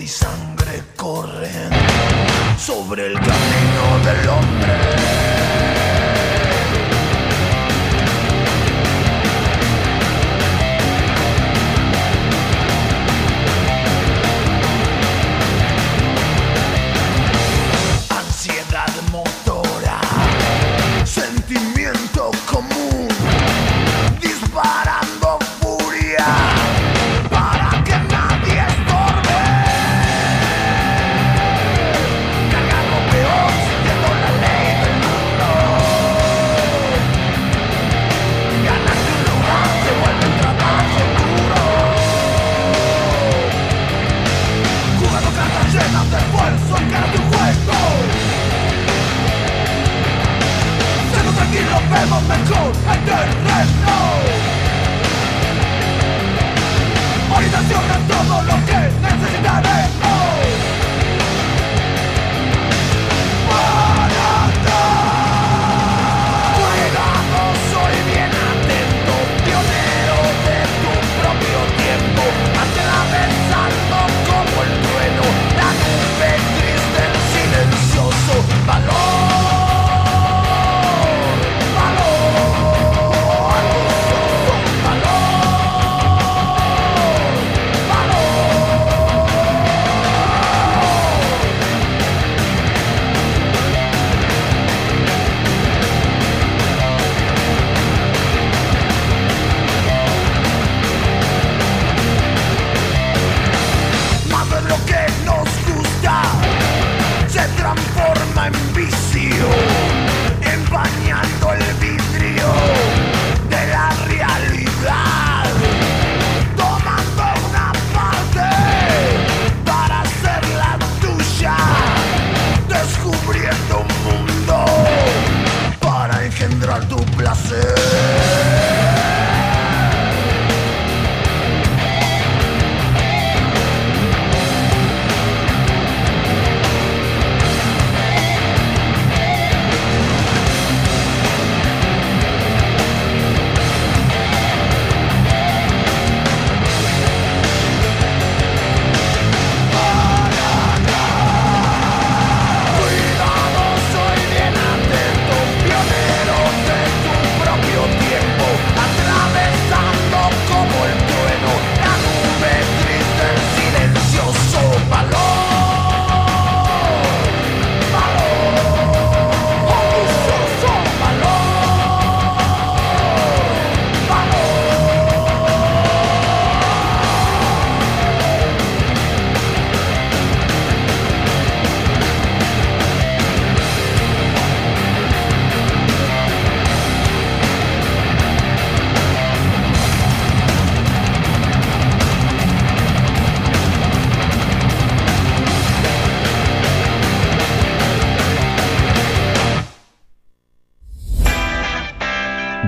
y sangre corren sobre el camino del hombre.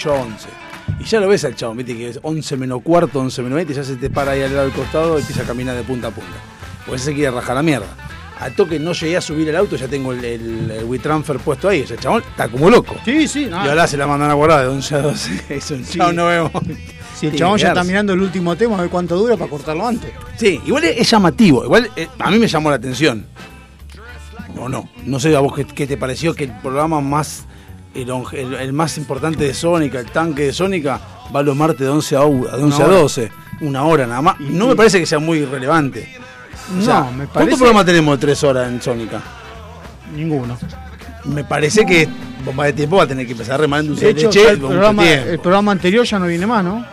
8 a 11. Y ya lo ves al chabón, viste que es 11 menos cuarto, 11 menos 20, ya se te para ahí al lado del costado y empieza a caminar de punta a punta. Pues ese quiere rajar la mierda. Al toque no llegué a subir el auto, ya tengo el, el, el WeTransfer puesto ahí. Ese chabón está como loco. Sí, sí. Y ahora se la mandan a guardar de 11 a 12. Es un chao, no vemos. Si el chabón ya está mirando el último tema, a ver cuánto dura para cortarlo antes. Sí, igual es, es llamativo. Igual eh, a mí me llamó la atención. O no. No sé a vos qué, qué te pareció que el programa más. El, el- el más importante de Sónica, el tanque de Sónica, va los martes de 11 a, u- de 11 a hora. 12. Una hora nada más. No me parece que sea muy relevante. O sea, No, me ¿Cuántos parece- programas tenemos de 3 horas en Sónica? Ninguno. Me parece que bomba de tiempo va a tener que empezar remando un De hecho, leche el, programa, tiempo. el programa anterior ya no viene más, ¿no?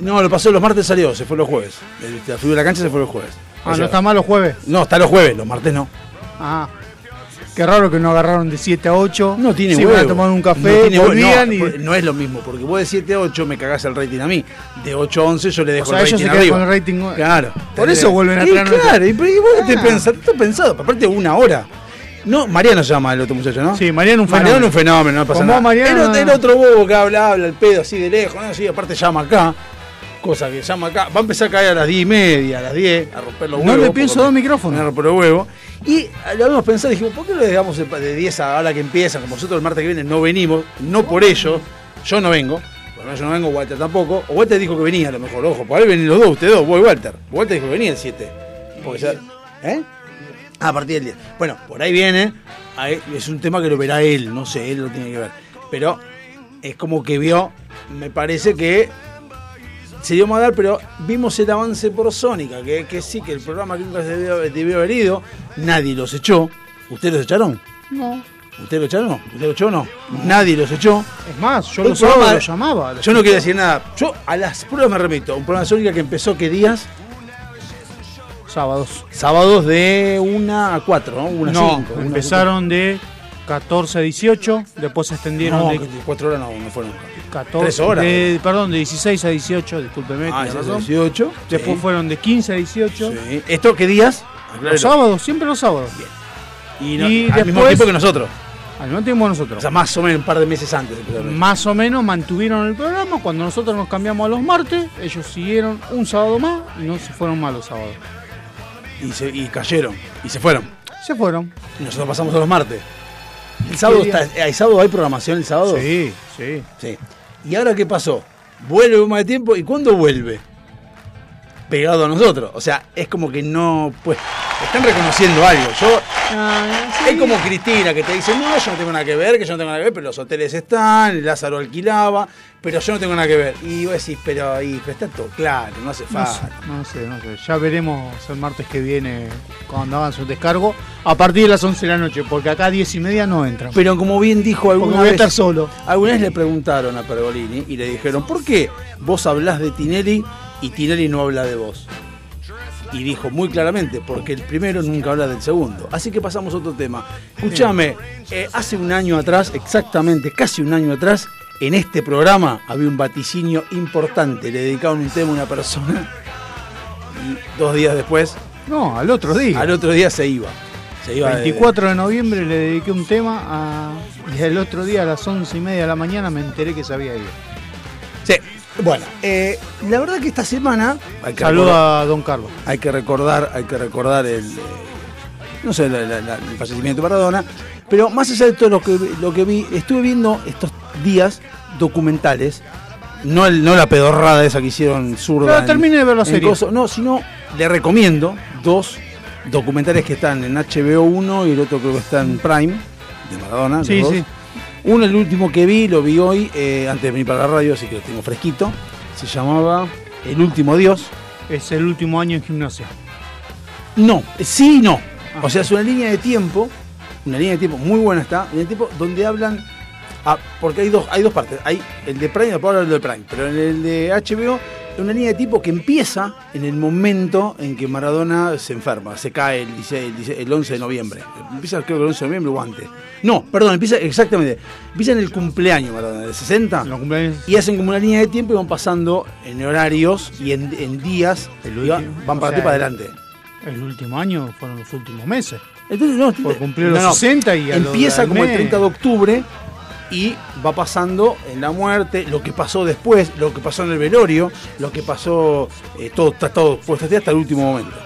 No, lo pasó los martes salió, se fue los jueves. El, la figura de la cancha se fue los jueves. Ah, O sea, no está mal los jueves. No, está los jueves, los martes no. Ah. Qué raro que no agarraron de 7 a 8. No tiene Se huevo. a tomar un café, no huevo. volvían no, y. no es lo mismo, porque vos de 7 a 8 me cagás el rating a mí. De 8 a 11 yo le dejo O sea, el ellos rating se arriba. con el rating. Claro. Por eso vuelven a Y traer Claro, y, vos te Ah. pensás, está pensado, aparte una hora. No, Mariano se llama el otro muchacho, ¿no? Sí, Mariano un Mariano fenómeno. un fenómeno, no pasa Como nada. Mariano- El, el otro bobo que habla, habla el pedo así de lejos, ¿no? Sí, aparte llama acá. Cosa que llama acá. Va a empezar a caer a las 10 y media, a las 10, a romper los No huevos. le pienso dos micrófonos. me rompe los huevos. Y lo habíamos pensado, dijimos, ¿por qué le dejamos de de 10 a ahora que empiezan? Como nosotros el martes que viene no venimos, no por ello, yo no vengo. Bueno, yo no vengo, Walter tampoco. O Walter dijo que venía a lo mejor, ojo, por ahí venir los dos, ustedes dos, vos y Walter. Walter dijo que venía el 7. Porque ya- ¿Eh? Ah, a partir del 10. Bueno, por ahí viene. es un tema que lo verá él, no sé, él lo tiene que ver. Pero es como que vio, me parece que se dio más a dar, pero vimos el avance por Sónica, que, que sí, que el programa que nunca se debió, debió haber ido, nadie los echó. ¿Ustedes los echaron? No. ¿Ustedes lo echaron? ¿Ustedes lo echó o no? Nadie los echó. Es más, yo los programa- los llamaba. Yo no quiero decir nada. Yo a las pruebas me remito. Un programa de Sónica que empezó, ¿qué días? Sábados. Sábados de 1 a 4, ¿no? Una a No, cinco, una a empezaron de 14 a 18, después se extendieron No, de que 4 horas no, no fueron nunca. 14, tres horas. de- perdón, de 16 a 18, discúlpeme, Ah, tiene ese es razón. 18. Después sí, fueron de 15 a 18. sí. ¿Esto qué días? Los sábados, siempre los sábados. Y, no- Y al mismo tiempo que nosotros. Al mismo tiempo nosotros. O sea, más o menos un par de meses antes. Más o menos mantuvieron el programa. Cuando nosotros nos cambiamos a los martes, ellos siguieron un sábado más y no se fueron más los sábados. Y, se, y cayeron. Y se fueron. Se fueron. Y nosotros pasamos a los martes. El sábado está, ¿Hay sábado? ¿Hay programación el sábado? Sí, sí. Sí. ¿Y ahora qué pasó? Vuelve más de tiempo y ¿cuándo vuelve? Pegado a nosotros. O sea, es como que no. Pues. Están reconociendo algo. Yo. Es como Cristina que te dice, no, yo no tengo nada que ver, que yo no tengo nada que ver, pero los hoteles están, Lázaro alquilaba, pero yo no tengo nada que ver. Y vos decís, pero ahí, pero está todo claro, no hace No sé, falta. no sé, no sé. Ya veremos el martes que viene cuando hagan su descargo a partir de las 11 de la noche, porque acá a 10 y media no entran. Pero como bien dijo alguna voy a vez, estar solo. alguna vez le preguntaron a Pergolini y le dijeron, ¿por qué vos hablás de Tinelli y Tinelli no habla de vos? Y dijo muy claramente, porque el primero nunca habla del segundo. Así que pasamos a otro tema. Escúchame, eh, hace un año atrás, exactamente, casi un año atrás, en este programa había un vaticinio importante. Le dedicaban un tema a una persona y dos días después, No, al otro día. al otro día se iba. Se iba de- 24 de noviembre le dediqué un tema a... y el otro día a las 11 y media de la mañana me enteré que se había ido. Sí. Bueno, eh, la verdad que esta semana... hay que recordar- Saluda a Don Carlos. hay que recordar, hay que recordar el, eh, no sé, la- la- la- el fallecimiento de Maradona, pero más allá de todo lo que, lo que vi, estuve viendo estos días documentales, no, el, no la pedorrada esa que hicieron zurda. Pero termine de ver la serie. coso, no, sino le recomiendo dos documentales que están en HBO 1 y el otro creo que está en Prime, de Maradona. los Sí, dos. Uno, el último que vi, lo vi hoy, eh, antes de venir para la radio, así que lo tengo fresquito. Se llamaba El último Dios. Es el último año en gimnasia. No, sí y no. O sea, es una línea de tiempo, una línea de tiempo muy buena está, línea de tiempo donde hablan, ah, porque hay dos, hay dos partes, hay el de Prime, después hablo del de Prime, pero en el de HBO es una línea de tiempo que empieza en el momento en que Maradona se enferma, se cae el, 16 el 16 el 11 de noviembre, empieza creo que el 11 de noviembre o antes. No, perdón, empieza exactamente, empieza en el cumpleaños Maradona, de 60. En los cumpleaños. Y hacen como una línea de tiempo y van pasando en horarios y en, en días El y van, van para y para adelante. El último año fueron los últimos meses. Entonces, no, Por cumplir los 60 y a empieza como el mes. 30 de octubre y va pasando en la muerte, lo que pasó después, lo que pasó en el velorio, lo que pasó, eh, todo está todo puesto hasta el último momento.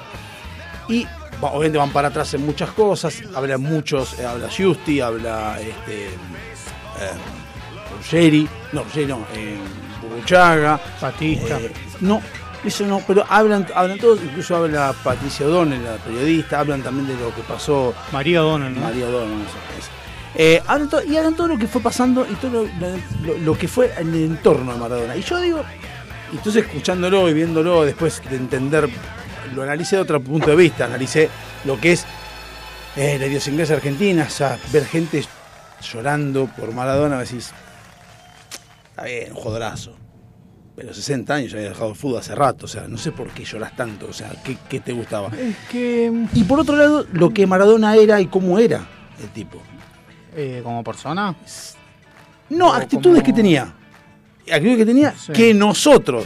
Y obviamente van para atrás en muchas cosas, habla muchos, eh, habla Justi, habla este, eh, Ruggeri, no, Ruggeri no, eh, Burruchaga, Batista. no, eso no, pero hablan, hablan todos, incluso habla Patricia O'Donnell, la periodista, hablan también de lo que pasó María Donald, ¿no? María O'Donnell, no sé. Eh, y hablan todo lo que fue pasando y todo lo, lo- lo que fue en el entorno de Maradona. Y yo digo, entonces escuchándolo y viéndolo después de entender, lo analicé de otro punto de vista, analicé lo que es eh, la idiosincrasia argentina, o sea, ver gente llorando por Maradona, decís, está bien, un jodorazo. pero 60 años ya había dejado el fútbol hace rato, o sea, no sé por qué lloras tanto, o sea, ¿qué, qué te gustaba? Es que. Y por otro lado, lo que Maradona era y cómo era el tipo. Eh, como persona. No, actitudes como- que tenía. Actitudes que tenía Sí. que nosotros,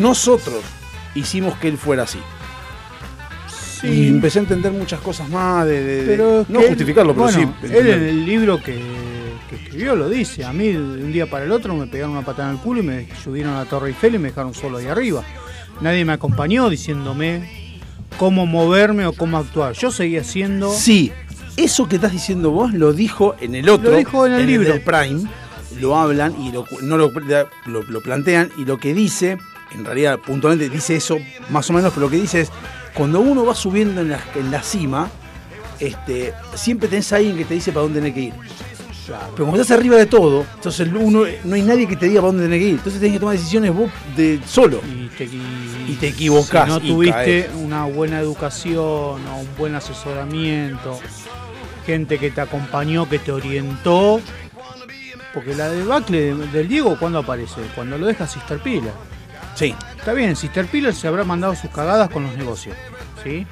nosotros hicimos que él fuera así. Y empecé a entender muchas cosas más de, Pero no él- justificarlo, pero bueno, sí. Él en el libro que, que escribió lo dice. A mí de un día para el otro me pegaron una patada en el culo y me subieron a la Torre Eiffel y me dejaron solo ahí arriba. Nadie me acompañó diciéndome cómo moverme o cómo actuar. Yo seguía siendo... Sí, eso que estás diciendo vos lo dijo en el otro. Lo dijo en el libro. del Prime. Lo hablan y lo, no lo, lo- lo plantean. Y lo que dice, en realidad puntualmente dice eso más o menos, pero lo que dice es: cuando uno va subiendo en la, en la cima, este, siempre tenés a alguien que te dice para dónde tenés que ir. Pero cuando estás arriba de todo, entonces uno, no hay nadie que te diga para dónde tenés que ir. Entonces tenés que tomar decisiones vos de solo. Y te, Y te equivocás Si no y tuviste caes. una buena educación o un buen asesoramiento, gente que te acompañó, que te orientó. Porque la debacle de- del Diego, ¿cuándo aparece? Cuando lo deja Sister Pila. Sí. Está bien, Sister Piller se habrá mandado sus cagadas con los negocios. ¿Sí?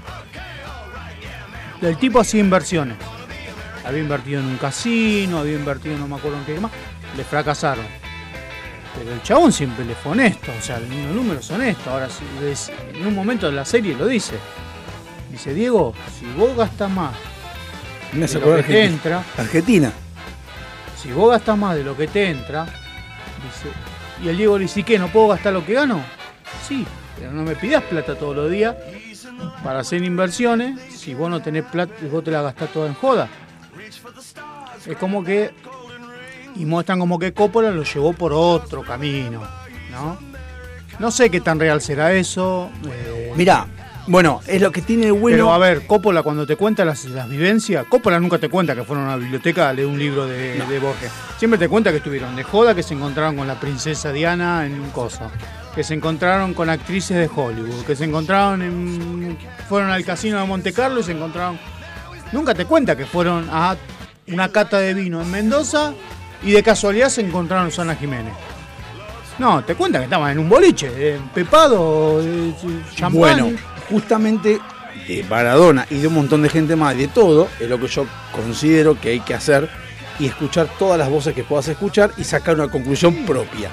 El tipo hacía inversiones. Había invertido en un casino, había invertido en no me acuerdo en qué más. Le fracasaron. Pero el chabón siempre le fue honesto. O sea, los números son honestos. Ahora, si ves- en un momento de la serie lo dice. Dice, Diego, si vos gastas más Me de lo que te Argentina. entra, Argentina. si vos gastas más de lo que te entra, dice, y el Diego le dice, ¿y qué? ¿No puedo gastar lo que gano? Sí, pero no me pidas plata todos los días para hacer inversiones si vos no tenés plata, vos te la gastás toda en joda. Es como que, y muestran como que Coppola lo llevó por otro camino, ¿no? No sé qué tan real será eso. eh, Mirá, bueno, es lo que tiene de bueno. pero a ver, Coppola cuando te cuenta las, las vivencias, Coppola nunca te cuenta que fueron a una biblioteca a leer un libro de, de Borges. Siempre te cuenta que estuvieron de joda, que se encontraron con la princesa Diana en un coso, que se encontraron con actrices de Hollywood, que se encontraron en, fueron al casino de Monte Carlo y se encontraron. Nunca te cuenta que fueron a una cata de vino en Mendoza y de casualidad se encontraron en Susana Jiménez. No, te cuenta que estaban en un boliche, eh, pepado, eh, champán. Bueno, justamente de Maradona y de un montón de gente más, de todo, es lo que yo considero que hay que hacer y escuchar todas las voces que puedas escuchar y sacar una conclusión propia.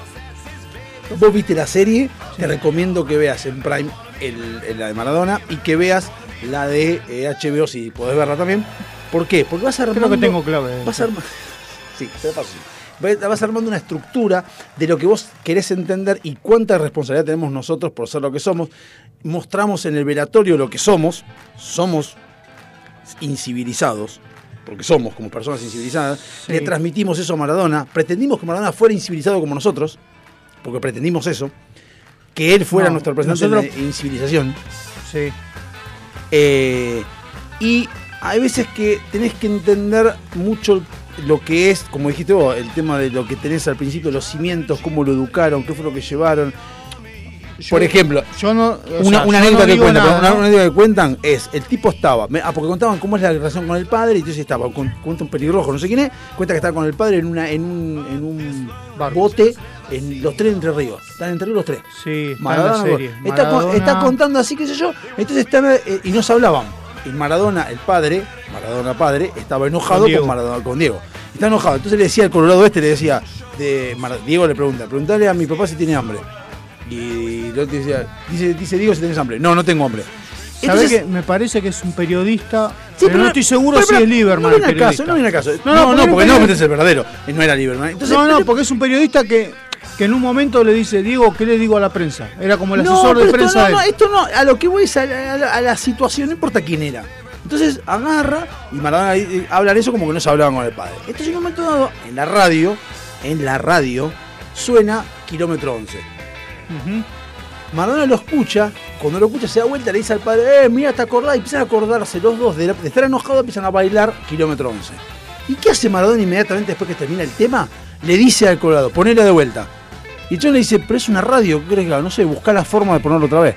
Vos viste la serie, te recomiendo que veas en Prime el- el- la de Maradona y que veas la de eh, HBO si podés verla también. ¿Por qué? Porque vas armando... Creo que tengo clave. Vas arma- Sí, te paso. Vas armando una estructura de lo que vos querés entender y cuánta responsabilidad tenemos nosotros por ser lo que somos. Mostramos en el velatorio lo que somos. Somos incivilizados, porque somos como personas incivilizadas. Sí. Le transmitimos eso a Maradona. Pretendimos que Maradona fuera incivilizado como nosotros, porque pretendimos eso. Que él fuera No, nuestro representante nosotros- de incivilización. Sí. Eh, y hay veces que tenés que entender mucho lo que es, como dijiste vos, el tema de lo que tenés al principio, los cimientos, cómo lo educaron, qué fue lo que llevaron. Por ejemplo, Yo no. o una, sea, una yo anécdota no que cuentan, nada, una, ¿no? una anécdota que cuentan es, el tipo estaba, ah, porque contaban cómo es la relación con el padre, y entonces estaba, con, cuenta un pelirrojo, no sé quién es, cuenta que estaba con el padre en una, en un, en un Barco. bote en los tres entre ríos. Están entre ríos los tres. Sí, Maradona. Está, con- Maradona- está contando así, qué sé yo. Entonces están, eh, y no se hablaban. Y Maradona, el padre, Maradona padre, estaba enojado Con. Maradona, con Diego. Está enojado. Entonces le decía al Colorado este, le decía, de Diego le pregunta, preguntale a mi papá si tiene hambre. Y el otro decía, dice, dice Diego si tenés hambre. No, no tengo hambre. ¿Sabés Entonces- que me parece que es un periodista? Sí, pero, no estoy seguro pero- si es Lieberman. No el viene al caso, no viene al caso. No, No, porque no es el verdadero. eh, No era Lieberman. Entonces, no, no, porque es un periodista que, que en un momento le dice, Diego, ¿qué le digo a la prensa? Era como el No, asesor de prensa esto no, de no, esto no, a lo que voy es a la, a a la situación, no importa quién era. Entonces agarra y Maradona eh, hablan eso como que no se hablaban con el padre. Entonces en un momento dado, en la radio, en la radio, suena kilómetro 11. Maradona lo escucha, cuando lo escucha se da vuelta, le dice al padre, eh, mira, te acordás, y empiezan a acordarse los dos, de, la- de estar enojados, empiezan a bailar kilómetro 11. ¿Y qué hace Maradona inmediatamente después que termina el tema? Le dice al Colorado, ponela de vuelta. Y John le dice, pero es una radio, ¿qué crees que? No sé, busca la forma de ponerlo otra vez.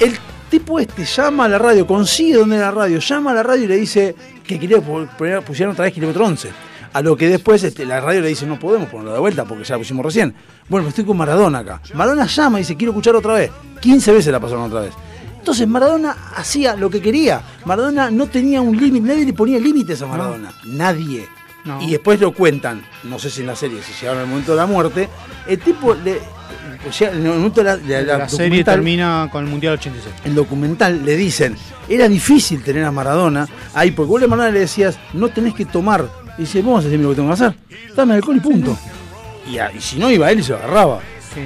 El tipo este llama a la radio, consigue dónde era la radio, llama a la radio y le dice que quería poner- pusieran otra vez kilómetro 11. A lo que después este, la radio le dice, no podemos ponerlo de vuelta porque ya lo pusimos recién. Bueno, estoy con Maradona acá. Maradona llama y dice, quiero escuchar otra vez. 15 veces la pasaron otra vez. Entonces Maradona hacía lo que quería. Maradona no tenía un límite, nadie le ponía límites a Maradona. Nadie. No. Y después lo cuentan, no sé si en la serie, si llegaron al momento de la muerte, el tipo le... En el momento de la, de La, la serie termina con el Mundial 86. el documental le dicen, era difícil tener a Maradona ahí, porque vos a Maradona le decías, no tenés que tomar. Y dice, vamos a decirme lo que tengo que hacer. Dame alcohol y punto. Y, a- y si no iba él y se lo agarraba. Sí.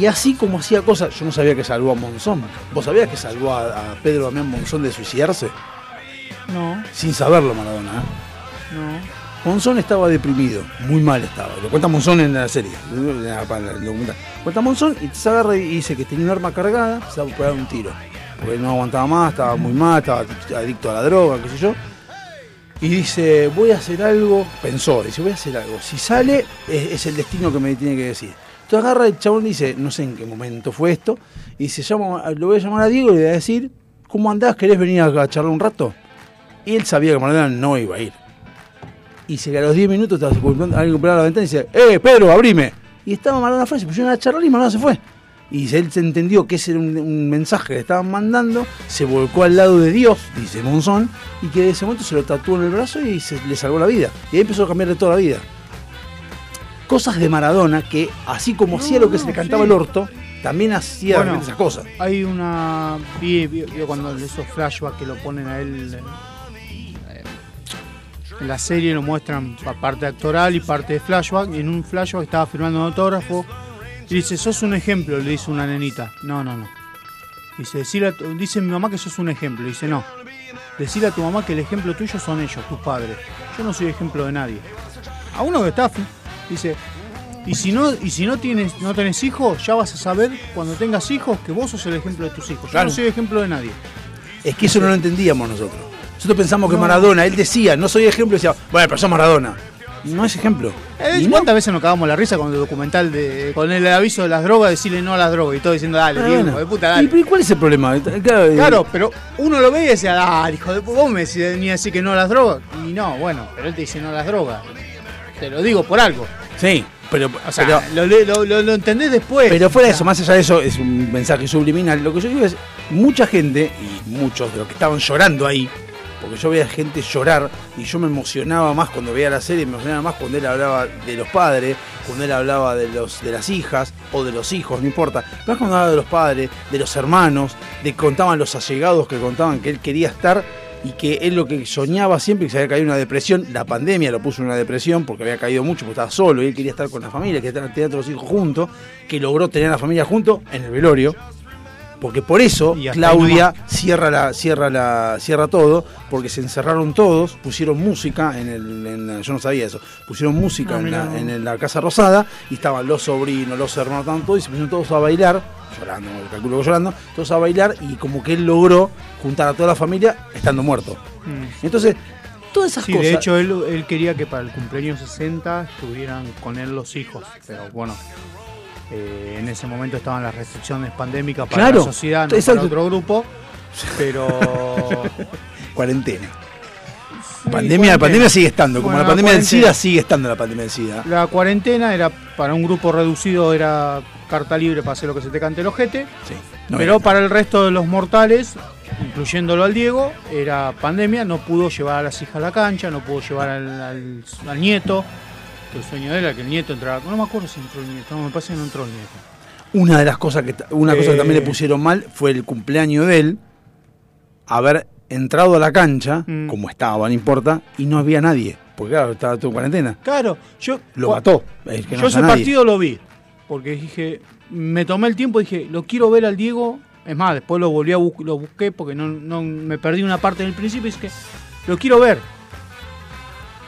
Y así como hacía cosas, yo no sabía que salvó a Monzón. ¿Vos sabías que salvó a, a Pedro Damián Monzón de suicidarse? No, Sin saberlo Maradona. ¿eh? no. Monzón estaba deprimido, muy mal estaba. Lo cuenta Monzón en la serie, en la- en el documental. Cuenta Monzón y se agarra y dice que tenía un arma cargada, se va a pegar un tiro. Porque no aguantaba más, estaba muy mal, estaba adicto a la droga, qué sé yo. Y dice, voy a hacer algo, pensó, dice, voy a hacer algo. Si sale, es, el destino que me tiene que decir. Entonces agarra el chabón y dice, no sé en qué momento fue esto, y dice, llamo, lo voy a llamar a Diego y le voy a decir, ¿cómo andás? ¿Querés venir a, charlar un rato? Y él sabía que Maradona no iba a ir. Y se que a los 10 minutos estaba alguien golpeaba la ventana y dice, ¡eh, Pedro, abrime! Y estaba Maradona afuera, se pusieron a charlar y Maradona se fue. Y él se entendió que ese era un, un mensaje que le estaban mandando, se volcó al lado de Dios, dice Monzón, y que de ese momento se lo tatuó en el brazo y se, le salvó la vida. Y ahí empezó a cambiarle toda la vida. Cosas de Maradona que, así como No, hacía lo que se le cantaba sí. el orto, también hacía Bueno. esas cosas. Hay una. Vi, vi- vi cuando esos flashbacks que lo ponen a él. eh, En la serie lo muestran pa- parte actoral y parte de flashback. Y en un flashback estaba firmando un autógrafo. Y dice: Sos un ejemplo, le dice una nenita. No, no, no. Dice, decile a tu- dice mi mamá que sos un ejemplo. Dice, no. Decile a tu mamá que el ejemplo tuyo son ellos, tus padres. Yo no soy ejemplo de nadie. A uno que está, dice, y si no, y si no tienes, no tenés hijos, ya vas a saber cuando tengas hijos que vos sos el ejemplo de tus hijos. Yo Claro. no soy ejemplo de nadie. Es que eso no lo entendíamos nosotros. Nosotros pensamos que No. Maradona, él decía, no soy ejemplo, decía, bueno, pero sos Maradona. No es ejemplo. Eh, Y no. ¿Cuántas veces nos cagamos la risa con el documental de con el aviso de las drogas, decirle no a las drogas y todo diciendo, dale, Diego, bueno. hijo de puta, ¿Y, dale. ¿y cuál es el problema? Claro, eh, Claro, pero uno lo ve y decía, dale, hijo de puta, vos me decís- venís a decir que no a las drogas. Y no, bueno, pero él te dice no a las drogas. Te lo digo por algo. Sí, pero, O sea, pero, lo, lo, lo- lo entendés después. pero fuera de O sea, eso, más allá de eso, es un mensaje subliminal. Lo que yo digo es, mucha gente, y muchos de los que estaban llorando ahí, porque yo veía gente llorar y yo me emocionaba más cuando veía la serie, me emocionaba más cuando él hablaba de los padres, cuando él hablaba de los de las hijas o de los hijos, no importa. Más cuando hablaba de los padres, de los hermanos, de que contaban los allegados que contaban que él quería estar y que él lo que soñaba siempre que se había caído en una depresión, la pandemia lo puso en una depresión porque había caído mucho, porque estaba solo y él quería estar con la familia, quería tener a los hijos juntos, que logró tener a la familia juntos en el velorio. Porque por eso Claudia cierra la, cierra la, cierra todo, porque se encerraron todos, pusieron música en el, en la- yo no sabía eso, pusieron música Ah, en, la, en la casa rosada y estaban los sobrinos, los hermanos, todos y se pusieron todos a bailar, llorando, calculo llorando, todos a bailar y como que él logró juntar a toda la familia estando muerto. mm. Entonces, todas esas Sí, cosas. de hecho él, él quería que para el cumpleaños 60 estuvieran con él los hijos, pero bueno, eh, en ese momento estaban las restricciones pandémicas para Claro, la sociedad, no para otro grupo, pero... cuarentena. Sí, Pandemia, la pandemia sigue estando, como Bueno, la pandemia del. SIDA sigue estando la pandemia del SIDA. La cuarentena era para un grupo reducido, era carta libre para hacer lo que se te cante el ojete, Sí. No, pero era- para el resto de los mortales, incluyéndolo al Diego, era pandemia, no pudo llevar a las hijas a la cancha, no pudo llevar al, al- al nieto, que el sueño era que el nieto entrara, no me acuerdo si entró el nieto, no, me parece que no entró el nieto. Una de las cosas que una cosa que también Eh. le pusieron mal fue el cumpleaños de él, haber entrado a la cancha, Mm. como estaba, no importa, y no había nadie, porque claro, estaba todo en cuarentena. Claro, yo... Lo mató. es que no yo ese nadie. partido lo vi, porque dije, me tomé el tiempo y dije, lo quiero ver al Diego. Es más, después lo volví a bus- lo busqué porque no, no me perdí una parte del principio y dije, lo quiero ver.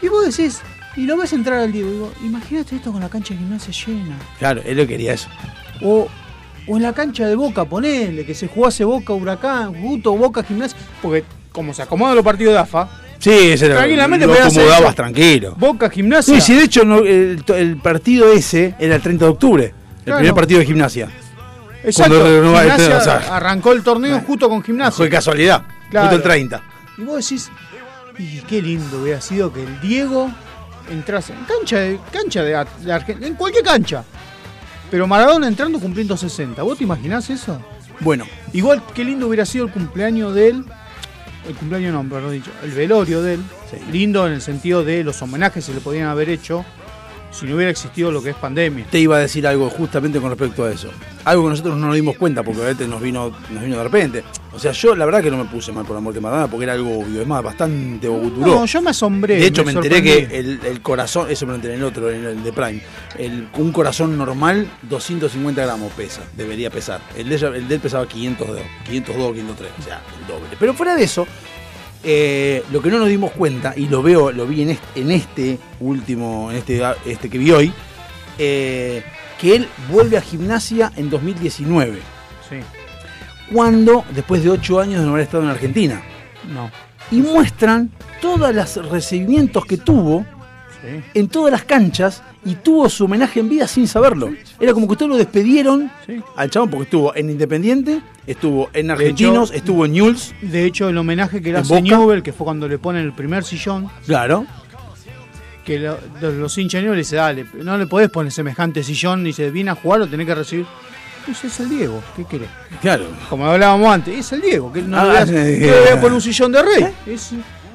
Y vos decís, y lo ves entrar al Diego, digo, imagínate esto con la cancha de gimnasia llena. Claro, él lo quería eso. O, o en la cancha de Boca, ponele, que se jugase Boca, Huracán, Guto, Boca, Gimnasia. Porque como se acomodan los partidos de AFA, Sí, ese Tranquilamente lo acomodabas tranquilo. Boca, Gimnasia. Sí, sí, de hecho no, el, el partido ese era el 30 de octubre, el Claro. primer partido de gimnasia. Exacto, Gimnasia o sea, arrancó el torneo justo con Gimnasia. Fue casualidad, Claro. justo el 30. Y vos decís, y qué lindo hubiera sido que el Diego entras en cancha de cancha de, de Argentina, en cualquier cancha. Pero Maradona entrando cumpliendo 60. ¿Vos te imaginás eso? Bueno, Igual qué lindo hubiera sido el cumpleaños de él. El cumpleaños no, perdón dicho. El velorio de él. Sí. Lindo en el sentido de los homenajes que se le podían haber hecho si no hubiera existido lo que es pandemia. te iba a decir algo justamente con respecto a eso. Algo que nosotros no nos dimos cuenta porque obviamente nos vino, nos vino de repente. O sea, yo la verdad que no me puse mal por la muerte de Maradona porque era algo obvio. Es más, bastante duró. No, yo me asombré. De hecho, me, enteré que el, el corazón, eso me lo enteré en el otro, en el de Prime, el, un corazón normal, 250 gramos pesa, debería pesar. El de, ella- el de él pesaba 502, 502, 503, o sea, el doble. Pero fuera de eso, eh, lo que no nos dimos cuenta, y lo veo, lo vi en este, en este último, en este, este que vi hoy, eh, que él vuelve a gimnasia en 2019, Sí, cuando, después de 8 años de no haber estado en Argentina, no. y muestran todos los recibimientos que tuvo Sí. en todas las canchas y tuvo su homenaje en vida sin saberlo. Era como que ustedes lo despedieron Sí. al chabón porque estuvo en Independiente, estuvo en Argentinos, hecho- estuvo en Newell's, De hecho, el homenaje que le ¿En hace? Newell, que fue cuando le ponen el primer sillón, claro. que lo- los hinchas le dice, dale, no le podés poner semejante sillón, dice, viene a jugar, lo tenés que recibir. Dice, es el Diego, ¿qué querés? Claro. Como hablábamos antes, es el Diego, que no Ah, le voy a- poner un sillón de rey. Es-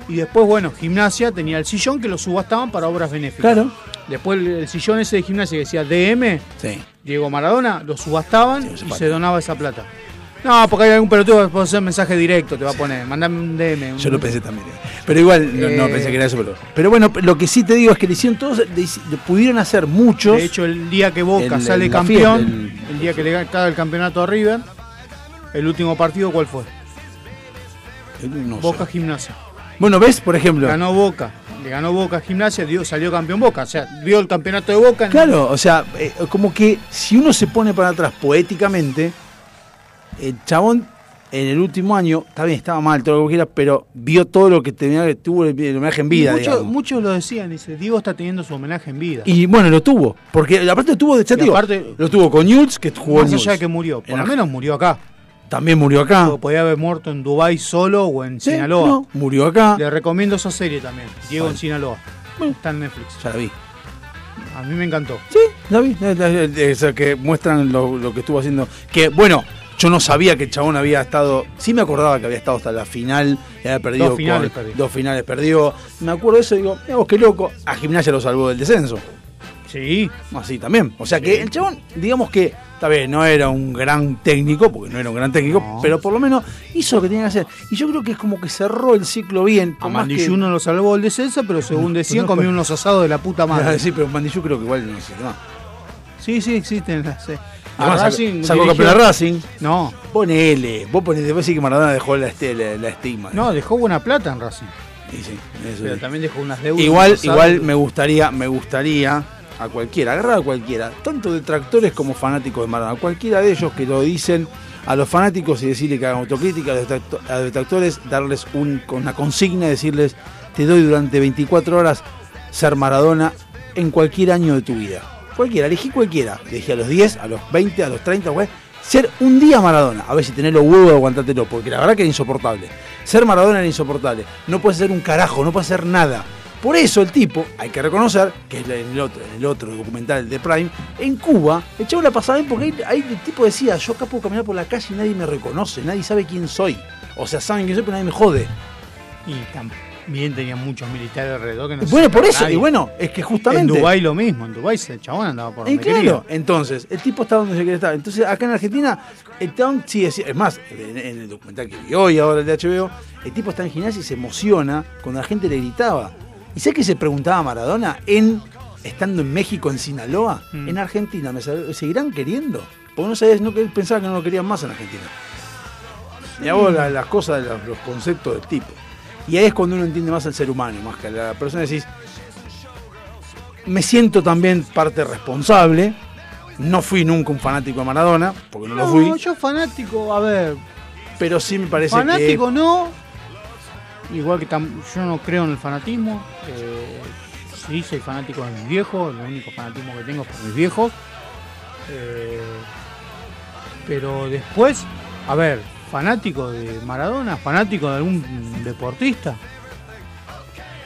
y después, bueno, gimnasia tenía el sillón que lo subastaban para obras benéficas. Claro. Después el, el sillón ese de gimnasia que decía DM, Sí. Diego Maradona, lo subastaban Sí, y se donaba esa plata. No, porque hay algún pelotudo que puede hacer mensaje directo, te va a poner, mandame un DM. un- Yo lo pensé también. Pero igual, no, no Eh. pensé que era eso. Pero, pero bueno, lo que sí te digo es que le hicieron todos, le pudieron hacer muchos. De hecho, el día que Boca El- sale el- campeón, el, el- día que le cae el campeonato a River, el último partido, ¿cuál fue? no sé. Boca Gimnasia. Bueno, ¿ves? Por ejemplo. Ganó Boca, le ganó Boca Gimnasia, dio, salió campeón Boca. O sea, vio el campeonato de Boca. en- Claro, o sea, eh, como que si uno se pone para atrás poéticamente, el chabón en el último año, está bien, estaba mal, todo lo que quiera, pero vio todo lo que tenía, tuvo el, homenaje en vida. muchos, lo decían, dice, Diego está teniendo su homenaje en vida. Y bueno, lo tuvo, porque aparte lo tuvo de digo, aparte- lo tuvo con Newell's, que jugó Más en allá de que murió, por lo menos murió acá. También murió acá. Podía haber muerto en Dubái solo o en Sí, Sinaloa. no, murió acá. Le recomiendo esa serie también, Diego en. Sinaloa. Bueno. Está en Netflix. Ya la vi. A mí me encantó. Sí, la vi. esa que muestran lo, lo que estuvo haciendo. Que bueno, yo no sabía que el chabón había estado. Sí me acordaba que había estado hasta la final y había perdido. Dos finales con- perdió. Dos finales perdió. Me acuerdo de eso y digo, mira vos qué loco. A Gimnasia lo salvó del descenso. Sí, Así también. O sea que el chabón, digamos que, está bien, no era un gran técnico, porque no era un gran técnico, No. pero por lo menos hizo lo que tenía que hacer. Y yo creo que es como que cerró el ciclo bien. a que- Mandilluno lo salvó del descenso, pero según decían, no, comió pero- unos asados de la puta madre. Sí, pero Mandillú creo que igual no existe más. Sí, sí, existen. las- sí. Además, Racing sacó campeón a Racing. No, Ponele, vos ponés, después sí que Maradona dejó la, este- la, la estigma. no, dejó buena plata en Racing. Sí, sí, eso Pero sí. también dejó unas deudas. Igual, el igual me gustaría, me gustaría a cualquiera, agarrar a cualquiera, tanto detractores como fanáticos de Maradona, cualquiera de ellos que lo dicen a los fanáticos y decirle que hagan autocrítica, a los detractores darles una consigna, decirles te doy durante 24 horas ser Maradona en cualquier año de tu vida. Cualquiera, elegí cualquiera, elegí a los 10, a los 20, a los 30, güey. Ser un día Maradona, a ver si tenés los huevos de aguantártelo, porque la verdad que era insoportable. Ser Maradona era insoportable. No puedes hacer un carajo, no puedes hacer nada. Por eso el tipo, hay que reconocer, que es en el otro, en el otro documental de Prime, en Cuba, el chavo la pasaba bien porque ahí, ahí el tipo decía, yo acá puedo caminar por la calle y nadie me reconoce, nadie sabe quién soy. O sea, saben quién soy, pero nadie me jode. Y también tenían muchos militares alrededor que no se bueno, por eso, nadie. y bueno, es que justamente... En Dubái lo mismo, en Dubái el chabón andaba por donde claro, quería. entonces, el tipo está donde se quiere estar. Entonces, acá en Argentina, el town sí es, es más, en, en el documental que vi hoy, ahora el de HBO, el tipo está en gimnasia y se emociona cuando la gente le gritaba. ¿Y sabes qué se preguntaba Maradona en estando en México, en Sinaloa? Mm. En Argentina, ¿me seguirán queriendo? Porque no sabías, no, que- pensaba que no lo querían más en Argentina. Y hago la- las cosas, los, los conceptos del tipo. Y ahí es cuando uno entiende más al ser humano, más que a la persona decís, me siento también parte responsable. No fui nunca un fanático de Maradona, porque no, lo fui, No, yo fanático, a ver, pero sí me parece fanático no. Igual que tam- yo no creo en el fanatismo. eh, sí, soy fanático de mis viejos. El único fanatismo que tengo es por mis viejos. eh, pero después, a ver, fanático de Maradona, fanático de algún deportista.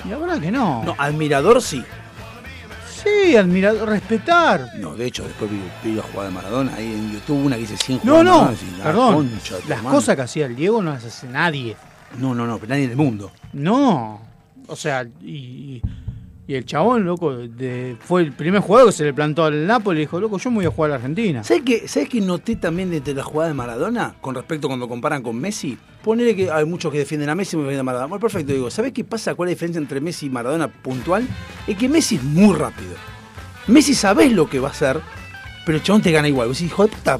Y la verdad que no. No, admirador sí. Sí, admirador, respetar. No, de hecho, después vi, vi la jugada de Maradona ahí en YouTube, una que dice 100 No, no, Maradona, la perdón. concha tu Las cosas que hacía el Diego no las hace nadie. No, no, no, pero nadie en el mundo. No. O sea, y, y el chabón, loco, de- fue el primer jugador que se le plantó al Napoli y dijo, loco, yo me voy a jugar a la Argentina. ¿Sabes qué, ¿Sabes qué noté también de la jugada de Maradona con respecto cuando comparan con Messi? Ponele que hay muchos que defienden a Messi y defienden a Maradona. Bueno, perfecto, digo, ¿sabes qué pasa? ¿Cuál es la diferencia entre Messi y Maradona puntual? Es que Messi es muy rápido. Messi sabés lo que va a hacer, pero el chabón te gana igual. Vos decís, hijo de puta.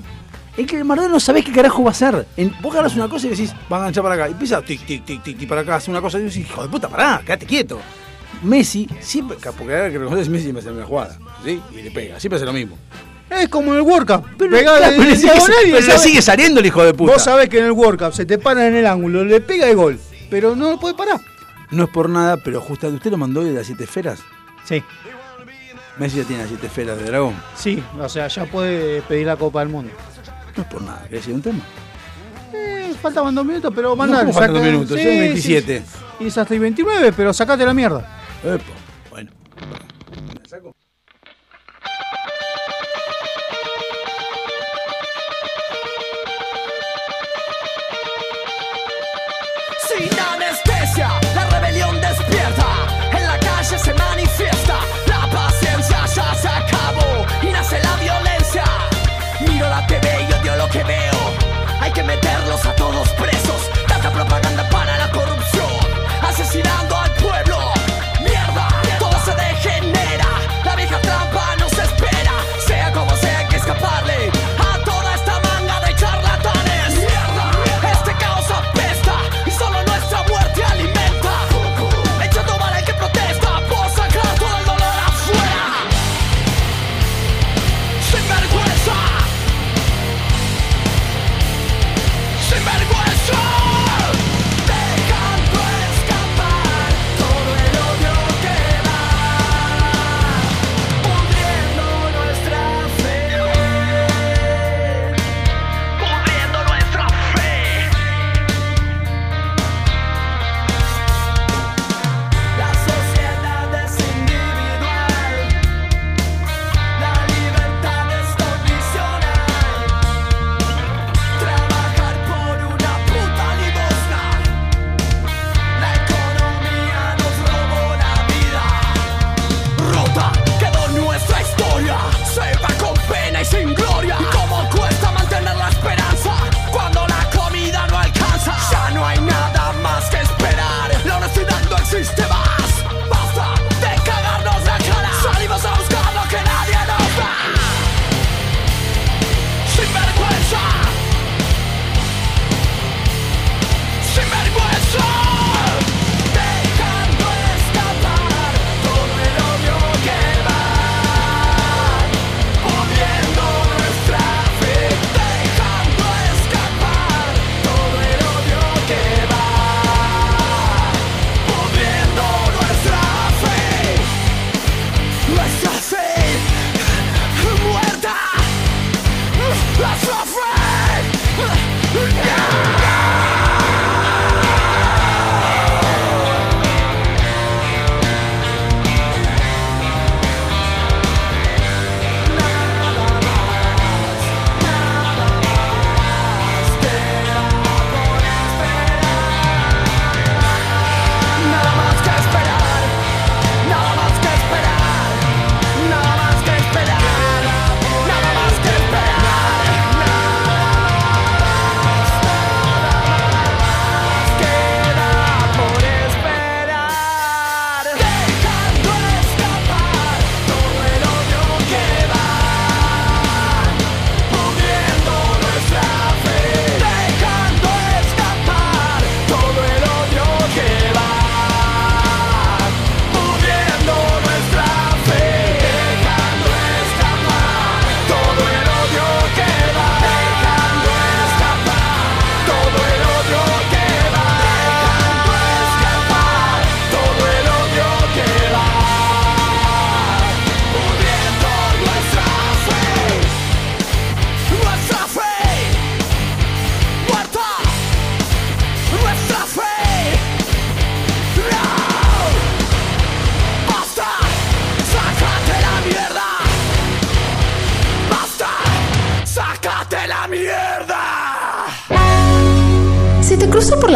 Es que el Maradona no sabés qué carajo va a hacer. En- vos ganás una cosa y decís, va a enganchar para acá. Y empieza tic, tic, tic, tic, tic para acá, hace una cosa y decís, hijo de puta, pará, quédate quieto. Messi, siempre, porque ahora que reconoces, Messi siempre hace una jugada, ¿sí? Y le pega, siempre hace lo mismo. Es como en el World Cup. Pero, claro, pero le sigue, pero le sigue saliendo el hijo de puta. Vos sabés que en el World Cup se te para en el ángulo, le pega el gol, pero no lo puede parar. No es por nada, pero justamente usted lo mandó de las siete esferas. Sí, Messi ya tiene las siete esferas de dragón. sí, o sea, ya puede pedir la Copa del Mundo. No es por nada, ¿querés decir un tema? Eh, faltaban dos minutos, pero mandale. ¿cómo faltan dos minutos? Sí, Son sí, 27. sí. Y es hasta el 29, pero sacate la mierda. Epa,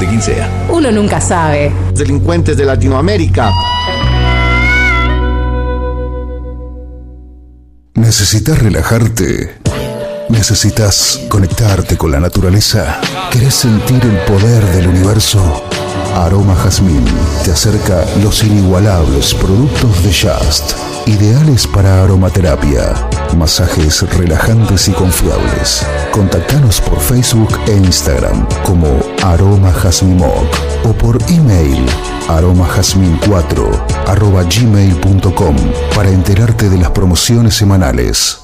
de quien sea. Uno nunca sabe. Delincuentes de Latinoamérica. ¿Necesitas relajarte? ¿Necesitas conectarte con la naturaleza? ¿Querés sentir el poder del universo? Aroma Jazmín te acerca los inigualables productos de Just, ideales para aromaterapia, masajes relajantes y confiables. Contactanos por Facebook e Instagram como Aroma Jazmín Moc o por email aromajazmin4 arroba gmail.com para enterarte de las promociones semanales.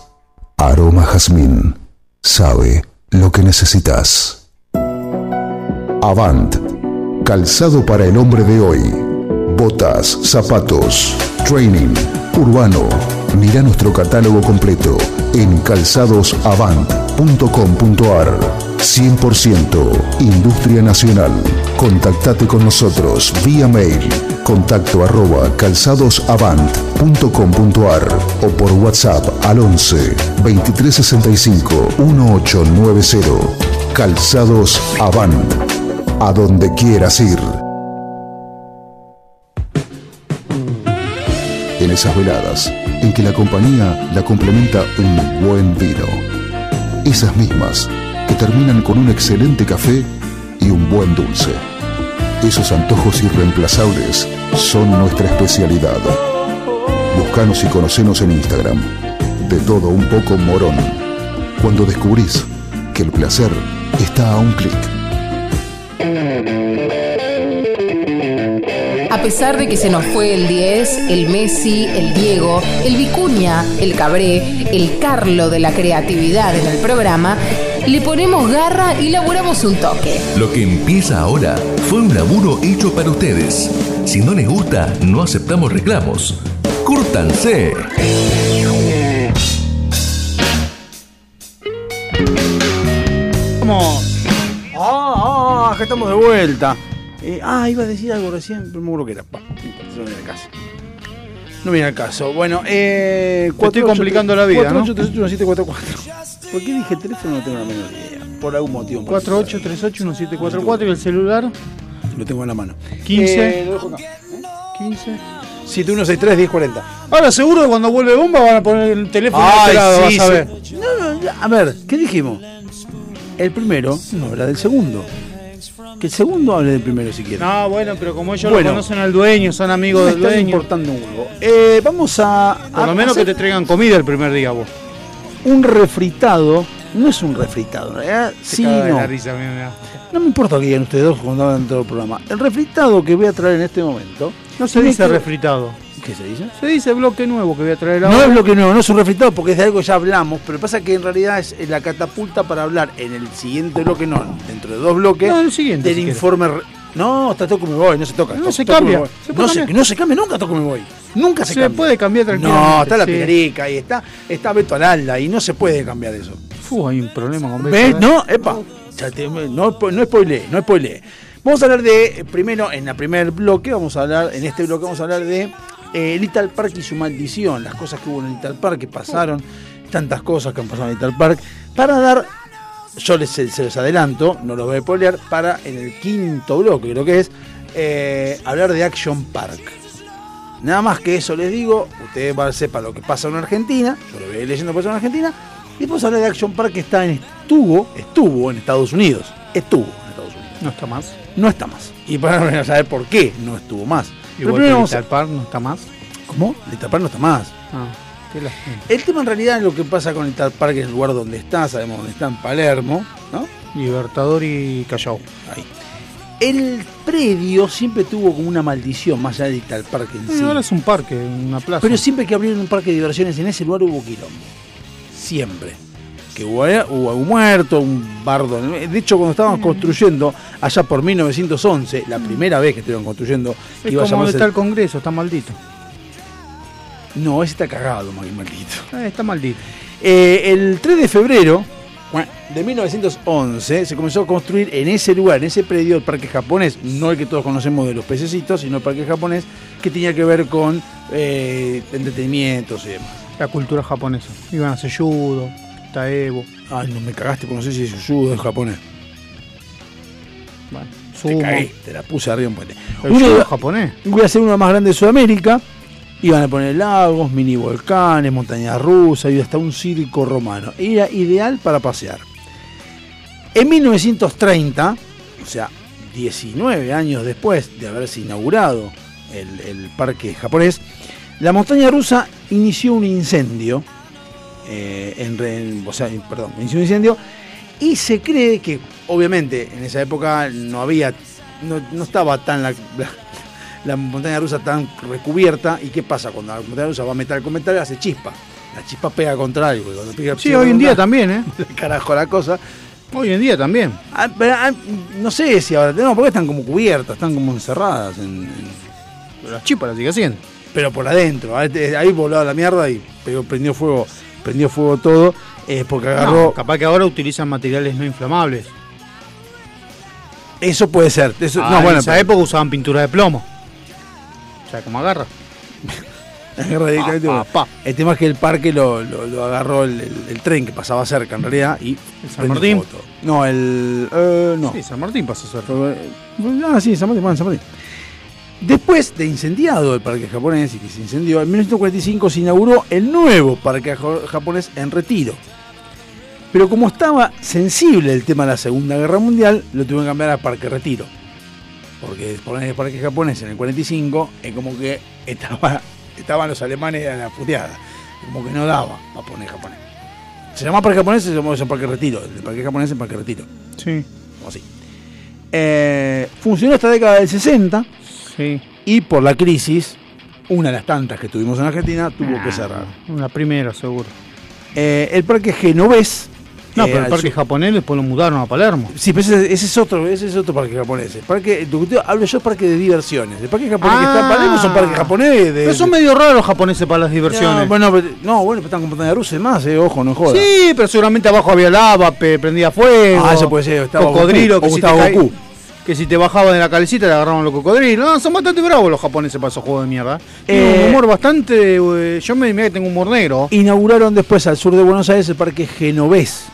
Aroma Jazmín sabe lo que necesitas. Avant, calzado para el hombre de hoy. Botas, zapatos, training, urbano. Mira nuestro catálogo completo en calzadosavant.com.ar. 100% Industria Nacional. Contactate con nosotros vía mail contacto arroba calzadosavant.com.ar o por WhatsApp al 11 2365 1890. Calzados Avant. A donde quieras ir. En esas veladas en que la compañía la complementa un buen vino. Esas mismas que terminan con un excelente café y un buen dulce. Esos antojos irreemplazables son nuestra especialidad. Buscanos y conocenos en Instagram. De todo un poco morón. Cuando descubrís que el placer está a un clic. A pesar de que se nos fue el 10, el Messi, el Diego, el Vicuña, el Cabré, el Carlo de la creatividad en el programa, le ponemos garra y laburamos un toque. Lo que empieza ahora fue un laburo hecho para ustedes. Si no les gusta, no aceptamos reclamos. ¡Cúrtanse! Como Ah, ah, acá estamos de vuelta. Eh, ah, iba a decir algo recién, pero me acuerdo que era. Pa, no viene al caso. No viene al caso. Bueno, eh. Te estoy complicando la vida, ¿no? 48381744. ¿Por qué dije el teléfono? No tengo la menor idea. Por algún motivo. 48381744 y el celular Lo tengo en la mano. 15. Eh, lo dejo acá. 15. 7163 1040. Ahora seguro que cuando vuelve bomba van a poner el teléfono Ay, este lado, sí, vas a sí. ver. No, no, ya, a ver, ¿qué dijimos? El primero no habla del segundo. Que el segundo hable del primero si quiere. No, bueno, pero como ellos Bueno. lo conocen al dueño, son amigos No del dueño. importando un huevo. Eh, vamos a. Por a lo menos que te traigan comida el primer día vos. Un refritado. No es un refritado, en realidad. Se Sí, no. la risa, mira, mira. No me importa que digan ustedes dos cuando hablan todo el programa. El refritado que voy a traer en este momento. No se dice que- refritado. ¿Qué se dice? Se dice bloque nuevo que voy a traer No ahora. es bloque nuevo, no es un refritado porque es de algo que ya hablamos, pero pasa que en realidad es la catapulta para hablar en el siguiente bloque, no, dentro de dos bloques, No, el siguiente, del si informe. No, está toco me voy, no se toca. No, to- se cambia, se no, se, no se cambia nunca, toco me voy. Nunca se, Se cambia. puede cambiar tranquilamente, No, está la sí. pilarica y está, está Beto Aralda y no se puede cambiar eso. Fu, hay un problema con Beto, ¿Ves? ¿eh? No, epa. Te- no, no spoileé, no spoileé. Vamos a hablar de, primero, en el primer bloque, vamos a hablar, en este bloque vamos a hablar de eh, Little Park y su maldición, las cosas que hubo en Little Park, que pasaron, tantas cosas que han pasado en Little Park, para dar, yo les, se los adelanto, no los voy a spoilear, para en el quinto bloque, creo que es, eh, hablar de Action Park. Nada más que eso les digo, ustedes van a sepan lo que pasa en Argentina, yo lo voy a ir leyendo lo que pasa en Argentina, y después hablar de Action Park que está en, estuvo, estuvo en Estados Unidos, estuvo en Estados Unidos, No está más. no está más. Y para saber por qué no estuvo más. Pero primero vamos a- Little Park no está más. ¿Cómo? Little Park no está más. Ah, qué. El tema en realidad es lo que pasa con Little Park en el lugar donde está, sabemos dónde está, en Palermo, ¿no? Libertador y Callao. Ahí. El predio siempre tuvo como una maldición, más allá de Little Park en Eh, sí. Ahora es un parque, una plaza. Pero siempre que abrieron un parque de diversiones en ese lugar hubo quilombo. Siempre. que hubo, hubo un muerto, un bardo. De hecho, cuando estaban construyendo, allá por 1911, la primera vez que estuvieron construyendo, Es iba a como llamarse- está el Congreso, está maldito. No, ese está cagado, maldito. Eh, está maldito. Eh, el 3 de febrero de 1911 se comenzó a construir en ese lugar, en ese predio, el parque japonés, no el que todos conocemos de los pececitos, sino el parque japonés, que tenía que ver con eh, entretenimientos y demás. La cultura japonesa. Iban a hacer judo, taebo. Ay, no me cagaste, porque no sé si es judo o es japonés. Bueno, Te sumo. cagué, te la puse arriba un puente. El judo japonés. Voy a hacer uno más grande de Sudamérica. Iban a poner lagos, mini volcanes, montañas rusas y hasta un circo romano. Era ideal para pasear. En 1930, o sea, 19 años después de haberse inaugurado el, parque japonés, la montaña rusa inició un incendio. eh, o sea, perdón, inició un incendio y se cree que, obviamente, en esa época no había, no, estaba tan la- la montaña rusa tan recubierta. ¿Y qué pasa? Cuando la montaña rusa va metal con metal, hace chispa. La chispa pega contra algo. y cuando pega- Sí, hoy en día también, ¿eh? Carajo la cosa. Hoy en día también. Ah, pero, ah, no sé si ahora. No, porque están como cubiertas, están como encerradas. en- en- Pero la chipa la sigue haciendo. pero por adentro. Ahí ahí volaba la mierda y prendió fuego prendió fuego todo. eh, porque agarró. No, capaz que ahora utilizan materiales no inflamables. Eso puede ser. Eso, Ah, no, bueno, en esa pero- época usaban pintura de plomo. O sea, como agarra. agarra directamente, Pa, bueno. pa, pa. El tema es que el parque lo, lo- lo agarró el, el- el tren que pasaba cerca en realidad y. San prendió Martín? todo. No, el. eh, no. Sí, San Martín pasó a ser. Fue- Ah, sí, San Martín, bueno, San Martín. Después de incendiado el parque japonés y que se incendió, en 1945 se inauguró el nuevo parque ja- japonés en retiro. Pero como estaba sensible el tema de la Segunda Guerra Mundial, lo tuvieron que cambiar a Parque Retiro. Porque poner el parque japonés en el 45 es como que estaba, estaban los alemanes a la puteada. Como que no daba para poner japonés. Se llama Parque Japonés, se llamó Parque Retiro. El Parque Japonés es Parque Retiro. Sí, Como así. Eh, funcionó hasta la década del 60 sí. y por la crisis, una de las tantas que tuvimos en Argentina, tuvo Ah. que cerrar. La primera, seguro. Eh, el parque genovés. No, eh, pero el parque sur- japonés después lo mudaron a Palermo. Sí, pero ese, ese es otro, ese es otro parque japonés. El parque, hablo yo parque de diversiones. El parque japonés que está en Ah. Palermo es un parque japonés de. Pero son medio raros los japoneses para las diversiones. No, bueno, pero, no, bueno, pero están con montaña rusa y más, eh, ojo, no jodas. Sí, pero seguramente abajo había lava, prendía fuego. Ah, eso puede ser, estaba cocodrilo, Goku, que o si, caí- Goku. que si te bajaban de la calecita te agarraban los cocodrilos. No, son bastante bravos los japoneses para esos juegos de mierda. Tienen Eh, un humor bastante. eh, yo me, mirá que tengo humor negro. Inauguraron después al sur de Buenos Aires el parque genovés.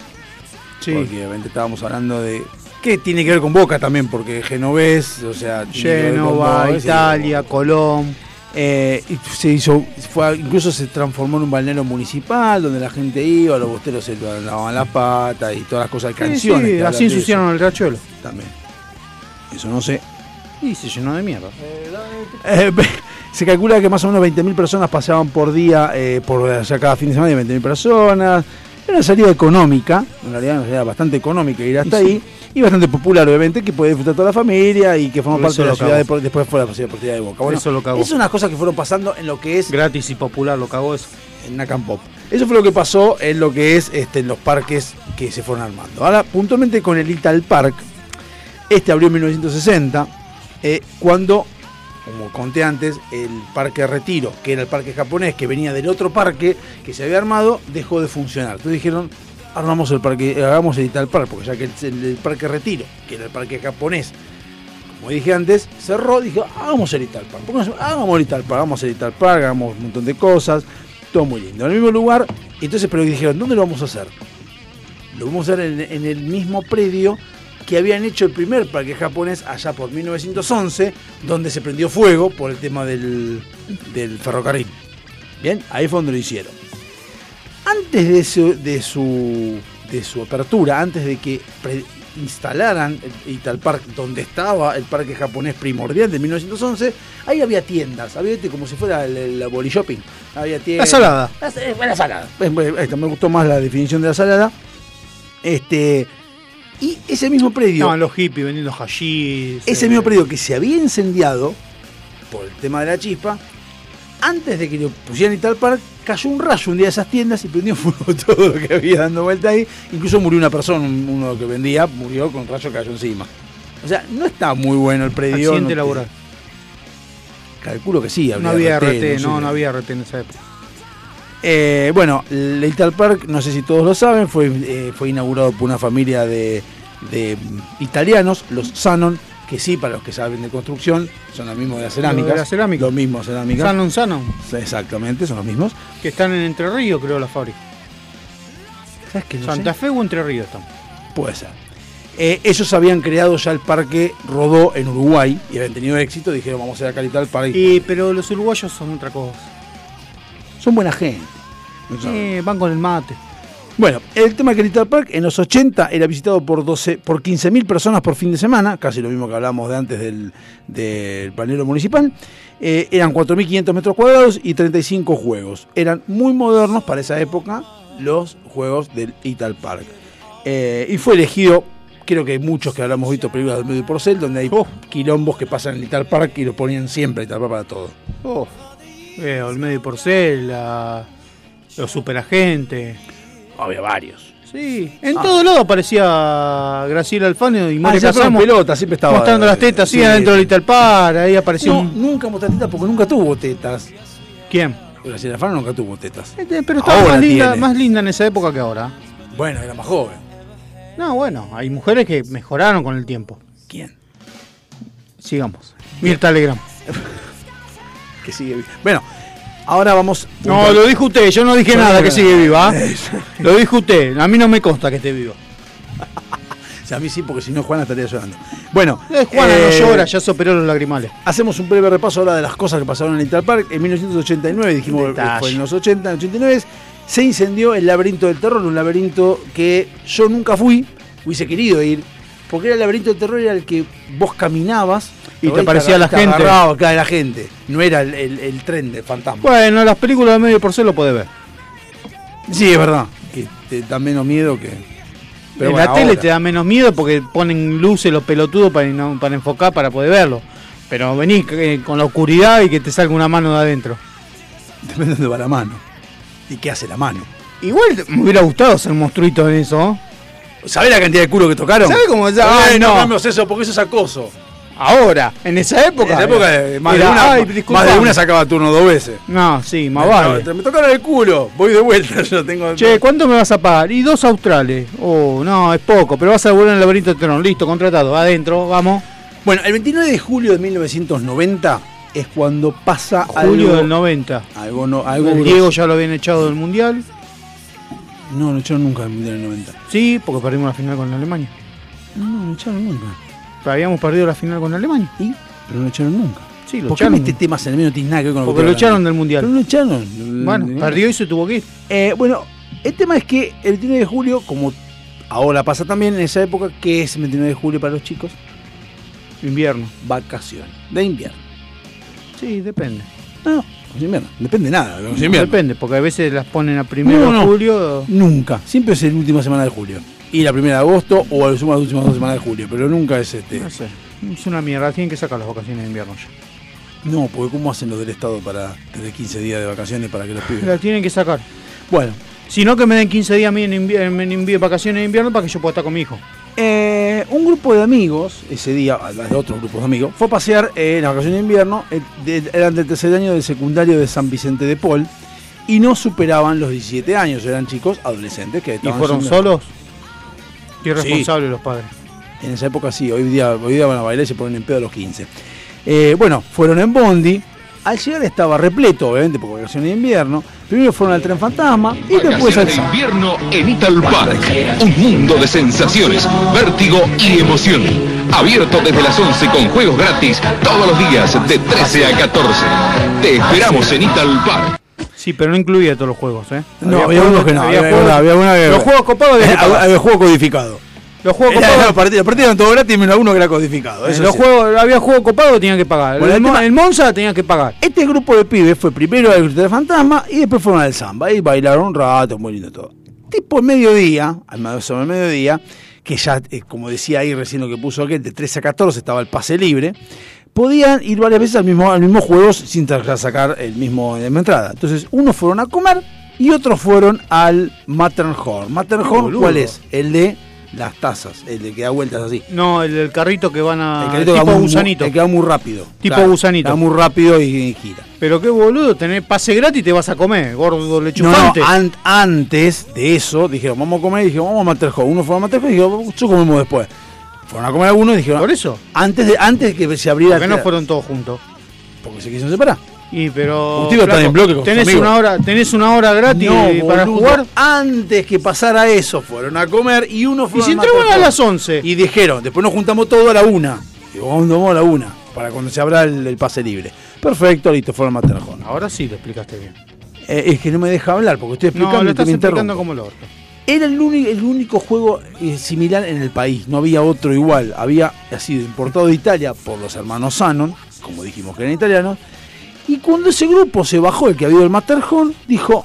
Sí. Porque obviamente estábamos hablando de. que tiene que ver con Boca también? Porque genovés, o sea. sí, Italia, Colón. Eh, y se hizo, fue, incluso se transformó en un balneario municipal donde la gente iba, los bosteros se lavaban las patas y todas las cosas, Sí, canciones. sí, así ensuciaron el riachuelo. también. Eso no sé. Y se llenó de mierda. Eh, se calcula que más o menos 20.000 personas pasaban por día, eh, por o sea, cada fin de semana, 20.000 personas. Era una salida económica, en realidad una salida bastante económica ir hasta ahí, y bastante popular, obviamente, que puede disfrutar toda la familia y que forma parte de la ciudad, de, después fue la ciudad de Boca. Bueno, Eso lo cagó. esas son las cosas que fueron pasando en lo que es Gratis y popular, lo cagó eso. en Nacan Pop. Eso fue lo que pasó en lo que es este, en los parques que se fueron armando. Ahora, puntualmente con el Ital Park, este abrió en 1960, eh, cuando, como conté antes, el Parque Retiro, que era el parque japonés que venía del otro parque que se había armado, dejó de funcionar. Entonces dijeron, armamos el parque, hagamos el Ital Park, porque ya que el, Parque Retiro, que era el parque japonés, como dije antes, cerró, dije, hagamos el Ital Park. Hagamos el Ital Park, hagamos el Ital hagamos un montón de cosas, todo muy lindo. En el mismo lugar, entonces, pero dijeron, ¿dónde lo vamos a hacer? Lo vamos a hacer en el mismo predio que habían hecho el primer parque japonés allá por 1911, donde se prendió fuego por el tema del, del ferrocarril. Bien, ahí fue donde lo hicieron. Antes de su, de su, de su apertura, antes de que instalaran el Ital Park, donde estaba el parque japonés primordial de 1911, ahí había tiendas, había como si fuera el, el body shopping. Había tiendas. salada. La, eh, la salada. Eh, me gustó más la definición de la salada. Este, y ese mismo predio, Estaban los hippies vendiendo hashish. ese eh, mismo predio que se había incendiado por el tema de la chispa, antes de que lo pusieran en Ital Park, cayó un rayo un día de esas tiendas y prendió fuego todo lo que había dando vuelta ahí. Incluso murió una persona, un- uno que vendía, murió con un rayo que cayó encima. O sea, no está muy bueno el predio. Accidente no- laboral. Calculo que sí. No había RT, sé, no, no había RT en esa época. Eh, bueno, el Ital Park, no sé si todos lo saben, fue, eh, fue inaugurado por una familia de, de, italianos, los Sanon, que sí, para los que saben de construcción, son los mismos de las cerámicas. de la cerámica. Los mismos cerámicas. Sanon Sanon, Exactamente, son los mismos. que están en Entre Ríos, creo, la fábrica. ¿Sabes qué? No Santa sé. Fe o Entre Ríos están. Puede ser. Eh, ellos habían creado ya el parque Rodó en Uruguay y habían tenido éxito. Dijeron, vamos a hacer acá el Ital Park. Y, pero los uruguayos son otra cosa. Son buena gente. Eh, van con el mate. Bueno, el tema es que el Ital Park en los 80 era visitado por 12, por 15.000 personas por fin de semana, casi lo mismo que hablábamos de antes del, del balneario municipal. Eh, eran 4.500 metros cuadrados y 35 juegos. Eran muy modernos para esa época los juegos del Ital Park. Eh, y fue elegido, creo que hay muchos que habremos visto películas del medio de Porcel, donde hay quilombos que pasan en el Ital Park y lo ponían siempre Ital Park para todo. Oh. Eh, Olmedo y Porcel, la- los superagentes. Había varios. Sí, en todo lado aparecía Graciela Alfano y María Ah, siempre Casamo en pelota, siempre estaba. mostrando las tetas, sí, Sí. adentro del Little Par, ahí apareció No, un... nunca mostró tetas porque nunca tuvo tetas. ¿Quién? Graciela Alfano nunca tuvo tetas. Este, Pero estaba Ahora más linda, más linda en esa época que ahora. Bueno, era más joven. No, bueno, hay mujeres que mejoraron con el tiempo. ¿Quién? Sigamos. Mirta Legrand. Que sigue. Bueno, ahora vamos. No, lo dijo usted, yo no dije Bueno, nada que sigue viva. ¿ah? Lo dijo usted, a mí no me consta que esté viva. O sea, a mí sí, porque si no, Juana estaría llorando. Bueno, Eh, Juana eh, no llora, ya superó los lagrimales. Hacemos un breve repaso ahora de las cosas que pasaron en Little Park. En 1989, dijimos fue en los 80, en 89, se incendió el laberinto del terror, un laberinto que yo nunca fui, hubiese querido ir, porque era el laberinto del terror, era el que vos caminabas Y te aparecía la te gente. agarraba, claro, la gente. No era el, el- el tren del fantasma. Bueno, las películas de medio por lo puede ver. Sí, es verdad. Que te da menos miedo que. en bueno, la tele ahora. te da menos miedo porque ponen luces los pelotudos para, para enfocar para poder verlo. Pero vení eh, con la oscuridad y que te salga una mano de adentro. Depende de dónde va la mano. ¿Y qué hace la mano? Igual me hubiera gustado ser monstruito en eso. ¿Sabés la cantidad de culo que tocaron? ¿Sabés cómo ya? Ay, Ay, no, no. eso porque eso es acoso. Ahora, en esa época. En esa época eh, más, era, de una, "Ay, más disculpame". de una sacaba turno dos veces. No, sí, más vale. No, me tocaron el culo, voy de vuelta, yo tengo. Che, ¿cuánto me vas a pagar? Y dos australes. Oh, no, es poco, pero vas a volver al laberinto de Terror. Listo, contratado. Adentro, vamos. Bueno, el 29 de julio de 1990 es cuando pasa Julio algo, del 90. algo no, algo El. Diego ya lo habían echado del mundial. No, no echaron nunca el mundial del 90. Sí, porque perdimos la final con Alemania. No, no echaron nunca. Pero habíamos perdido la final con Alemania. ¿Y? Pero no echaron nunca. Sí, lo ¿Por qué echaron. metes temas en el medio? No tiene nada que ver con lo Porque que lo echaron del mundial. Pero no echaron. Bueno, No. perdió y se tuvo que ir. Eh, bueno, el tema es que el 29 de julio, como ahora pasa también en esa época, que es el 29 de julio para los chicos? Invierno. Vacaciones. De invierno. Sí, depende. No, de invierno. Depende nada. de invierno. Depende, porque a veces las ponen a primero No, no. de julio. Nunca. Siempre es la última semana de julio. Y la primera de agosto o a lo sumo las últimas dos semanas de julio. Pero nunca es este. No sé. Es una mierda. Tienen que sacar las vacaciones de invierno ya. No, porque ¿cómo hacen los del Estado para tener 15 días de vacaciones para que los pibes? Las tienen que sacar. Bueno, Si no, que me den 15 días a mí en, invi- en invi- vacaciones de invierno para que yo pueda estar con mi hijo. Eh, un grupo de amigos, ese día, además de otros grupos de amigos, fue a pasear eh, en las vacaciones de invierno, eh, de- eran del tercer año del secundario de San Vicente de Paul, y no superaban los 17 años, eran chicos adolescentes que ¿Y estaban fueron yendo- solos? Irresponsables los padres. En esa época sí, hoy día, hoy día van a bailar y se ponen en pedo a los 15. Eh, bueno, fueron en Bondi, al llegar estaba repleto, obviamente, por vacaciones de invierno, primero fueron al tren fantasma y después al de invierno en Ital Park. Un mundo de sensaciones, vértigo y emoción. Abierto desde las 11 con juegos gratis todos los días de 13 a 14. Te esperamos en Ital Park. Sí, pero no incluía todos los juegos, ¿eh? No, había juegos- unos que no, había, juegos- había una que- Los juegos copados había había, había juego codificado. Los juegos Era- copados. los partidos, los partidos eran todos gratis menos uno que era codificado. eso los sí. juegos, había juego copado que tenían que pagar. Bueno, el, tema- Monza tenía que pagar. Este grupo de pibes fue primero al Grito de Fantasma y después fueron al Samba. Y bailaron un rato, muy lindo todo. Tipo el mediodía, al sobre el mediodía, que ya, eh, como decía ahí recién lo que puso aquel, de 13 a 14 estaba el pase libre, podían ir varias veces al mismo, al mismo juego sin sacar el mismo de entrada. Entonces, unos fueron a comer y otros fueron al Matterhorn. ¿Matterhorn cuál es? El de las tazas, el que da vueltas así. No, el carrito que van a. el carrito que tipo va muy- gusanito. el que va muy rápido. Tipo gusanito. Va muy rápido y, y gira. Pero qué boludo, tener pase gratis y te vas a comer, gordo No, no, lechufante. an- antes de eso dijeron, vamos a comer y dijeron, vamos a Matterhorn. Uno fue a Matterhorn y dijeron, yo comemos después. Fueron a comer algunos y dijeron, Por eso. antes de, antes de que se abriera Porque no fueron todos juntos. porque se quisieron separar. Y pero. Usted flaco, en bloque con tenés una hora, tenés una hora gratis No, para boludo, jugar. Antes que pasara eso, fueron a comer y uno fue Y si a entraban a las 11. Y dijeron, después nos juntamos todo a la una. Digo, vamos vamos a la una, para cuando se abra el, el pase libre. Perfecto, listo, fueron a. Ahora sí lo explicaste bien. Eh, es que no me deja hablar porque estoy explicando No, lo y estás explicando como el orto. Era el, uni- el único juego eh, similar en el país, no había otro igual. Había sido importado de Italia por los hermanos Sanon, como dijimos que eran italianos. Y cuando ese grupo se bajó, el que había ido al Matterhorn, dijo: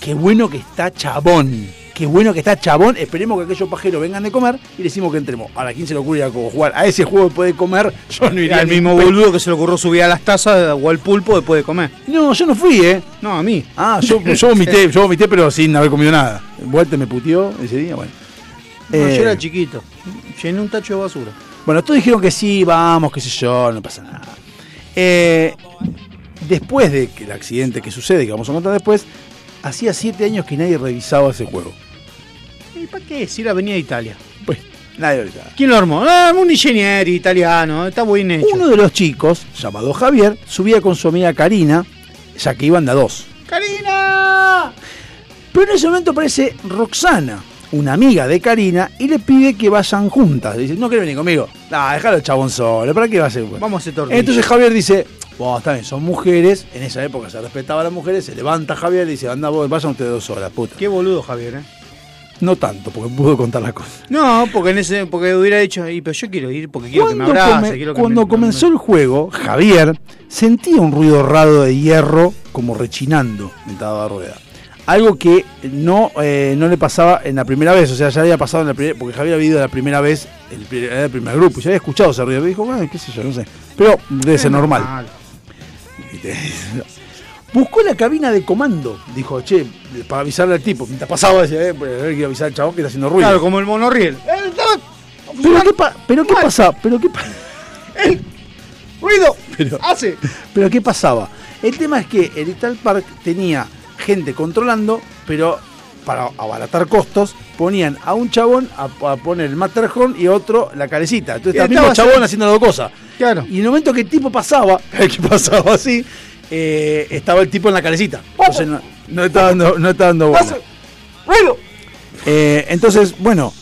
Qué bueno que está chabón, qué bueno que está chabón. Esperemos que aquellos pajeros vengan de comer y le decimos que entremos. Ahora, ¿a quién se le ocurre a jugar a ese juego que puede comer? Yo no iría el ni mismo pe- boludo que se le ocurrió subir a las tazas o al pulpo después de comer. No, yo no fui, ¿eh? No, a mí. Ah, yo, yo vomité, yo vomité, pero sin haber comido nada. Vuelta me puteó ese día, bueno. No, Eh, yo era chiquito. Llené un tacho de basura. Bueno, todos dijeron que sí, vamos, qué sé yo, no pasa nada. Eh, después de que el accidente que sucede, que vamos a contar después, hacía siete años que nadie revisaba ese juego. ¿Y para qué? Si era Avenida Italia. Pues, nadie lo. ¿Quién lo armó? Ah, un ingeniero italiano, está bien hecho. Uno de los chicos, llamado Javier, subía con su amiga Karina, ya que iban de a dos. ¡Karina! Pero en ese momento aparece Roxana, una amiga de Karina, y le pide que vayan juntas. Dice, no quiere venir conmigo. No, déjalo el chabón solo, ¿para qué va a ser? Vamos a hacer. Entonces Javier dice, bueno, está bien, son mujeres, en esa época se respetaba a las mujeres, se levanta Javier y dice, anda vos, vayan ustedes dos horas, puta. Qué boludo, Javier, ¿eh? No tanto, porque pudo contar las cosas. No, porque en ese, porque hubiera dicho, "Y, pero yo quiero ir porque quiero que me Cuando, abrace, come- quiero que cuando me- comenzó el juego, Javier sentía un ruido raro de hierro como rechinando en cada rueda. Algo que no, eh, no le pasaba en la primera vez, o sea, ya había pasado en la primera, porque Javier había ido la primera vez, el, el primer grupo, y ya había escuchado ese ruido, y dijo, bueno, qué sé yo, no sé. Pero debe ser normal. Buscó la cabina de comando, dijo, che, para avisarle al tipo, mientras pasaba, decía, eh, pues, hay que avisar al chabón que está haciendo ruido. Claro, como el monorriel. ¡Eh, pero qué, pa- pero qué pasa, pero qué pa- ¡Ruido! Pero- ¡Hace! Pero ¿qué pasaba? El tema es que el Ital Park tenía gente controlando, pero para abaratar costos, ponían a un chabón a, a poner el Matterhorn y a otro la calecita. Entonces Y el mismo chabón haciendo- haciendo las dos cosas. Claro. Y en el momento que el tipo pasaba, que pasaba así, eh, estaba el tipo en la calecita. Entonces no, no estaba dando, no estaba dando. Eh, entonces, bueno,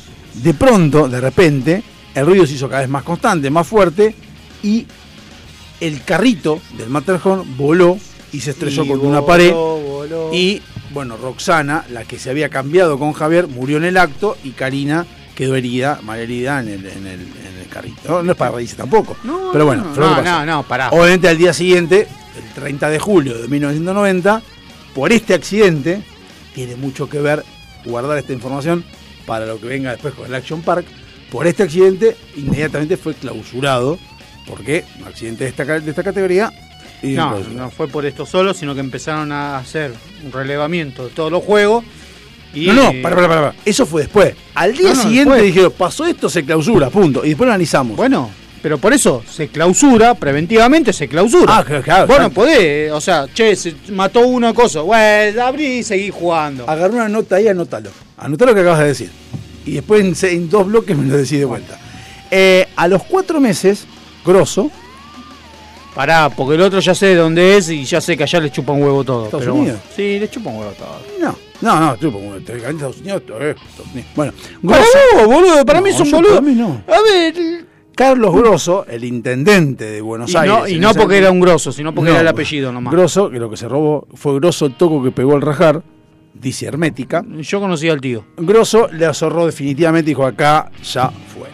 de pronto, de repente, el ruido se hizo cada vez más constante, más fuerte, y el carrito del Matterhorn voló y se estrelló Y contra una pared. voló. Y, bueno, Roxana, la que se había cambiado con Javier, murió en el acto y Karina quedó herida, mal herida en el, en el, en el carrito. No, no es para reírse tampoco. No, pero bueno, no, fue lo que no, pasó. no, no, pará. Obviamente al día siguiente, el 30 de julio de 1990, por este accidente, tiene mucho que ver guardar esta información para lo que venga después con el Action Park. Por este accidente, inmediatamente fue clausurado, porque un accidente de esta, de esta categoría. y No, clausurado. no fue por esto solo, sino que empezaron a hacer un relevamiento de todos los juegos. Y, No, no, para, para, para, para. Eso fue después. Al día No, no, siguiente después. dijeron, pasó esto, se clausura, punto. Y después lo analizamos. Bueno, pero por eso se clausura, preventivamente se clausura. Ah, claro, claro, Bueno, podés, o sea, che, se mató uno cosa. Bueno, abrí y seguí jugando. Agarró una nota ahí, anótalo. Anotá lo que acabas de decir. Y después en, dos bloques me lo decís de vuelta. Eh, a los cuatro meses, Grosso, Pará, porque el otro ya sé de dónde es y ya sé que allá le chupa un huevo todo. ¿Estados pero Unidos? bueno. Sí, le chupa un huevo todo. no, no, no, tipo, como teóricamente Estados Unidos, eh, Estados Unidos. Bueno, Para Grosso, vos, boludo, para mí es un boludo. para mí no. A ver. Carlos Grosso, el intendente de Buenos Y Aires. no, y no porque era un grosso, sino porque No, era el apellido nomás. Grosso, que lo que se robó fue Grosso el toco que pegó al rajar, dice Hermética. Yo conocí al tío. Grosso le azorró definitivamente y dijo acá ya fue.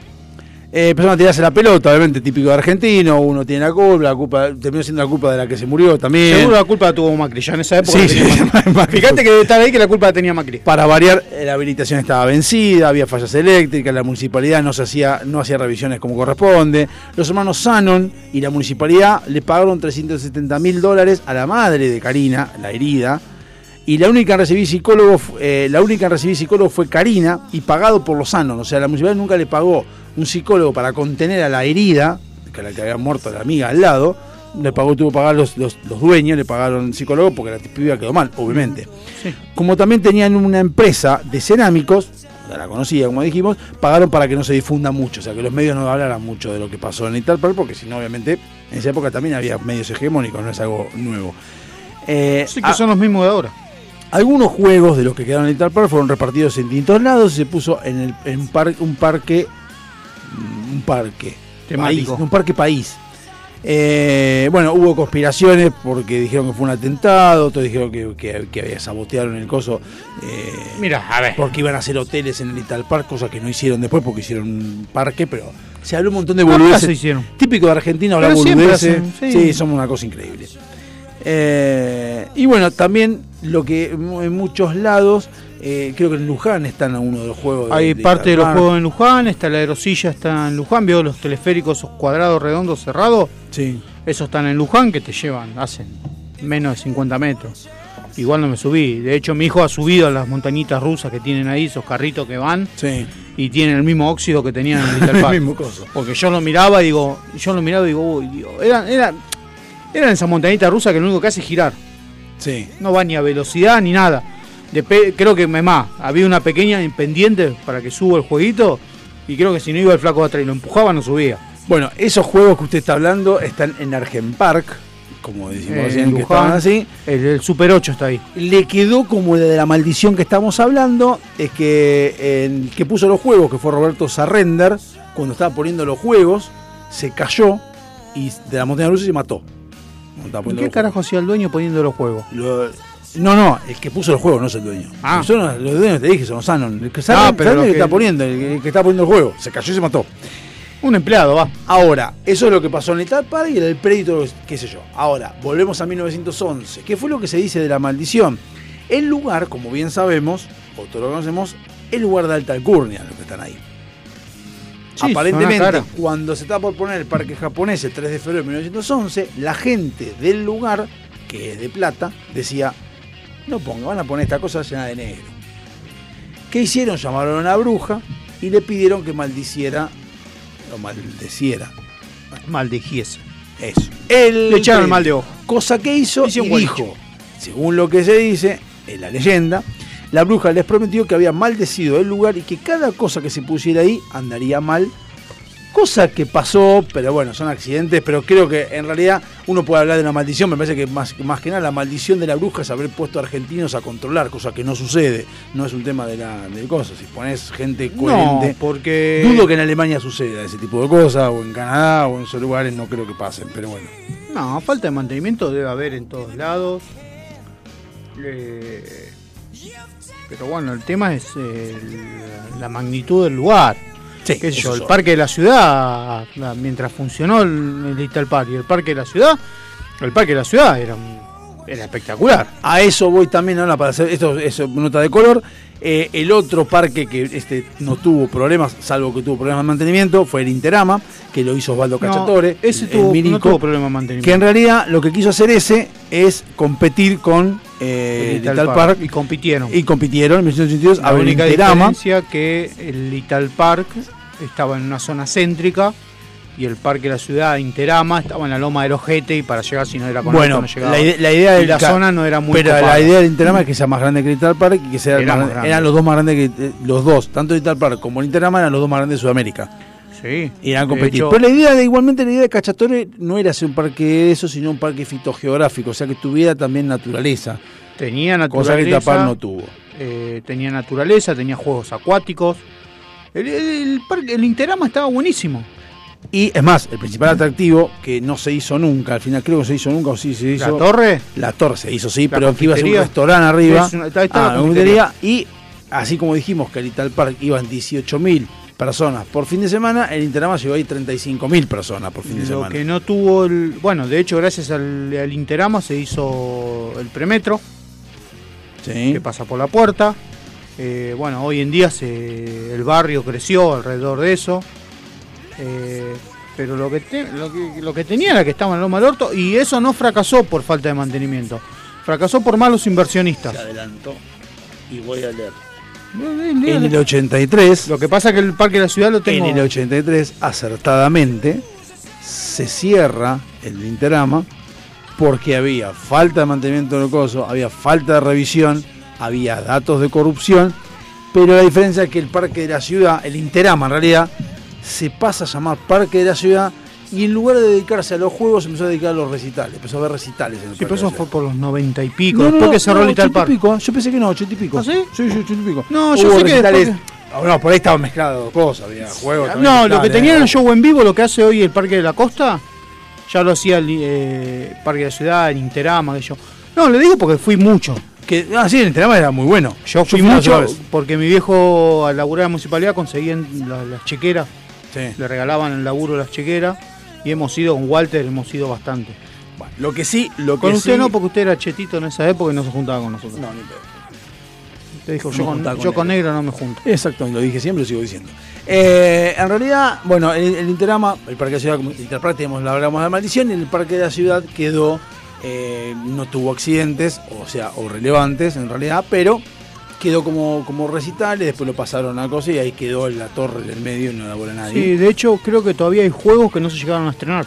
Eh, empezaron a tirarse la pelota, obviamente, típico de argentino. Uno tiene la culpa, la culpa terminó siendo la culpa de la que se murió también. Seguro la culpa la tuvo Macri, ya en esa época. Sí, sí, Macri. Fíjate que debe estar ahí que la culpa la tenía Macri. Para variar, eh, la habilitación estaba vencida, había fallas eléctricas, la municipalidad no, se hacía, no hacía revisiones como corresponde. Los hermanos Sanon y la municipalidad le pagaron 370 mil dólares a la madre de Karina, la herida. Y la única en recibir psicólogo, eh, la única en recibir psicólogo fue Karina y pagado por los Sanon. O sea, la municipalidad nunca le pagó un psicólogo para contener a la herida, que era la que había muerto la amiga al lado. Le pagó, tuvo que pagar los, los, los dueños, le pagaron psicólogo porque la piba quedó mal, obviamente. Como también tenían una empresa de cerámicos, ya la conocía, como dijimos, pagaron para que no se difunda mucho, o sea, que los medios no hablaran mucho de lo que pasó en Park, porque si no, obviamente, en esa época también había medios hegemónicos, no es algo nuevo. Eh, Sí que a- son los mismos de ahora. algunos juegos de los que quedaron en Park fueron repartidos en distintos lados y se puso en, el, en par- un parque. Un parque. Temático. país, un parque país. Eh, bueno, hubo conspiraciones porque dijeron que fue un atentado, otros dijeron que, que, que había sabotearon el coso. eh, Mira, a ver. porque iban a hacer hoteles en el Ital Park, cosa que no hicieron después porque hicieron un parque, pero se habló un montón de boludeces. hicieron. Típico de Argentina hablar boludeces. sí. somos una cosa increíble. Eh, y bueno, también lo que en muchos lados, eh, creo que en Luján están uno de los juegos. Hay de parte de los juegos en Luján, está la aerosilla, está en Luján, vio los teleféricos esos cuadrados redondos cerrados, Sí. esos están en Luján que te llevan, hacen menos de 50 metros. Igual no me subí, de hecho mi hijo ha subido a las montañitas rusas que tienen ahí, esos carritos que van, Sí. y tienen el mismo óxido que tenían en el Little Park. El mismo coso. Porque yo lo miraba y digo, yo lo miraba y digo, uy, Dios, eran, eran, eran esas montañitas rusas que lo único que hace es girar. Sí. No va ni a velocidad ni nada. Creo que más, había una pequeña pendiente para que suba el jueguito y creo que si no iba el flaco atrás y lo empujaba no subía. Bueno, esos juegos que usted está hablando están en Argen Park, como decimos Eh, que estaban así. El, el Super 8 está ahí. Le quedó como de la maldición que estamos hablando, es que el que puso los juegos, que fue Roberto Sarrender, cuando estaba poniendo los juegos, se cayó y de la montaña rusa se mató. Cuando estaba ¿Y poniendo qué carajo hacía el dueño poniendo los juegos? juegos. Lo- no, no, el que puso los juegos no es el dueño. Ah. Son los, dueños, te dije, son los Sanon. El que, pero Sarrender lo que que- está poniendo, el que, el está poniendo el juego, se cayó y se mató. Un empleado, va. Ahora, eso es lo que pasó en el Ital Park y el prédito, qué sé yo. Ahora, volvemos a 1911. ¿Qué fue lo que se dice de la maldición? El lugar, como bien sabemos, o todos lo conocemos, el lugar de alta alcurnia, los que están ahí. Sí, Aparentemente, cuando se está por poner el parque japonés el 3 de febrero de 1911, la gente del lugar, que es de plata, decía, no ponga, van a poner esta cosa llena de negro. ¿Qué hicieron? Llamaron a una bruja y le pidieron que maldiciera, o maldeciera, Maldijiese. eso. El Le echaron el mal de ojo. Cosa que hizo y dijo, según lo que se dice en la leyenda, la bruja les prometió que había maldecido el lugar y que cada cosa que se pusiera ahí andaría mal. Cosa que pasó, pero bueno, son accidentes, pero creo que en realidad uno puede hablar de una maldición, me parece que más, más que nada la maldición de la bruja es haber puesto a argentinos a controlar, cosa que no sucede, no es un tema de la de cosas, si pones gente No, coherente. porque... Dudo que en Alemania suceda ese tipo de cosas, o en Canadá, o en esos lugares, no creo que pasen, pero bueno. No, falta de mantenimiento debe haber en todos lados. Eh, pero bueno, el tema es eh, el- la magnitud del lugar. Sí, Qué sé yo, el parque de la ciudad, mientras funcionó el, el Little Park y el parque de la ciudad, el parque de la ciudad era, era espectacular. A eso voy también ahora para hacer esto es nota de color. Eh, el otro parque que este no tuvo problemas, salvo que tuvo problemas de mantenimiento, fue el Interama, que lo hizo Osvaldo Cachatore. No, ese el tuvo, no Mirico, tuvo problema de mantenimiento. que en realidad lo que quiso hacer ese es competir con eh, El Little Little Park, Park, y compitieron. y compitieron en 1982 La el única Interama. diferencia que el Little Park estaba en una zona céntrica y el parque de la ciudad Interama estaba en la loma del Ojete y para llegar si no era con Bueno, no llegaba. la, ide- la idea Y del la zona no era muy Pero copada. la idea del Interama es que sea más grande que el Little Park y que sea Era más grande- eran los dos más grandes que eh, los dos, tanto el Little Park como el Interama eran los dos más grandes de Sudamérica. Sí. A De competir. hecho, Pero la idea de igualmente la idea de Cachatore no era hacer un parque de eso, sino un parque fitogeográfico, o sea que tuviera también naturaleza, tenía cosa que naturaleza. Tapar no tuvo. eh, tenía naturaleza, tenía juegos acuáticos. El, el- el parque, el Interama estaba buenísimo. Y es más, el principal atractivo que no se hizo nunca, al final creo que se hizo nunca o sí se hizo. La torre, La torre se hizo, sí, La pero que iba a ser un restaurante arriba. Es una- está- está la Ah, confitería. Y así como dijimos que el Little Park iban 18.000 personas por fin de semana, el Interama llegó ahí 35.000 personas por fin de Lo semana. que no tuvo el. Bueno, de hecho, gracias al, al Interama se hizo el premetro, Sí. que pasa por la puerta. Eh, bueno, hoy en día se, el barrio creció alrededor de eso. Eh, pero lo que, te- lo, que, lo que tenía era que estaba en Loma del Orto y eso no fracasó por falta de mantenimiento. Fracasó por malos inversionistas. Se adelantó y voy a leer. En el 83, Lo que pasa es que el Parque de la Ciudad lo tengo. en el 83, acertadamente, se cierra el Interama porque había falta de mantenimiento del coso, había falta de revisión, había datos de corrupción, pero la diferencia es que el Parque de la Ciudad, el Interama en realidad, se pasa a llamar Parque de la Ciudad y en lugar de dedicarse a los juegos, empezó a dedicar a los recitales, empezó a ver recitales en el Sí, pero eso fue por los noventa y pico. No, no, después no, que cerró el Little 80 y Park. pico. Yo pensé que no, 80 y pico. ¿Ah, sí? Sí, sí, 80 y pico. No, yo sé que después Ah, No, por ahí estaban mezcladas dos cosas, había juegos. también No, lo que tenía ¿eh? el show en vivo, lo que hace hoy el Parque de la Costa, ya lo hacía el eh, Parque de la Ciudad, el Interama, que yo. No, le digo porque fui mucho. Que, ah, sí, el Interama era muy bueno. Yo fui mucho porque mi viejo al laburar en la municipalidad conseguían la- las chequeras, Sí. le regalaban el laburo las chequeras y hemos ido con Walter, hemos ido bastante. Bueno, lo que sí, lo Con que usted sí- no, porque usted era chetito en esa época y no se juntaba con nosotros. No, ni pedo. Usted dijo, yo, con, yo con negro. no me junto. Exacto, lo dije siempre, lo sigo diciendo. Eh, en realidad, bueno, el, el Interama, el Parque de la Ciudad, como Interpark, tenemos, la hablamos de maldición, y el Parque de la Ciudad quedó, eh, no tuvo accidentes, o sea, o relevantes en realidad, pero quedó como, como recital y después lo pasaron a cosa y ahí quedó en la torre del medio y no la voló nadie. Sí, de hecho creo que todavía hay juegos que no se llegaron a estrenar.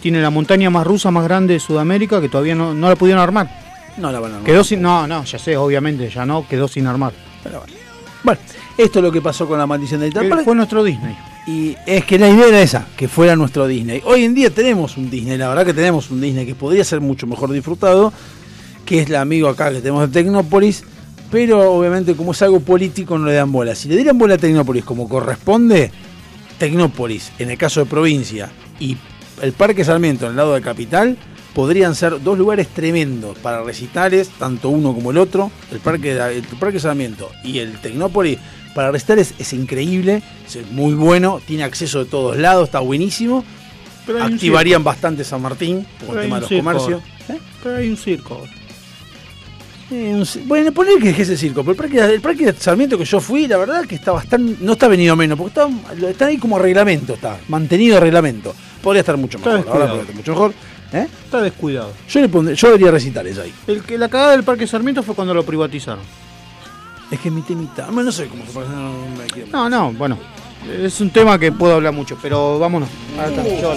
Tiene la montaña más rusa más grande de Sudamérica que todavía no, no la pudieron armar. No la van a armar. Quedó sin. No, no, ya sé, obviamente, ya no, quedó sin armar. Pero bueno. Bueno, esto es lo que pasó con la maldición del. Fue nuestro Disney. Y es que la idea era esa, que fuera nuestro Disney. Hoy en día tenemos un Disney, la verdad que tenemos un Disney que podría ser mucho mejor disfrutado, que es el amigo acá que tenemos de Tecnópolis, pero obviamente como es algo político no le dan bola. Si le dieran bola a Tecnópolis como corresponde, Tecnópolis, en el caso de provincia, y el Parque Sarmiento en el lado de Capital, podrían ser dos lugares tremendos para recitales, tanto uno como el otro. El Parque, el Parque Sarmiento y el Tecnópolis, para recitales es increíble, es muy bueno, tiene acceso de todos lados, está buenísimo. Pero Activarían bastante San Martín, por el tema de los circo comercios. ¿Eh? Pero hay un circo. Eh, un bueno, poner que es ese circo, pero el parque, el parque de Sarmiento que yo fui, la verdad que está bastante, no está venido menos, porque está, está ahí como reglamento, está mantenido reglamento. Podría estar mucho Está mejor, descuidado. podría estar mucho mejor. ¿Eh? Está descuidado. Yo le pondré, yo haría recitales ahí. El que la cagada del Parque Sarmiento fue cuando lo privatizaron. Es que mi temita, no sé cómo se pasa, no, no No, no, bueno. Es un tema que puedo hablar mucho, pero vámonos. Ahora está, yo-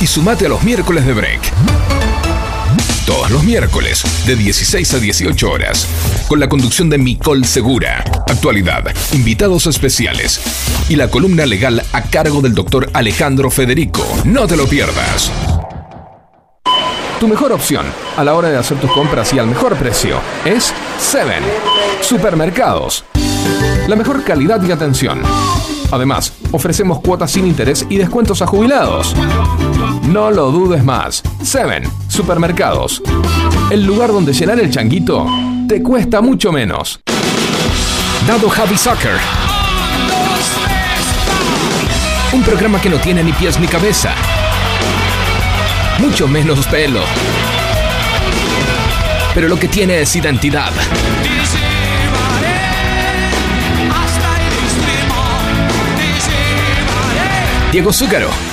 Y sumate a los miércoles de break. Todos los miércoles, de 16 a 18 horas, con la conducción de Micol Segura, actualidad, invitados especiales y la columna legal a cargo del doctor Alejandro Federico. No te lo pierdas. Tu mejor opción a la hora de hacer tus compras y al mejor precio es Seven Supermercados. La mejor calidad y atención. Además, ofrecemos cuotas sin interés y descuentos a jubilados. No lo dudes más. Seven Supermercados. El lugar donde llenar el changuito te cuesta mucho menos. Dado Javi Soccer. Un programa que no tiene ni pies ni cabeza. Mucho menos pelo. Pero lo que tiene es identidad. Diego Zúcaro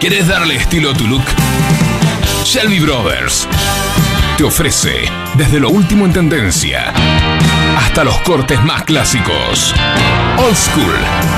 ¿Quieres darle estilo a tu look? Shelby Brothers te ofrece desde lo último en tendencia hasta los cortes más clásicos. Old School.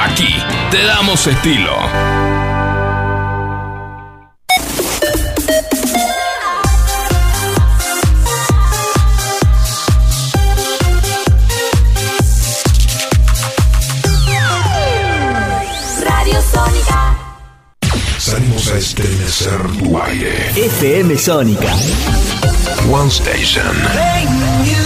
Aquí te damos estilo. Radio Sónica. Salimos a estremecer tu aire. FM Sónica. One Station.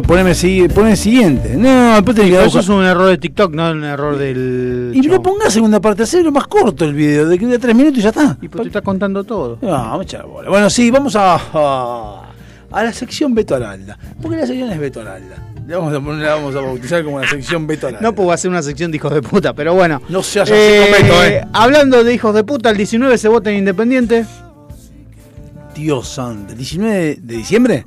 Poneme, poneme siguiente. No, después tenés que Pero dar eso es un error de TikTok, no un error del. Y no pongas segunda parte, hacelo más corto el video, de que de tres minutos y ya está. Y pues te está contando todo. No, mucha bola. Bueno, sí, vamos a, a, a la sección Beto Aralda. Porque la sección es Beto Aralda. Le vamos a, poner- la vamos a bautizar como la sección Beto Aralda. No, pues va a ser una sección de hijos de puta, pero bueno. No seas así Eh, con Beto, eh. Hablando de hijos de puta, el 19 se vota en Independiente. Dios santo. ¿19 de diciembre?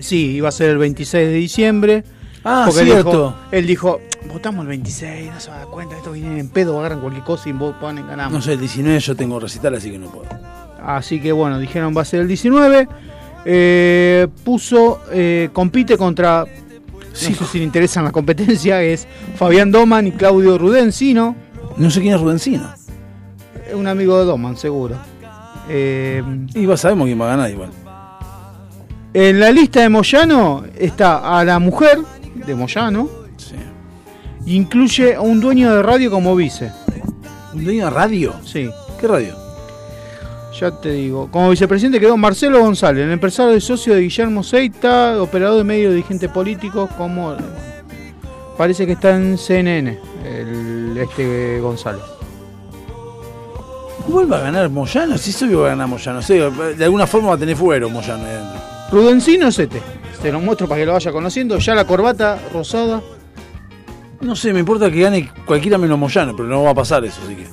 Sí, iba a ser el 26 de diciembre. Ah, porque él cierto. dijo- Él dijo, votamos el 26, no se va a dar cuenta, esto viene en pedo, agarran cualquier cosa y ponen, ganamos. No sé, el 19 yo tengo recital, así que no puedo. Así que bueno, dijeron va a ser el 19. Eh, puso, eh, compite contra, no sé si le interesan la competencia, es Fabián Doman y Claudio Rudencino. No sé quién es Rudencino. Es un amigo de Doman, seguro. Eh, Y va, sabemos quién va a ganar igual. En la lista de Moyano está a la mujer de Moyano. Sí. Incluye a un dueño de radio como vice. ¿Un dueño de radio? Sí. ¿Qué radio? Ya te digo. Como vicepresidente quedó Marcelo González, el empresario y socio de Guillermo Seita, operador de medios, dirigente político, como parece que está en CNN, el, este González. ¿Vuelve a ganar Moyano? Sí, soy va a ganar Moyano. Sí, de alguna forma va a tener fuero Moyano ahí adentro. Rudencino es este. Se lo muestro para que lo vaya conociendo. Ya la corbata rosada. No sé, me importa que gane cualquiera menos Moyano, pero no va a pasar eso, así que.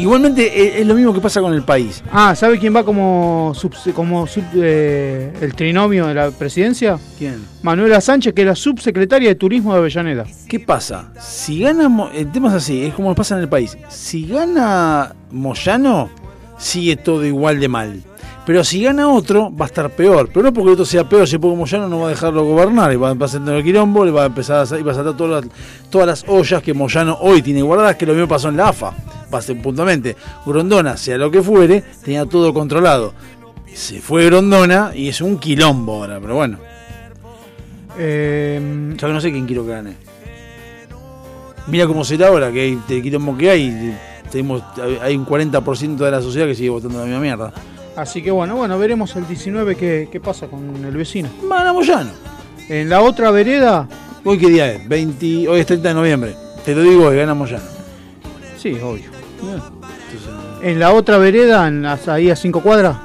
Igualmente eh, es lo mismo que pasa con el país. Ah, ¿sabe quién va como, sub- como sub- eh, el trinomio de la presidencia? ¿Quién? Manuela Sánchez, que es la subsecretaria de Turismo de Avellaneda. ¿Qué pasa? Si gana. El tema es así, es como pasa en el país. Si gana Moyano, sigue todo igual de mal. Pero si gana otro, va a estar peor. Pero no porque el otro sea peor, si porque Moyano no va a dejarlo gobernar. Y va a empezar a tener quilombo, le va a empezar a, y va a saltar todas las, todas las ollas que Moyano hoy tiene guardadas, que lo mismo pasó en la AFA. Pase puntualmente. Grondona, sea lo que fuere, tenía todo controlado. Se fue Grondona y es un quilombo ahora, pero bueno. Eh, Yo que no sé quién quiero que gane. Mira cómo será ahora, que hay el quilombo que hay. Tenemos, hay un 40% de la sociedad que sigue votando la misma mierda. Así que bueno, bueno, veremos el 19 qué, qué pasa con el vecino. Gana Moyano. En la otra vereda, ¿Hoy qué día es? 20, hoy es 30 de noviembre. Te lo digo hoy, gana Moyano. sí, obvio. En la otra vereda, en las- ahí a 5 cuadras,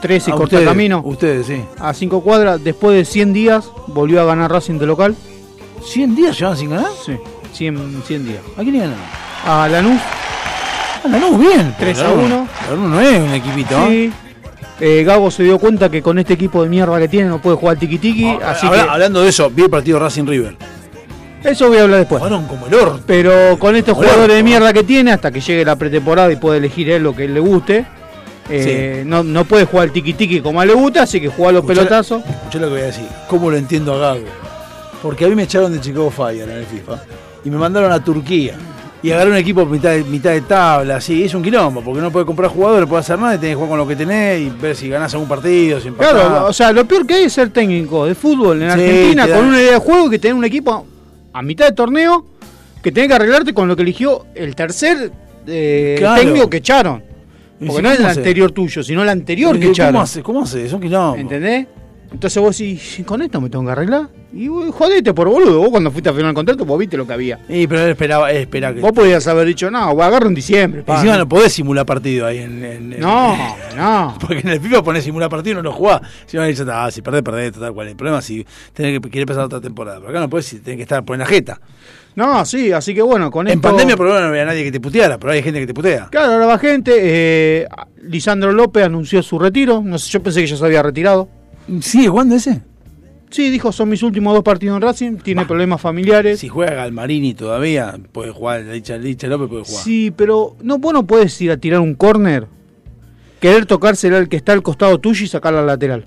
3 y Ah, corta camino. Ustedes, sí. A 5 cuadras, después de 100 días, volvió a ganar Racing de local. ¿100 días llevan sin ganar? Sí, 100, 100 días. ¿A quién le ganaron? A Lanús, Ah, Lanús, bien. 3 a Lanús- 1. Lanús no es un equipito, ¿eh? Sí. Eh, Gago se dio cuenta que con este equipo de mierda que tiene no puede jugar tiki tiki, así Habla- que Hablando de eso, vi el partido Racing River. eso voy a hablar después. Jugaron como el orto. Pero con estos jugadores de mierda que tiene, hasta que llegue la pretemporada y pueda elegir él lo que le guste, eh, no, no puede jugar el tiki como a él le gusta, así que juega los Escuchá- pelotazos. Escuchá lo que voy a decir. ¿Cómo lo entiendo a Gago? Porque a mí me echaron de Chicago Fire en el FIFA y me mandaron a Turquía. Y agarré un equipo mitad de, mitad de tabla, así, es un quilombo, porque no puedes comprar jugadores, no puedes hacer nada, y tenés que jugar con lo que tenés y ver si ganás algún partido, si empatás. Claro, o sea, lo peor que hay es ser técnico de fútbol en Sí, Argentina con una idea de juego que tener un equipo a mitad de torneo que tenés que arreglarte con lo que eligió el tercer eh, Claro. técnico que echaron. Porque si, no es el anterior tuyo, sino el anterior que echaron. ¿Cómo hace? Es un quilombo. ¿Entendés? Entonces vos decís, con esto me tengo que arreglar. Y vos, jodete por boludo. Vos cuando fuiste a firmar el contrato, vos viste lo que había. Y pero él esperaba, él esperaba que. Vos podías haber dicho, no, voy a agarrar en diciembre. pa". Encima no podés simular partido ahí en. en- en- No, no. Porque en el FIFA ponés simular partido y no lo jugás. Si a decir, ah, si perdés, perdés, tal cual. El problema es si tenés que querer empezar otra temporada. Pero acá no podés, si tenés que estar por en la jeta. No, sí, así que bueno, con En esto... pandemia, por lo menos no había nadie que te puteara, pero hay gente que te putea. Claro, ahora va gente. eh, Lisandro López anunció su retiro. No sé, yo pensé que ya se había retirado. ¿Sigue jugando ese? Sí, dijo, son mis últimos dos partidos en Racing. Tiene problemas familiares. Si juega Galmarini todavía, puede jugar. Licha, Licha López puede jugar. Sí, pero no, vos no puedes ir a tirar un córner, querer tocársela al que está al costado tuyo y sacarla al lateral.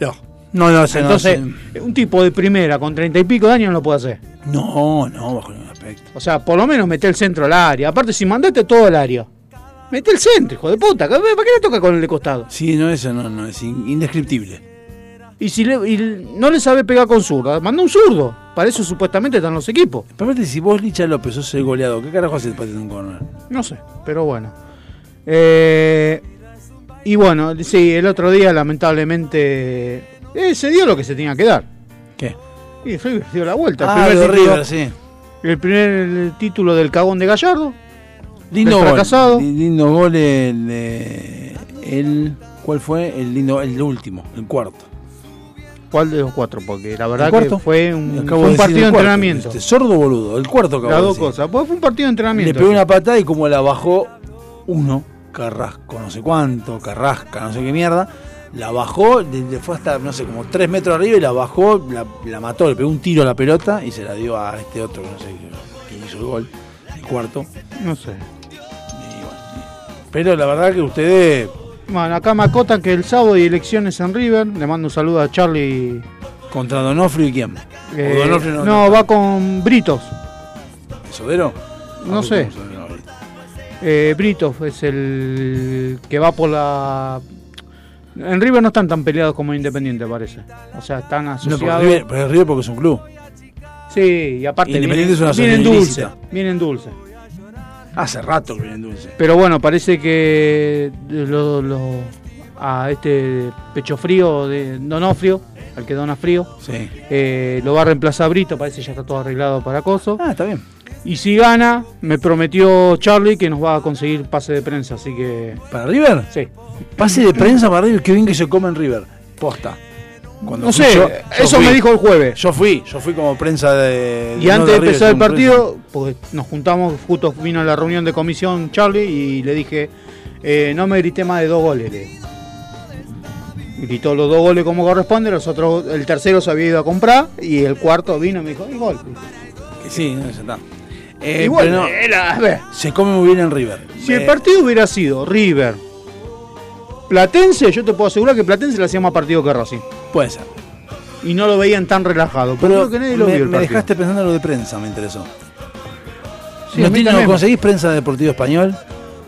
No, no, no, no, Entonces, ese- un tipo de primera con treinta y pico de años no lo puede hacer. no, no, bajo ningún aspecto. O sea, por lo menos mete el centro al área. Aparte, si mandaste todo el área, mete el centro, hijo de puta. ¿Para qué le toca con el de costado? Sí, no, eso no, no, es in- indescriptible. Y si le- y no le sabe pegar con zurda, manda un zurdo. Para eso supuestamente están los equipos. Pero aparte, si vos, Licha López, sos el goleador, ¿qué carajo haces para tener un corner? No sé, pero bueno. Eh, y bueno, sí, el otro día lamentablemente eh, se dio lo que se tenía que dar. ¿Qué? Y River dio la vuelta. El Ah, primer lo de título- River, sí. El primer título del cagón de Gallardo. Lindo gol. Lindo gol el, de- el ¿Cuál fue? El lindo, el último, el cuarto. ¿Cuál de los cuatro? Porque la verdad que fue un, Acabo fue un de decir partido de entrenamiento. este, sordo boludo, el cuarto acabo Las dos cosas. Pues fue un partido de entrenamiento. Le pegó una patada y como la bajó uno, Carrasco, no sé cuánto, Carrasca, no sé qué mierda, la bajó, le, fue hasta, no sé, como tres metros arriba y la bajó, la, la mató, le pegó un tiro a la pelota y se la dio a este otro, que no sé, quién hizo el gol, el cuarto. No sé. Pero la verdad que ustedes, Bueno, acá me acotan que el sábado hay elecciones en River. Le mando un saludo a Charlie. contra Donofrio y quién? Eh, ¿O Donofrio no, va con Britos. ¿Sodero? No Ah, sé. no, no, no. Eh, Britos es el que va por la. En River no están tan peleados como en Independiente, parece. O sea, están No, asociados. River, pero River porque es un club. Sí, y aparte Independiente vienen, es una vienen dulce. Vienen dulce. Hace rato que vienen dulce. Pero bueno, parece que lo, lo- a este pecho frío de Donofrio, al que dona frío, Sí. eh, lo va a reemplazar Brito, parece que ya está todo arreglado para Coso. Ah, está bien. Y si gana, me prometió Charlie que nos va a conseguir pase de prensa, así que ¿Para River? sí. Pase de prensa para River, qué bien que se come en River. Posta. Cuando No sé, yo- eso me dijo el jueves. Yo fui, yo fui como prensa de. Y antes de empezar el partido, porque nos juntamos, justo vino a la reunión de comisión Charlie y le dije, eh, no me grité más de dos goles. le. Gritó los dos goles como corresponde, los otros, el tercero se había ido a comprar y el cuarto vino y me dijo, el gol. Que sí, no, ya está. Eh, pero no, era- a ver, se come muy bien en River. si el Eh, partido hubiera sido River, Platense, yo te puedo asegurar que Platense le hacía más partido que Racing. Puede ser. Y no lo veían tan relajado. Pero creo que nadie lo me, vio el me dejaste pensando en lo de prensa, me interesó. Sí, ¿No, a mí tiene- no conseguís prensa de Deportivo Español?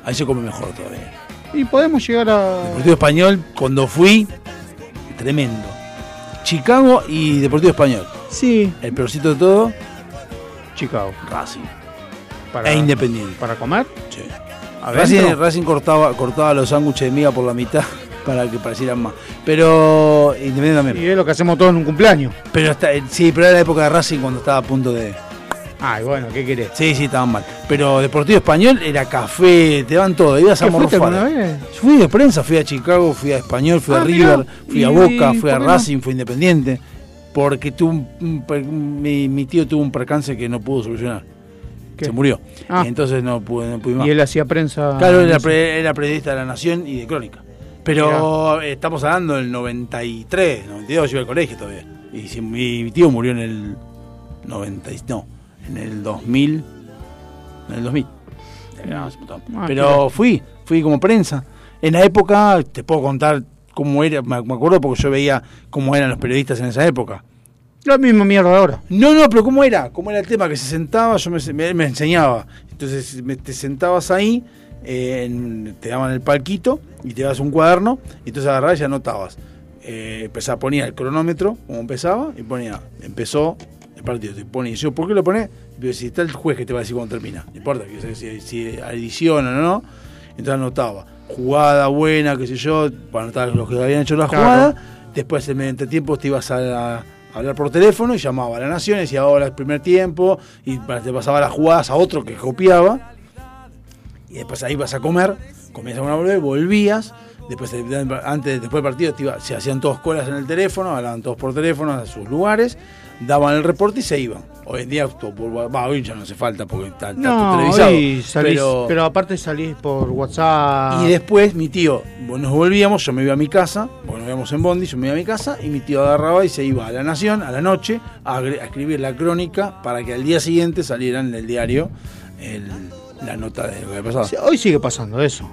Ahí se come mejor todavía. Y podemos llegar a... Deportivo Español, cuando fui, tremendo. Chicago y Deportivo Español. Sí, El peorcito de todo, Chicago. Racing. Para, E Independiente. ¿Para comer? Sí. Racing, Racing cortaba, cortaba los sándwiches de miga por la mitad para que parecieran más. Pero Independiente también. Y es lo que hacemos todos en un cumpleaños. Pero está, eh, sí, pero era la época de Racing cuando estaba a punto de. Ay, bueno, ¿qué querés? Sí, sí, estaban mal. Pero Deportivo Español era café, te dan todo, ibas a ¿Qué fuiste morfar. Fui de prensa, fui a Chicago, fui a Español, fui a Ah, River, mirá. fui a ¿Y Boca, fui a no? Racing, fui a Independiente. Porque tuvo un- un per- mi, mi tío tuvo un percance que no pudo solucionar. ¿Qué? Se murió. Ah. Entonces no pude, no pude más. Y él hacía prensa. Claro, era, pre- era periodista de La Nación y de Crónica. Pero estamos hablando del 93, 92, yo iba al colegio todavía. Y si- mi, tío murió en el 90, y- no, en el 2000, en el 2000. Era hace un montón. Ah, Pero fui, fui como prensa. En la época, te puedo contar cómo era, me acuerdo porque yo veía cómo eran los periodistas en esa época. La misma mierda ahora. No, no, pero ¿cómo era? ¿Cómo era el tema? Que se sentaba, yo me, me- me enseñaba. Entonces me- te sentabas ahí, eh, en- te daban el palquito y te dabas un cuaderno y entonces agarrabas y anotabas. Eh, empezaba, ponía el cronómetro, como empezaba, y ponía, empezó el partido. Te ponía, y yo, ¿por qué lo? Pero si está el juez que te va a decir cuándo termina. No importa que si, si adiciona o no. Entonces anotaba. Jugada buena, qué sé yo, para anotar los que habían hecho la Claro. jugada. Después, en el tiempo, te ibas a, a hablar por teléfono y llamaba a la Nación y decía ahora el primer tiempo y te pasaba las jugadas a otro que copiaba. Y después ahí vas a comer, comías a una volver, volvías. Después, eh, antes, después del partido, se hacían todos colas en el teléfono, hablaban todos por teléfono a sus lugares, daban el reporte y se iban. Hoy en día, por- va, hoy ya no hace falta porque está, está No, televisado. hoy salís, pero... pero, aparte salís por WhatsApp. y después mi tío, bueno, nos volvíamos, yo me iba a mi casa, nos íbamos en Bondi, yo me iba a mi casa y mi tío agarraba y se iba a La Nación a la noche a, escribir la crónica para que al día siguiente saliera en el diario el- la nota de lo que había pasado. Hoy sigue pasando eso.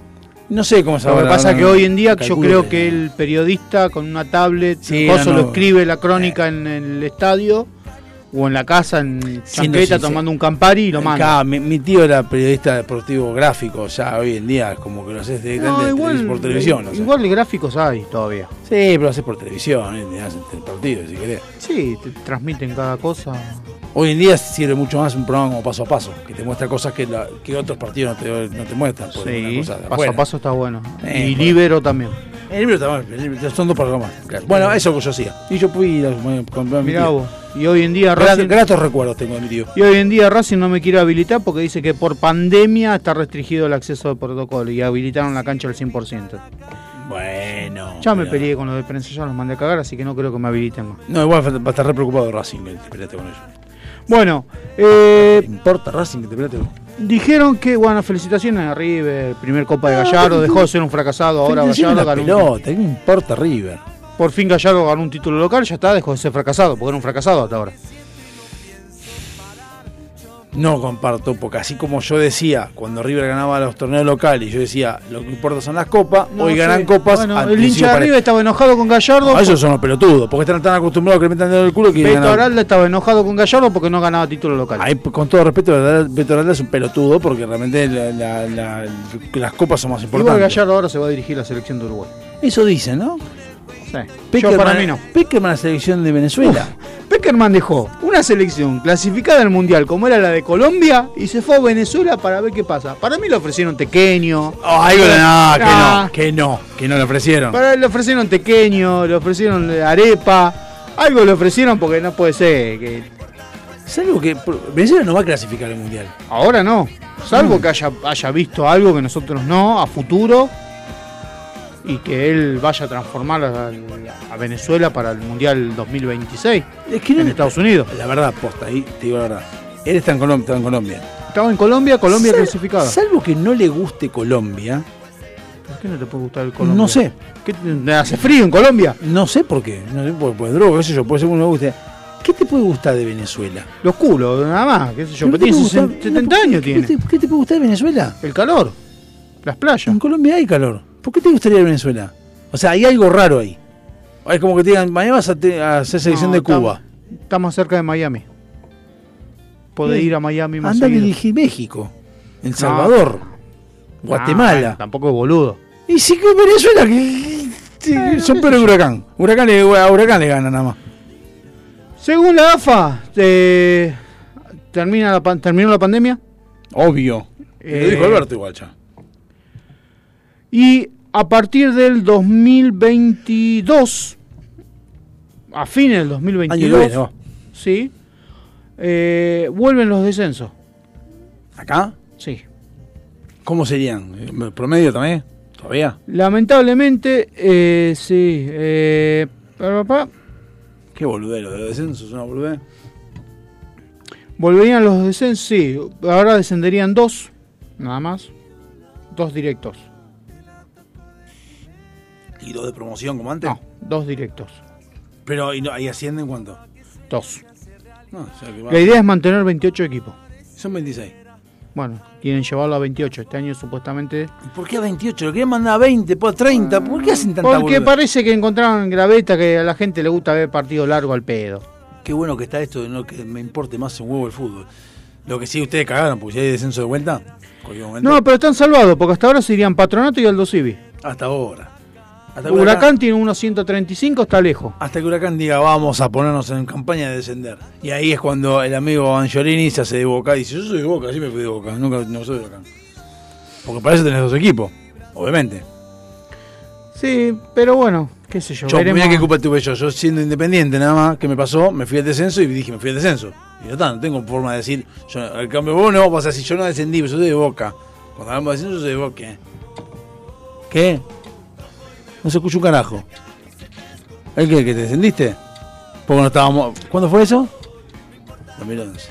No sé cómo se Lo que pasa ahora que hoy en día yo creo que- el periodista con una tablet, Sí, coso no, lo no. escribe la crónica en el estadio o en la casa en Sí, sí, tomando un Campari y lo manda. Acá, mi, mi tío era periodista deportivo gráfico, ya hoy en día es como que lo haces directamente igual, por televisión. o sea. igual de gráficos hay todavía. Sí, pero lo haces por televisión, día hacen el partido, si querés. Sí, te transmiten cada cosa. Hoy en día sirve mucho más un programa como paso a paso, que te muestra cosas que, la- que otros partidos no te, no te muestran. porque es una Sí, cosa paso a paso está bueno. Eh, y por- Libero también. El libro también, el libro- son dos programas. claro. Bueno, eso que yo hacía. Y yo fui a con mi Mirá tío. vos. Y hoy en día Racing, Gratos recuerdos tengo de mi tío. y hoy en día Racing no me quiere habilitar porque dice que por pandemia está restringido el acceso al protocolo y habilitaron la cancha al 100%. Bueno. Ya me pero- peleé con los de prensa, ya los mandé a cagar, así que no creo que me habiliten más. No, igual va a estar re preocupado Racing te peleaste con ellos. Bueno, eh, ¿Te importa Racing que te peleaste con dijeron que, bueno, felicitaciones a River, primer Copa de Gallardo, dejó de ser un fracasado, ahora Gallardo ganó un- pelota, ¿qué me importa River? Por fin Gallardo ganó un título local, ya está, dejó de ser fracasado, porque era un fracasado hasta ahora. No comparto, porque así como yo decía, cuando River ganaba los torneos locales, yo decía, lo que importa son las copas, No hoy ganan copas. Bueno, el hincha de pare- River estaba enojado con Gallardo. No, esos son los pelotudos, porque están tan acostumbrados a que le metan el culo que Beto ganan- Aralda estaba enojado con Gallardo porque no ganaba título local. Ahí, con todo respeto, Beto Aralda es un pelotudo porque realmente la- la- la- las copas son más Igual importantes. Gallardo ahora se va a dirigir a la selección de Uruguay. Eso dicen, ¿no? Sí. Yo para mí no. Peckerman la selección de Venezuela. Peckerman dejó una selección clasificada al mundial como era la de Colombia y se fue a Venezuela para ver qué pasa. Para mí le ofrecieron tequeño. Oh, algo de- no, que Ah. no, que no, que no le ofrecieron. Para él le ofrecieron tequeño, le ofrecieron arepa. Algo le ofrecieron porque no puede ser. Que... Salvo que Venezuela no va a clasificar al mundial. Ahora no. Salvo Mm. que haya, haya visto algo que nosotros no, a futuro. Y que él vaya a transformar a, a Venezuela para el Mundial 2026 Es que no- en Estados Unidos. La verdad, posta, ahí te digo la verdad. Él está en Colombia. Está en Colombia. Estaba en Colombia, Colombia Sal- clasificada. Salvo que no le guste Colombia, ¿Por qué no te puede gustar el Colombia? no sé. ¿Qué te- ¿Hace frío en Colombia? No sé por qué. No sé, pues, pues droga, qué sé yo, puede ser que uno le guste. ¿Qué te puede gustar de Venezuela? Los culos, nada más. ¿Qué sé yo? ¿Pero tiene te gusta? 70 años ¿Qué tiene. te, qué te puede gustar de Venezuela? El calor. Las playas. En Colombia hay calor. ¿Por qué te gustaría de Venezuela? O sea, hay algo raro ahí. Es como que te digan, mañana vas a, te- a hacer selección No, de Cuba. Está más cerca de Miami. Puede Bien. ir a Miami más Anda a dirigir México, El Salvador, Ah, Guatemala. tampoco es boludo. Y sí que Venezuela, que, que son pero huracán. Huracán le, a Huracán le gana nada más. Según la AFA, eh, termina la, terminó la pandemia Obvio. Eh, Lo dijo Alberto igual ya. Y a partir del 2022, a fines del Año que 2022, viene, va. sí, eh, vuelven los descensos. ¿Acá? Sí. ¿Cómo serían? ¿Eh, ¿Promedio también? ¿Todavía? Lamentablemente, eh, sí. Eh, pa, pa, pa, Qué boludero, de los descensos, una boludez. volverían los descensos, sí. Ahora descenderían dos, nada más. Dos directos. ¿Y dos de promoción como antes? No, dos directos. Pero, ¿y no, ahí ascienden cuánto? Dos. No, o sea que va- La idea es mantener 28 equipos. Son 26. Bueno, quieren llevarlo a 28. Este año supuestamente... ¿Y ¿Por qué a 28? Lo querían mandar a 20, pues a 30. ¿Por qué hacen tanta Porque boludez? parece que encontraron en graveta que a la gente le gusta ver partido largo al pedo. Qué bueno que está esto de no que me importe más un huevo el fútbol. Lo que sí ustedes cagaron, porque si hay descenso de vuelta, cualquier momento- No, pero están salvados, porque hasta ahora se irían Patronato y Aldo Civi. hasta ahora. Hasta Huracán tiene unos 135, está lejos. Hasta que Huracán diga, vamos a ponernos en campaña de descender. Y ahí es cuando el amigo Angiolini se hace de Boca y dice, yo soy de Boca, me fui de Boca, nunca no soy de Huracán. Porque para eso tenés dos equipos, obviamente. Sí, pero bueno, qué sé yo. Yo, veremos. mirá qué culpa tuve yo. Yo siendo independiente nada más, que me pasó, me fui al descenso y dije, me fui al descenso. Y no, está, no tengo forma de decir, yo, al cambio vos no, vas a decir, yo no descendí, pero yo soy de Boca. Cuando hablamos de descenso, yo soy de Boca. ¿Qué? No se escucha un carajo. ¿El qué? ¿Que te descendiste? Porque no estábamos... ¿Cuándo fue eso? 2011.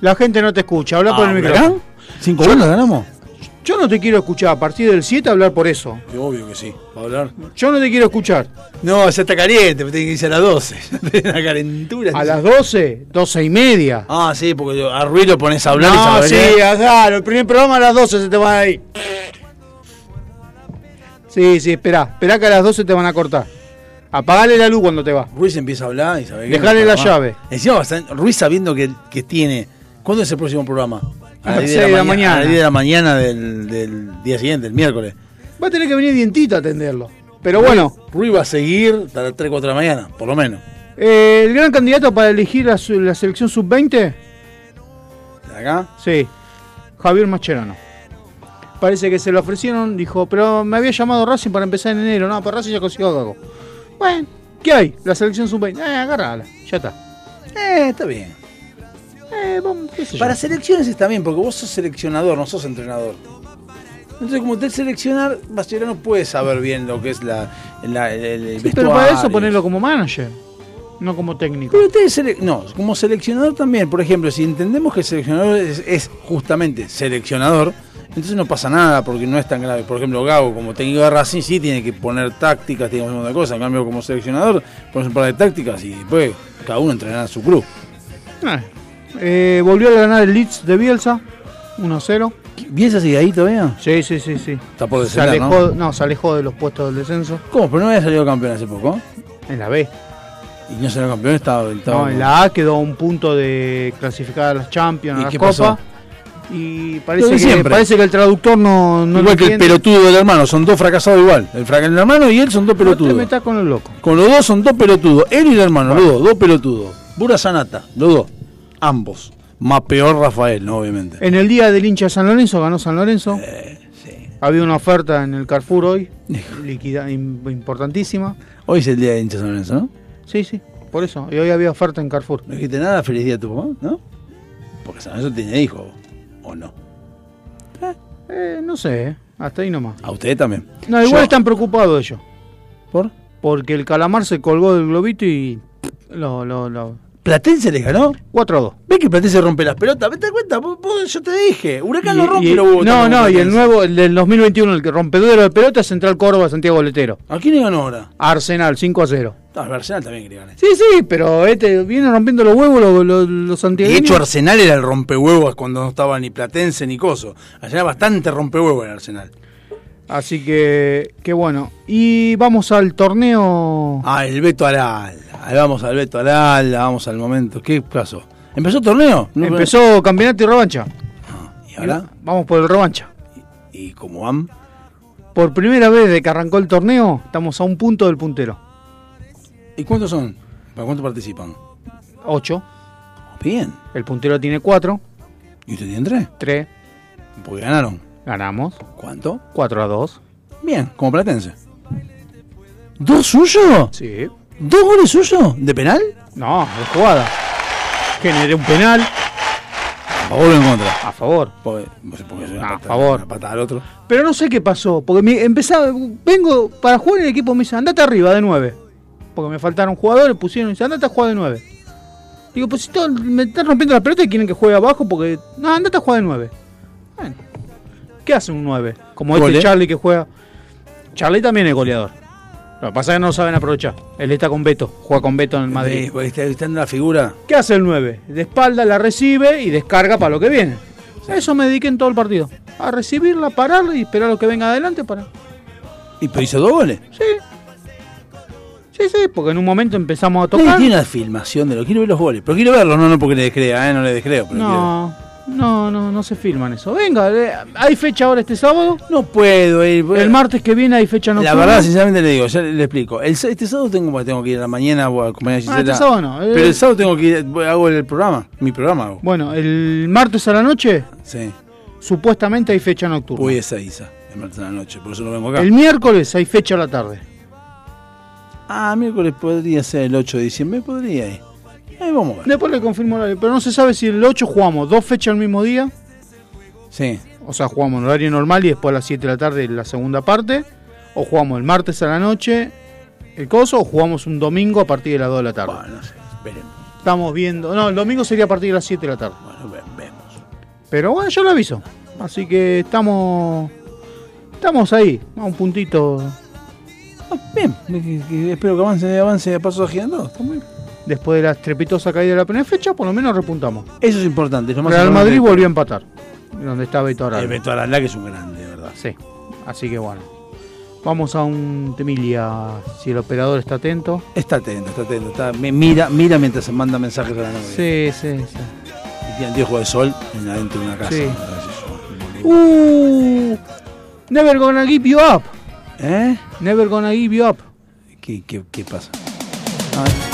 La gente no te escucha, habla por Ah, el ¿Huracán? micrófono. ¿Cinco goles ganamos? Yo no te quiero escuchar a partir del 7 hablar por eso. Que obvio que sí. ¿Va a hablar? Yo no te quiero escuchar. No, ya está caliente, me tiene que irse a las 12. Ya tiene una calentura. A las 12, 12 y media. Ah, sí, porque a Ruiz lo pones a hablar y No, se sí, va a venir. claro, el primer programa a las 12 se te va a ir. Sí, sí, esperá, esperá que a las 12 te van a cortar. Apagale la luz cuando te va. Ruiz empieza a hablar y sabe que Dejale no la más. llave. Encima, Ruiz sabiendo que, que tiene. ¿Cuándo es el próximo programa? A las seis de la mañana. A las 10 de la mañana del, del día siguiente, el miércoles. Va a tener que venir dientito a atenderlo. Pero bueno, Ruiz va a seguir hasta las 3, 4 de la mañana, por lo menos. eh, el gran candidato para elegir a su- la selección sub-20, ¿De acá? sí, Javier Mascherano. Parece que se lo ofrecieron, dijo, pero me había llamado Racing para empezar en enero. No, pero Racing ya consiguió algo. Bueno, ¿qué hay? La selección sub-20. Eh, agárrala, ya está. Eh, está bien. Eh, vamos, qué sé yo. Para selecciones está bien, porque vos sos seleccionador, no sos entrenador. Entonces, como te seleccionar, Mascherano puede saber bien lo que es la, la- el, el Sí, pero para eso vestuario. ponerlo como manager, no como técnico. Pero usted no, como seleccionador también, por ejemplo, si entendemos que el seleccionador es, es justamente seleccionador, entonces no pasa nada porque no es tan grave. Por ejemplo, Gago, como técnico de Racing, sí tiene que poner tácticas, tiene que hacer una cosa. En cambio, como seleccionador, pones un par de tácticas y después cada uno entrenará a su club. Eh, eh, volvió a ganar el Leeds de Bielsa, 1-0. ¿Bielsa sigue ahí todavía? Sí, sí, sí, sí. Está por Se descender, alejó, ¿no? ¿no? se alejó de los puestos del descenso. ¿Cómo? Pero no había salido campeón hace poco. En la B. Y no salió campeón, estaba. estaba No, en la A quedó a un punto de clasificar a las Champions, ¿Y a las qué Copas. Y parece que, siempre. parece que el traductor no, no igual que el pelotudo del hermano, son dos fracasados igual. El, el hermano y él son dos No te pelotudos. metas con el loco. Con los dos son dos pelotudos. Él y el hermano, los dos, dos pelotudos. Pura sanata, los dos. Ambos. Más peor Rafael, ¿no? Obviamente. En el día del hincha de San Lorenzo ganó San Lorenzo. Eh, Había una oferta en el Carrefour hoy, liquida, im- importantísima. Hoy es el día de hinchas San Lorenzo, ¿no? Sí, sí, por eso. Y hoy había oferta en Carrefour. No dijiste nada, feliz día a tu mamá, ¿no? Porque San Lorenzo tiene hijo, ¿o no? Eh, no sé, eh, hasta ahí nomás. A usted también. No, igual Yo- están preocupados ellos. ¿Por? Porque el calamar se colgó del globito y lo, lo, lo... Platense les ganó. 4 a 2. ¿Ves que Platense rompe las pelotas? ¿Te das cuenta? Vos- vos- yo te dije. Huracán Y- no rompe y- los huevos. No, no, y el nuevo, el del 2021, el que rompedero de pelota, es Central Córdoba, Santiago Letero. ¿A quién le ganó ahora? Arsenal, 5 a 0. Ah, el Arsenal también quería ganar. Sí, sí, pero este viene rompiendo los huevos los, los, los De hecho, Arsenal era el rompehuevos cuando no estaba ni Platense ni Coso. Allá era bastante rompehuevos el Arsenal. Así que, qué bueno. Y vamos al torneo. Ah, el Beto Aral. Vamos al Beto Aral, vamos al momento. ¿Qué pasó? ¿Empezó el torneo? No, Empezó campeonato y revancha. ¿Y ahora? Vamos por el revancha. ¿Y cómo van? Por primera vez desde que arrancó el torneo, estamos a un punto del puntero. ¿Y cuántos son? ¿Para cuántos participan? 8. Bien. El puntero tiene 4. ¿Y usted tiene tres? 3. Porque ganaron. Ganamos. ¿Cuánto? 4 a 2. Bien, como Platense. ¿Dos suyos? Sí. ¿Dos goles suyos? ¿De penal? No, de jugada. Generé un penal. ¿A favor o en contra? A favor. Porque, porque No, a favor. Una patada al otro. Pero no sé qué pasó. Porque me empezaba. Vengo para jugar en el equipo. Me dice, andate arriba de 9. Porque me faltaron jugadores. Pusieron. Dice, andate a jugar de 9. Digo, pues si todo- me están rompiendo la pelota y quieren que juegue abajo. Porque. No, andate a jugar de 9. Bueno. ¿Qué hace un 9? Como Gole. este Charlie que juega. Charlie también es goleador. Lo que pasa es que no saben aprovechar. Él está con Beto. Juega con Beto en el Madrid. Sí, porque está, en la figura. ¿Qué hace el 9? De espalda la recibe y descarga para lo que viene. Eso me dediqué en todo el partido. A recibirla, pararla y esperar lo que venga adelante para. ¿Y pero hizo dos goles? Sí. Sí, sí, porque en un momento empezamos a tocar. tiene una filmación de lo quiero ver los goles. Pero quiero verlos, no, no porque le descrea, ¿eh? no le descreo. Pero No, no, no, no se filman eso. Venga, eh, hay fecha ahora este sábado. No puedo ir. El martes que viene hay fecha La nocturna. verdad, sinceramente le digo, ya le, le explico. El, este sábado tengo, tengo que ir a la mañana a acompañar a Ah, este sábado no. eh. Pero el sábado tengo que ir, hago el programa, mi programa hago. Bueno, el martes a la noche, Sí, supuestamente hay fecha nocturna. voy a Ezeiza, el martes a la noche, por eso no vengo acá. El miércoles hay fecha a la tarde. Ah, miércoles podría ser el 8 de diciembre, podría ir. Ahí vamos a ver. Después le confirmo el horario, pero no se sabe si el 8 jugamos dos fechas al mismo día. Sí, O sea, jugamos en horario normal y después a las 7 de la tarde la segunda parte. O jugamos el martes a la noche el coso. O jugamos un domingo a partir de las 2 de la tarde. bueno, no sé, esperemos. Estamos viendo. No, el domingo sería a partir de las 7 de la tarde. Bueno, ve- vemos. Pero bueno, yo lo aviso. Así que estamos estamos ahí, a un puntito. Bien, que- que espero que avance, avance a pasos agigantados. Está muy bien. Después de la estrepitosa caída de la primera fecha, por lo menos repuntamos. Eso es importante. es lo más Real. Madrid volvió a empatar. Donde está Beto Aranda. Eh, Beto Aranda, que es un grande, de verdad. Sí. Así que bueno. Vamos a un Temilia, si el operador está atento. Está atento, está atento. Está, mira, mira mientras se manda mensajes a la novia. Sí, sí, sí. Y tiene anteojos de sol en adentro de una casa. Sí. Uh, never gonna give you up. ¿Eh? Never gonna give you up. ¿Qué, qué, qué pasa? We're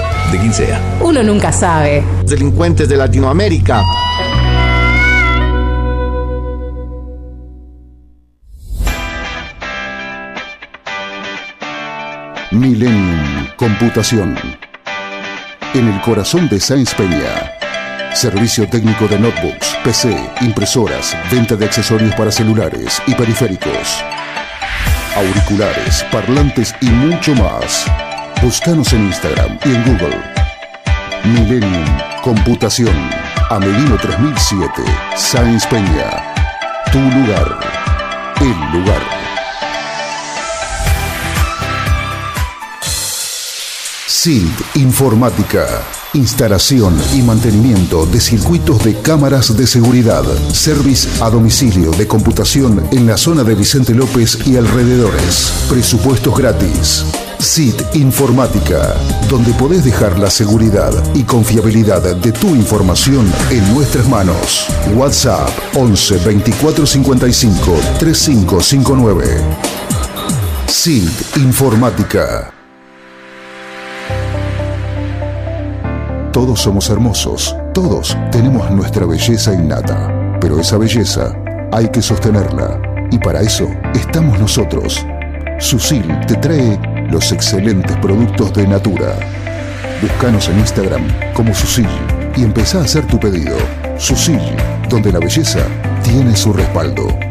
de quien sea. Uno nunca sabe. Delincuentes de Latinoamérica. Millennium Computación. En el corazón de Sáenz Peña. Servicio técnico de notebooks, PC, impresoras, venta de accesorios para celulares y periféricos. Auriculares, parlantes y mucho más. Búscanos en Instagram y en Google. Millennium Computación. Amelino 3007. Sáenz Peña. Tu lugar. El lugar. SILT Informática. Instalación y mantenimiento de circuitos de cámaras de seguridad. Service a domicilio de computación en la zona de Vicente López y alrededores. Presupuestos gratis. SIT Informática, donde podés dejar la seguridad y confiabilidad de tu información en nuestras manos. WhatsApp 11 24 55 3559. SIT Informática. Todos somos hermosos, todos tenemos nuestra belleza innata, pero esa belleza hay que sostenerla y para eso estamos nosotros. Susil te trae los excelentes productos de Natura. Búscanos en Instagram como Susil y empezá a hacer tu pedido. Susil, donde la belleza tiene su respaldo.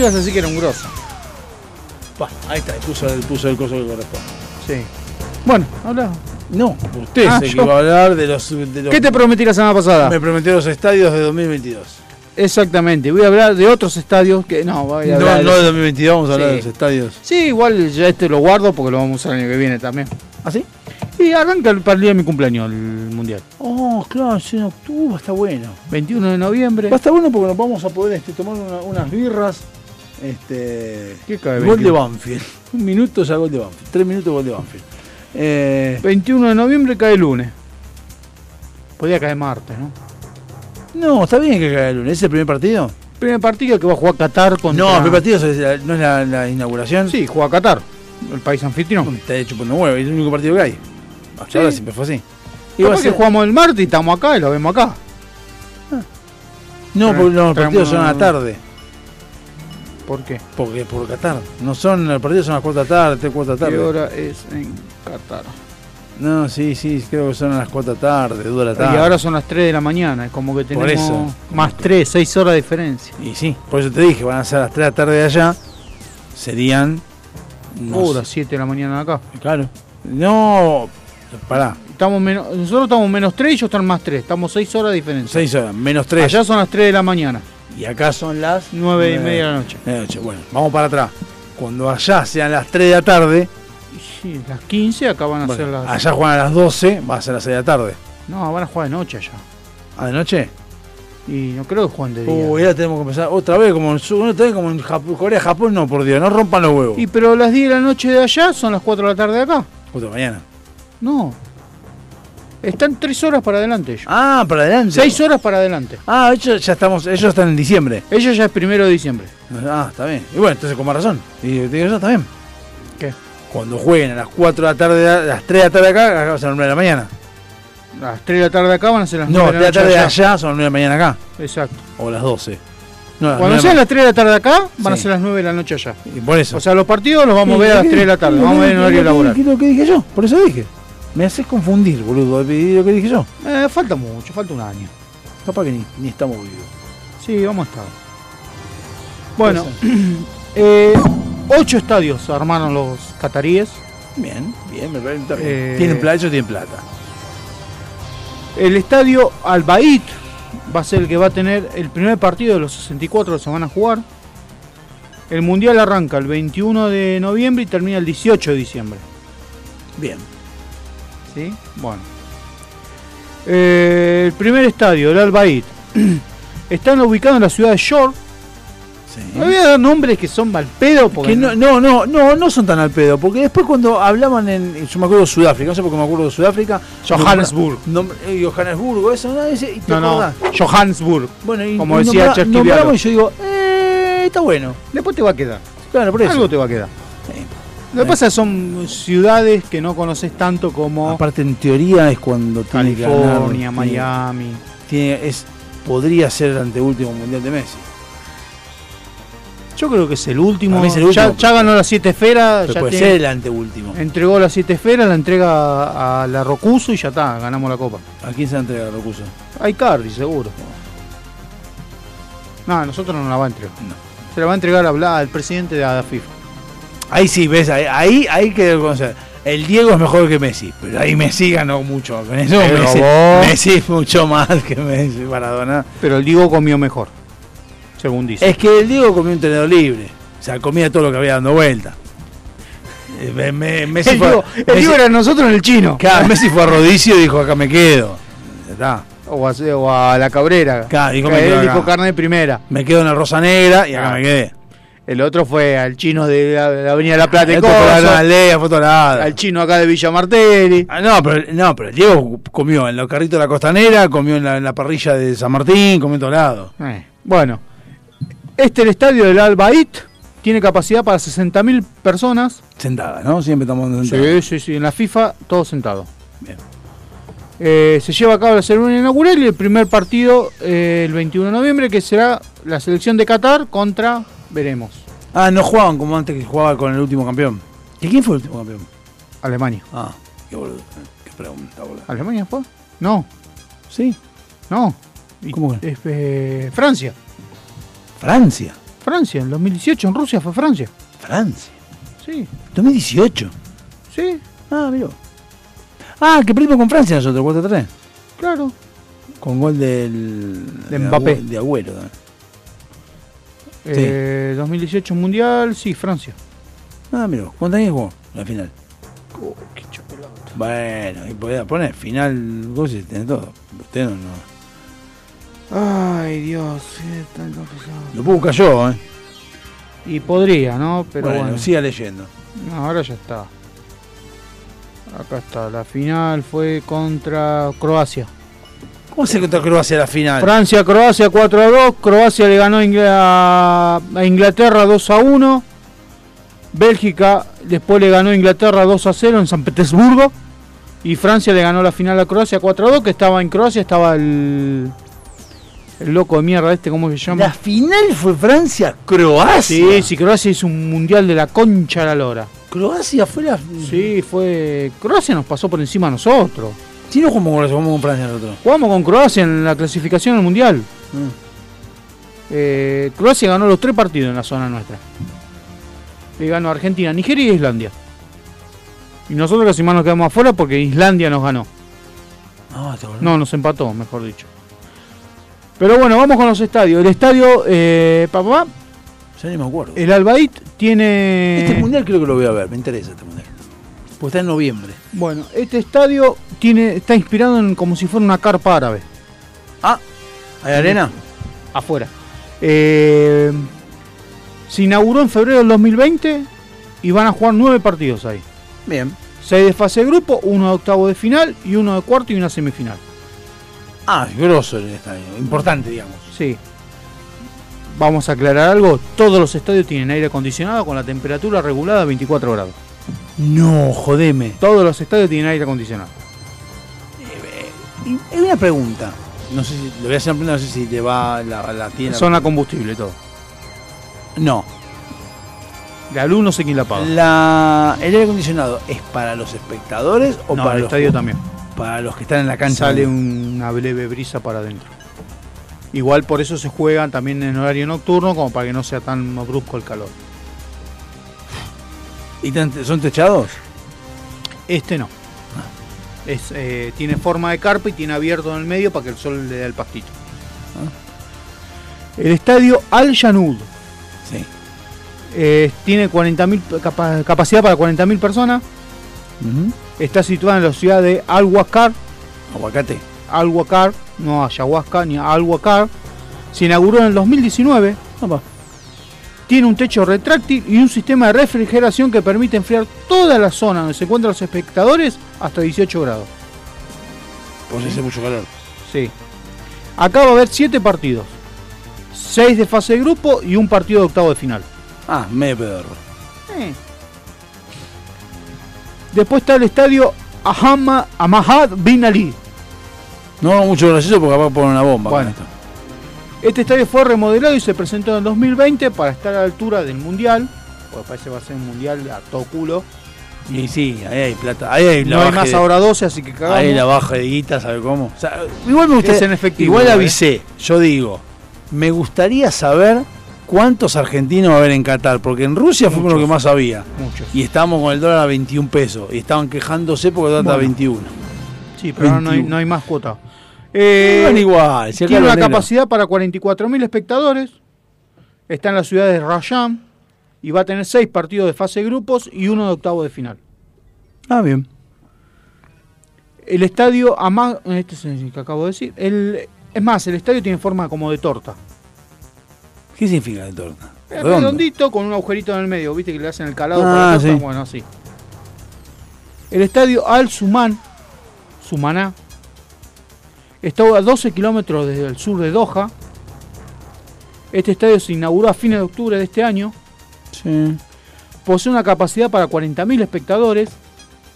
Pensé que era un grosso. Pa, ahí está, puso, el- puso el coso que corresponde. Sí. Bueno, habla. No, usted Ah, es el yo. va a hablar de los, de los- ¿Qué te prometí la semana pasada? Me prometió los estadios de 2022. Exactamente. Voy a hablar de otros estadios que no, voy a No, hablar no de 2022, vamos a hablar Sí. de los estadios. Sí, igual ya este lo guardo porque lo vamos a usar el año que viene también. ¿Ah, sí? Y arranca el- para el día de mi cumpleaños el mundial. Oh, claro, en octubre está bueno. 21 de noviembre. Va a estar bueno porque nos vamos a poder este, tomar una- unas birras. Este. ¿Qué cae, Gol de 21? Banfield. Un minuto ya gol de Banfield. Tres minutos gol de Banfield. Eh, 21 de noviembre cae lunes. Podía caer martes, ¿no? no, está bien que caiga el lunes. ¿Es el primer partido? Primer partido que va a jugar Qatar contra... No, el primer partido es la- no es la, la inauguración. Sí, juega Qatar, el país anfitrión. Está chupando huevo, es el único partido que hay. Hasta Sí. ahora siempre fue así. Y Iba a que ser- jugamos el martes y estamos acá y lo vemos acá. No, porque los partidos son a la tarde. ¿Por qué? Porque por Qatar. No son, los partidos son las 4 de la tarde, 3, 4 de la ¿Qué tarde. hora es en Qatar? No, sí, sí, creo que son a las 4 de la tarde, 2 de la tarde. Y ahora son las 3 de la mañana, es como que Por tenemos eso. más 3, 6 horas de diferencia. Y sí, por eso te dije, van a ser las 3 de la tarde de allá. Serían. No Horas, sé, 7 de la mañana de acá. Claro. No, pará. Estamos menos, nosotros estamos menos 3 y ellos están más 3. Estamos 6 horas de diferencia. 6 horas, menos 3. Allá son las 3 de la mañana. Y acá son las 9 y media de la noche. de. Bueno, vamos para atrás. Cuando allá sean las 3 de la tarde, Sí, las 15 acá van a bueno, ser las. allá juegan a las 12, va a ser las 6 de la tarde. No, van a jugar de noche allá. ¿A de noche? Y no creo que jueguen de día. Uy, ya tenemos que empezar otra vez como en, otra vez como en Jap- Corea, Japón, no, por Dios, no rompan los huevos. Y pero las 10 de la noche de allá son las 4 de la tarde de acá. Puta mañana. No. Están 3 horas para adelante ellos. Ah, para adelante. 6 horas para adelante. Ah, ellos ya estamos, ellos están en diciembre. Ellos ya es primero de diciembre. Ah, está bien. Y bueno, entonces con más razón. Y te digo yo bien. ¿Qué? Cuando jueguen a las 4 de la tarde, a las 3 de la tarde acá, acá va a ser las 9 de la mañana. Las 3 de la tarde de acá van a ser las No, 9 3 de la tarde allá son las 9 de la mañana acá. Exacto. O las 12. No, las Cuando 9 sean de las 3 de la tarde de acá, van Sí. a ser las 9 de la noche allá. la- Y por eso. O sea, los partidos los vamos a ver a las 3 de la tarde. Vamos a ver en horario laboral. ¿Qué es lo que dije yo? Por eso dije. Me haces confundir, boludo. Lo que dije yo. Eh, falta mucho, falta un año. Capaz que ni, ni estamos vivos. Sí, vamos a estar. Bueno, eh, ocho estadios armaron los cataríes. Bien, bien, me parece. bien. Eh, Tienen plata, ellos tienen plata. El estadio Albaid va a ser el que va a tener el primer partido de los 64 que se van a jugar. El mundial arranca el 21 de noviembre y termina el 18 de diciembre. Bien. ¿Sí? Bueno. Eh, el primer estadio, el Albaid. Están ubicados en la ciudad de Shore. Me voy a dar nombres que son mal pedo porque Que no, no, no, no, no son tan al pedo, porque después cuando hablaban en, yo me acuerdo de Sudáfrica, no sé por qué me acuerdo de Sudáfrica. Johannesburg. nombra- eh, Johannesburgo, eso, ¿no? Ese, y te No. Johannesburg. Bueno, y, como decía Vialo. y yo digo, eh, está bueno. Después te va a quedar. Claro, por eso. Algo te va a quedar. Lo que pasa es que son ciudades que no conoces tanto como Aparte, en teoría es cuando tiene ganar, California, Miami. tiene- es, podría ser el anteúltimo mundial de Messi. Yo creo que es el último. Es el Ya, último. ya ganó las siete esferas. Pero ya puede tiene- ser el anteúltimo. Entregó las siete esferas, la entrega a la Rocuso y ya está, ganamos la copa. ¿A quién se la entrega Rocuso? A Icardi, seguro. No, a nosotros no la va a entregar. Se la va a entregar a al presidente de la FIFA. Ahí sí, ves, ahí, ahí hay que reconocer. El Diego es mejor que Messi, pero ahí Messi ganó mucho. Con eso Pero Messi, vos- Messi es mucho más que Messi, Maradona. Pero el Diego comió mejor, según dice. Es que el Diego comió un tenedor libre. O sea, comía todo lo que había dando vuelta. Eh, me- me- Messi el fue- Diego, el Messi- Diego era nosotros en el chino. Claro, Messi fue a Rodicio y dijo, acá me quedo. Está. O a, o a la Cabrera. Claro, dijo, me quedo él acá. dijo carne de primera. Me quedo en la Rosa Negra y acá Claro. me quedé. El otro fue al chino de la, de la Avenida La Plata. Este en fue a Coso, la aldea, al chino acá de Villa Martelli. Ah, no, pero, no, pero Diego comió en los carritos de la costanera, comió en la, en la parrilla de San Martín, comió en todos lados. Eh, Bueno, este el estadio del Albaid tiene capacidad para 60.000 personas. Sentada, ¿no? Siempre estamos Sí, sentados. sí, sí, en la FIFA todos sentados. Bien. Eh, se lleva a cabo la ceremonia inaugural y el primer partido eh, el 21 de noviembre que será la selección de Qatar contra, veremos, Ah, no jugaban como antes que jugaba con el último campeón. ¿Y quién fue el último campeón? Alemania. Ah, qué boludo. Qué pregunta, boludo. ¿Alemania fue? No, Sí, no. Y- ¿Cómo que? eh, Francia. Francia. Francia, en 2018 en Rusia fue Francia. Francia. Sí, 2018. sí, Ah, mira. Ah, que perdimos con Francia nosotros, 4-3. claro. Con gol del. De Mbappé. De Agüero también. Sí. Eh, 2018 Mundial, sí, Francia. Ah, mira. ¿Cuántos años jugó? La final. Bueno, y podía poner final, vos y tenés todo. Usted no, no. Ay, Dios, está complicado. Lo puedo buscar yo, ¿eh? Y podría, ¿no? Pero bueno, bueno. siga leyendo. No, ahora ya está. Acá está. La final fue contra Croacia. ¿Cómo se contra Croacia la final? Francia, Croacia 4 a 2. Croacia le ganó a a a Inglaterra 2 a 1. Bélgica después le ganó a Inglaterra 2 a 0 en San Petersburgo. Y Francia le ganó la final a Croacia 4 a 2. Que estaba en Croacia, estaba el. El loco de mierda este, ¿cómo se llama? La final fue Francia-Croacia. Sí, sí, Croacia hizo un mundial de la concha a la lora. Croacia fue la. Sí, fue. Croacia nos pasó por encima a nosotros. Si no jugamos con Croacia, jugamos con Francia nosotros. Jugamos con Croacia en la clasificación al mundial. Mm. Eh, Croacia ganó los tres partidos en la zona nuestra. Le ganó a Argentina, Nigeria y Islandia. Y nosotros casi más nos quedamos afuera porque Islandia nos ganó. Ah, te acordás. No, nos empató, mejor dicho. Pero bueno, vamos con los estadios. El estadio, eh, papá, Ya ni me acuerdo. el Albaid tiene. Este mundial creo que lo voy a ver, me interesa este mundial. Pues está en noviembre. Bueno, este estadio tiene, está inspirado en como si fuera una carpa árabe. Ah, ¿hay arena? afuera. Eh, se inauguró en febrero del 2020 y van a jugar nueve partidos ahí. Bien. Seis de fase de grupo, uno de octavo de final y uno de cuarto y una semifinal. Ah, es grosso el estadio. Importante, digamos. Sí. Vamos a aclarar algo. Todos los estadios tienen aire acondicionado con la temperatura regulada a 24 grados. No, jodeme. Todos los estadios tienen aire acondicionado. Y hay una pregunta. No sé si, le voy a hacer una pregunta, no sé si te va la, la tiene. Son a combustible todo. No. La luz no sé quién la paga. La, ¿El aire acondicionado es para los espectadores o No, para el los estadio también. Para los que están en la cancha. Sale una leve brisa para adentro. Igual por eso se juegan también en horario nocturno, como para que no sea tan brusco el calor. ¿Y son techados? Este no. Es, eh, tiene forma de carpa y tiene abierto en el medio para que el sol le dé el pastito. El estadio Al Janud Sí. eh, tiene 40.000 capa- capacidad para 40.000 personas. Está situado en la ciudad de Al Wakar. Aguacate. Al Wakar, no ayahuasca ni Al Wakar, Se inauguró en el 2019. Tiene un techo retráctil y un sistema de refrigeración que permite enfriar toda la zona donde se encuentran los espectadores hasta 18 grados. Pues hace mucho calor. Sí. Acá va a haber 7 partidos. 6 de fase de grupo y un partido de octavo de final. Ah, medio pedorro. Eh. Después está el estadio Ahama, Ahmad Bin Ali. No mucho gracioso porque capaz poner una bomba. Bueno. con esto. Este estadio fue remodelado y se presentó en el 2020 para estar a la altura del Mundial. Porque parece que va a ser un Mundial a todo culo. Y sí, ahí hay plata. Ahí hay la No hay más de- ahora 12, así que cagamos. Ahí la baja de guita, ¿sabe cómo? O sea, igual me gustaría. En efectivo, igual ¿eh? avisé, yo digo, me gustaría saber cuántos argentinos va a haber en Qatar, porque en Rusia fue con lo que Muchos. más había. Muchos. Y estábamos con el dólar a 21 pesos. Y estaban quejándose porque el dólar está a Bueno. 21. Sí, pero no hay, 21. no hay más cuota. Eh, igual, si tiene una capacidad para 44.000 espectadores. Está en la ciudad de Rayam. Y va a tener 6 partidos de fase de grupos y uno de octavo de final. Ah, bien. El estadio Ama... Este es el que acabo de decir. El, es más, el estadio tiene forma como de torta. ¿Qué significa de torta? Es redondito con un agujerito en el medio. ¿Viste que le hacen el calado Ah, para la torta? sí. Bueno, así. El estadio Al Suman, Sumaná, está a 12 kilómetros desde el sur de Doha. Este estadio se inauguró a fines de octubre de este año. Sí. Posee una capacidad para 40.000 espectadores.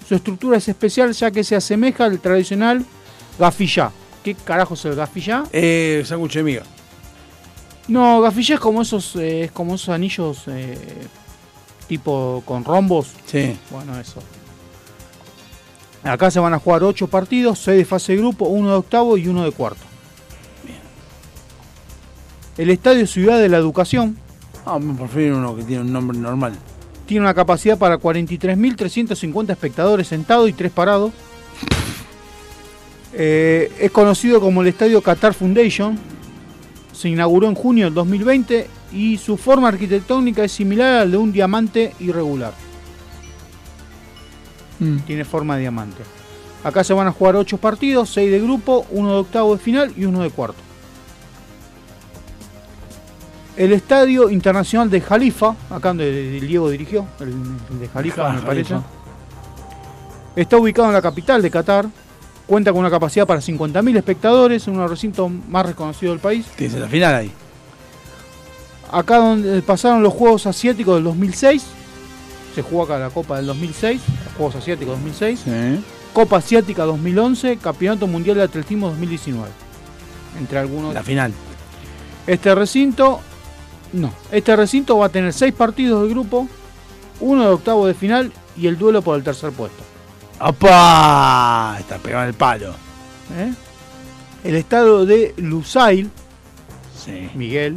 Su estructura es especial ya que se asemeja al tradicional gafillá. ¿Qué carajo es el gafillá? Eh, sándwich de miga. No, gafillá es como esos, eh, es como esos anillos eh, tipo con rombos. Sí. Bueno, eso. Acá se van a jugar 8 partidos, 6 de fase de grupo, 1 de octavo y 1 de cuarto. El Estadio Ciudad de la Educación Ah, me prefiero uno que tiene un nombre normal. tiene una capacidad para 43.350 espectadores sentados y 3 parados. Eh, es conocido como el Estadio Qatar Foundation. Se inauguró en junio del 2020 y su forma arquitectónica es similar al de un diamante irregular. Tiene forma de diamante. Acá se van a jugar 8 partidos, 6 de grupo, 1 de octavo de final y 1 de cuarto. El Estadio Internacional de Jalifa, acá donde Diego dirigió, el, de Jalifa Ah, me parece. Jalifa. Está ubicado en la capital de Qatar. Cuenta con una capacidad para 50.000 espectadores, uno de los recintos más reconocidos del país. Tienes la final ahí. Acá donde pasaron los Juegos Asiáticos del 2006. Se jugó acá la Copa del 2006, los Juegos Asiáticos 2006. Copa Asiática 2011, Campeonato Mundial de Atletismo 2019. Entre algunos. La final. Este recinto, no, este recinto va a tener seis partidos de grupo, uno de octavo de final y el duelo por el tercer puesto. ¡Opa! Está pegado en el palo. ¿eh? El estado de Lusail, Sí. Miguel,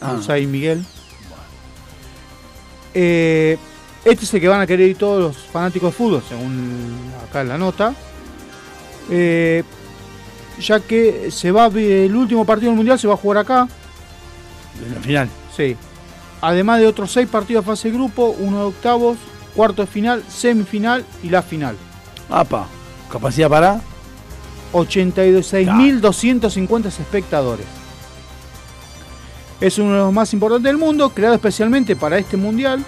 Ah. Lusail Miguel. Eh, este es el que van a querer ir todos los fanáticos de fútbol, según acá en la nota. Eh, ya que se va el último partido del mundial se va a jugar acá. En la final. Sí. Además de otros seis partidos de fase de grupo, uno de octavos, cuarto de final, semifinal y la final. ¡Apa! ¿Capacidad para? 86.250 espectadores. Es uno de los más importantes del mundo, creado especialmente para este mundial.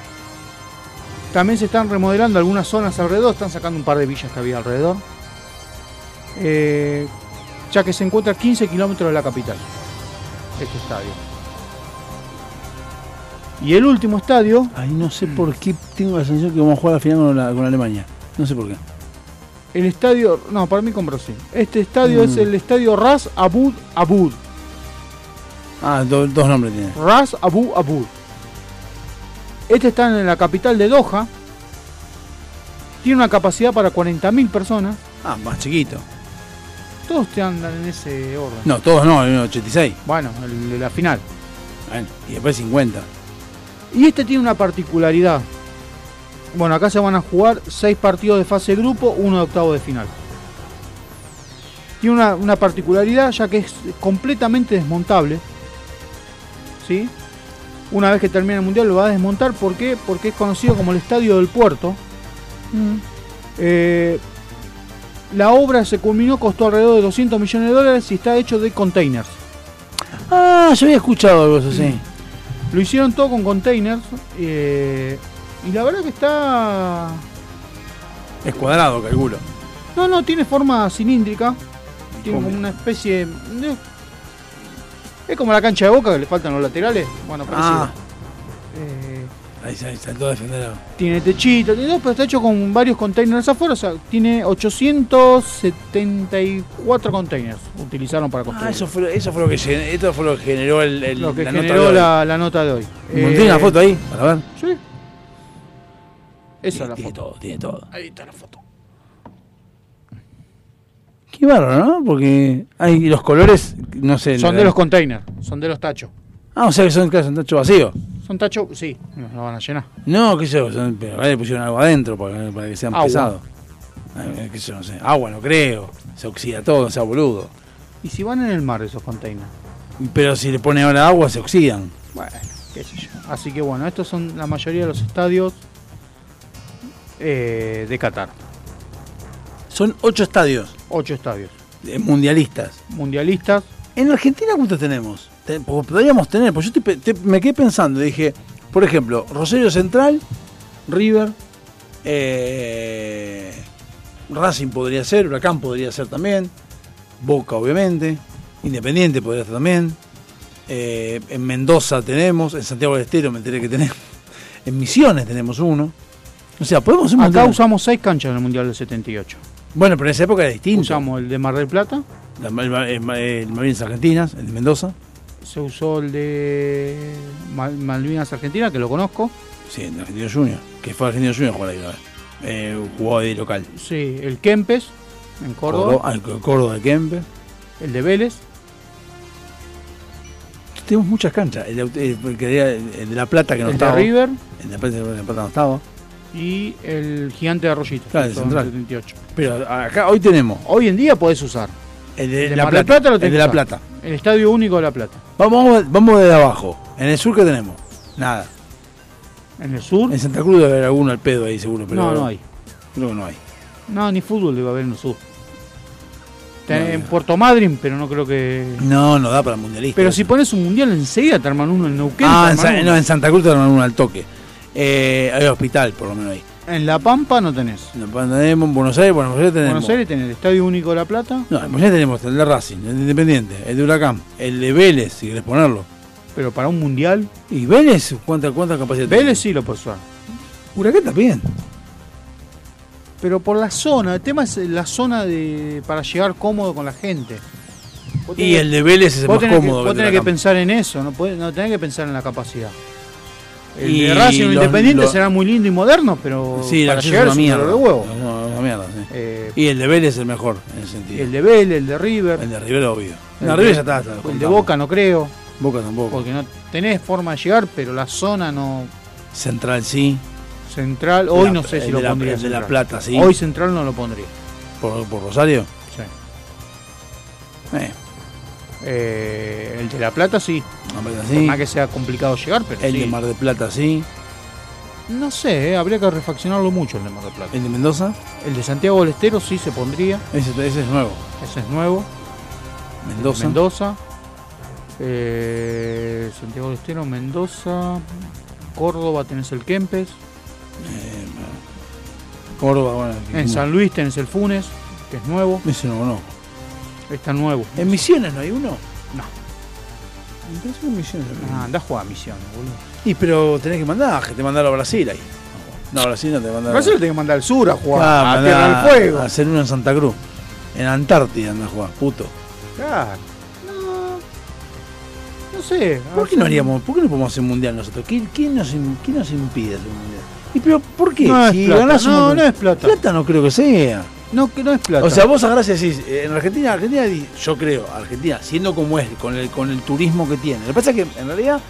También se están remodelando algunas zonas alrededor, están sacando un par de villas que había alrededor. Eh, ya que se encuentra a 15 kilómetros de la capital, este estadio. Y el último estadio, Ay, no sé por qué tengo la sensación que vamos a jugar la final con, la- con Alemania. No sé por qué. el estadio, no, para mí con Brasil. Este estadio Mm. es el estadio Ras Abud Abud. Ah, do- dos nombres tiene. Ras Abu Abud. Este está en la capital de Doha. Tiene una capacidad para 40.000 personas. Ah, más chiquito. Todos te andan en ese orden. No, todos no, el 86. Bueno, el de la final. Bueno, y después 50. Y este tiene una particularidad. Bueno, acá se van a jugar 6 partidos de fase de grupo, uno de octavo de final. Tiene una, una particularidad ya que es completamente desmontable. ¿Sí? Una vez que termine el mundial lo va a desmontar. ¿Por qué? Porque es conocido como el Estadio del Puerto. Eh, La obra se culminó, costó alrededor de 200 millones de dólares y está hecho de containers. Ah, yo había escuchado algo así. Lo hicieron todo con containers. eh, y la verdad que está. Es cuadrado, calculo. No, no, tiene forma cilíndrica. Tiene como una especie. de- Es como la cancha de boca que le faltan los laterales. Bueno, parecido. Ah. Eh, Ahí ahí saltó a defender a... tiene techito, tiene todo, pero está hecho con varios containers afuera. O sea, tiene 874 containers utilizaron para construir. Ah, eso fue, eso fue lo que gen- esto fue lo que generó el, el- lo que la nota de generó hoy. la, la nota de hoy. ¿Monté una Eh, foto ahí? Para ver. Sí. Esa es la Tiene foto. todo, tiene todo. Ahí está la foto. Qué bárbaro, ¿no? Porque hay los colores, no sé. Son de los containers, son de los tachos. Ah, o sea que son, claro, son tachos vacíos. Son tachos, sí, no lo van a llenar. No, qué sé yo, son- pero ahí le pusieron algo adentro para, para que sean Agua. pesados. Eh, qué sé yo, no sé. Agua no creo. Se oxida todo, no sea boludo. ¿Y si van en el mar esos containers? Pero si le pone ahora agua, se oxidan. Bueno, qué sé yo. Así que bueno, estos son la mayoría de los estadios eh, de Qatar. Son ocho estadios Ocho estadios. eh, mundialistas. Mundialistas. En Argentina, ¿cuántos tenemos? Te- podríamos tener, pues yo pe- te- me quedé pensando, dije, por ejemplo, Rosario Central, River, eh, Racing podría ser, Huracán podría ser también, Boca obviamente, Independiente podría ser también, eh, en Mendoza tenemos, en Santiago del Estero me enteré que tenemos, en Misiones tenemos uno. O sea, podemos hacer Acá montón. usamos seis canchas en el Mundial del 78. Bueno, pero en esa época era distinto. Usamos el de Mar del Plata, La- el, el- el Malvinas Argentinas, el de Mendoza. se usó el de Mal- Malvinas Argentina, que lo conozco. Sí, en Argentino Junior. Que fue Argentino Junior jugar ahí una vez. Eh, jugó de local. Sí, el Kempes, en Córdoba. Córdoba, el Córdoba de Kempe. El de Vélez. Tenemos muchas canchas. El, de- el- el el de La Plata que no el de estaba. River. El de La Plata, el de La Plata no estaba. Y el Gigante de Arroyito. Claro, el Central. 78. Pero acá hoy tenemos Hoy en día podés usar. el de, El de La Plata. Plata lo el de La. Plata. El Estadio Único de La Plata. Vamos, vamos, desde abajo. En el sur, ¿qué tenemos? Nada. En el sur. En Santa Cruz debe haber alguno al pedo ahí, seguro. Pero no, no hay. Creo que no hay. No, ni fútbol debe haber en el sur. No, en no. Puerto Madryn, pero no creo que. No, no da para mundialistas. Pero si pones un mundial enseguida te arman uno en Neuquén. Ah, en, arman Sa- uno. no, en Santa Cruz te arman uno al toque. Eh, hay hospital, por lo menos ahí. En La Pampa no tenés. En tenemos en Buenos Aires, bueno, en Buenos Aires tenemos. Buenos Aires tenés el Estadio Único de La Plata, No, en Buenos Aires tenemos el de Racing, el de Independiente, el de Huracán, el de Vélez, si querés ponerlo. pero para un mundial. ¿Y Vélez? ¿Cuánta, cuánta capacidad Vélez sí lo puedes usar. Huracán también. Pero por la zona, el tema es la zona de para llegar cómodo con la gente. Y el de Vélez es el más cómodo. Que, vos tenés que Huracán. pensar en eso, no, podés- no tenés que pensar en la capacidad. El Y de Racing los- Independiente los- será muy lindo y moderno, pero Sí, para llegar es una mierda. de huevo. No, una mierda, sí. Eh, Y el de Vélez es el mejor, en ese sentido. el de Vélez, el de River, El de River, obvio. el de- River ya está. el de. Boca no creo, Boca tampoco. porque no tenés forma de llegar, pero la zona no Central sí. central. Hoy La- no sé si lo la- pondría. el de La. Plata, sí. Hoy central no lo pondría. Por, por Rosario. Sí. Eh, Eh, el de La Plata sí. La Plata Por más que sea complicado llegar, pero El sí. de Mar del Plata sí. No sé, eh, habría que refaccionarlo mucho el de Mar del Plata. El de Mendoza. El de Santiago del Estero sí se pondría. Ese, ese es nuevo. Ese es nuevo. Mendoza. Mendoza. Eh, Santiago del Estero, Mendoza. Córdoba tenés el Kempes. Córdoba, bueno. En San Luis tenés el Funes, que es nuevo. Ese no conozco. Está nuevo. ¿En Misiones no hay uno? No. Me parece que en Misiones. Ah, andá a jugar a Misiones, boludo. Y pero tenés que mandar, que te mandarlo a Brasil ahí. No, Brasil no te mandan. Brasil lo tenés que mandar al sur a jugar. Ah, a Tierra del Fuego. A hacer uno en Santa Cruz. En Antártida anda a jugar, puto. Claro. No. No sé. ¿Por qué no si- haríamos, por qué no podemos hacer un mundial nosotros? ¿Quién, quién nos, quién nos impide hacer un mundial? ¿Y pero por qué? No es si plata, ganás un no, montón- no es plata. Plata no creo que sea. No, que no es plata. O sea, vos agarrás y decís, eh, en Argentina, Argentina, yo creo, Argentina, siendo como es, con el, con el turismo que tiene. Lo que pasa es que, en realidad,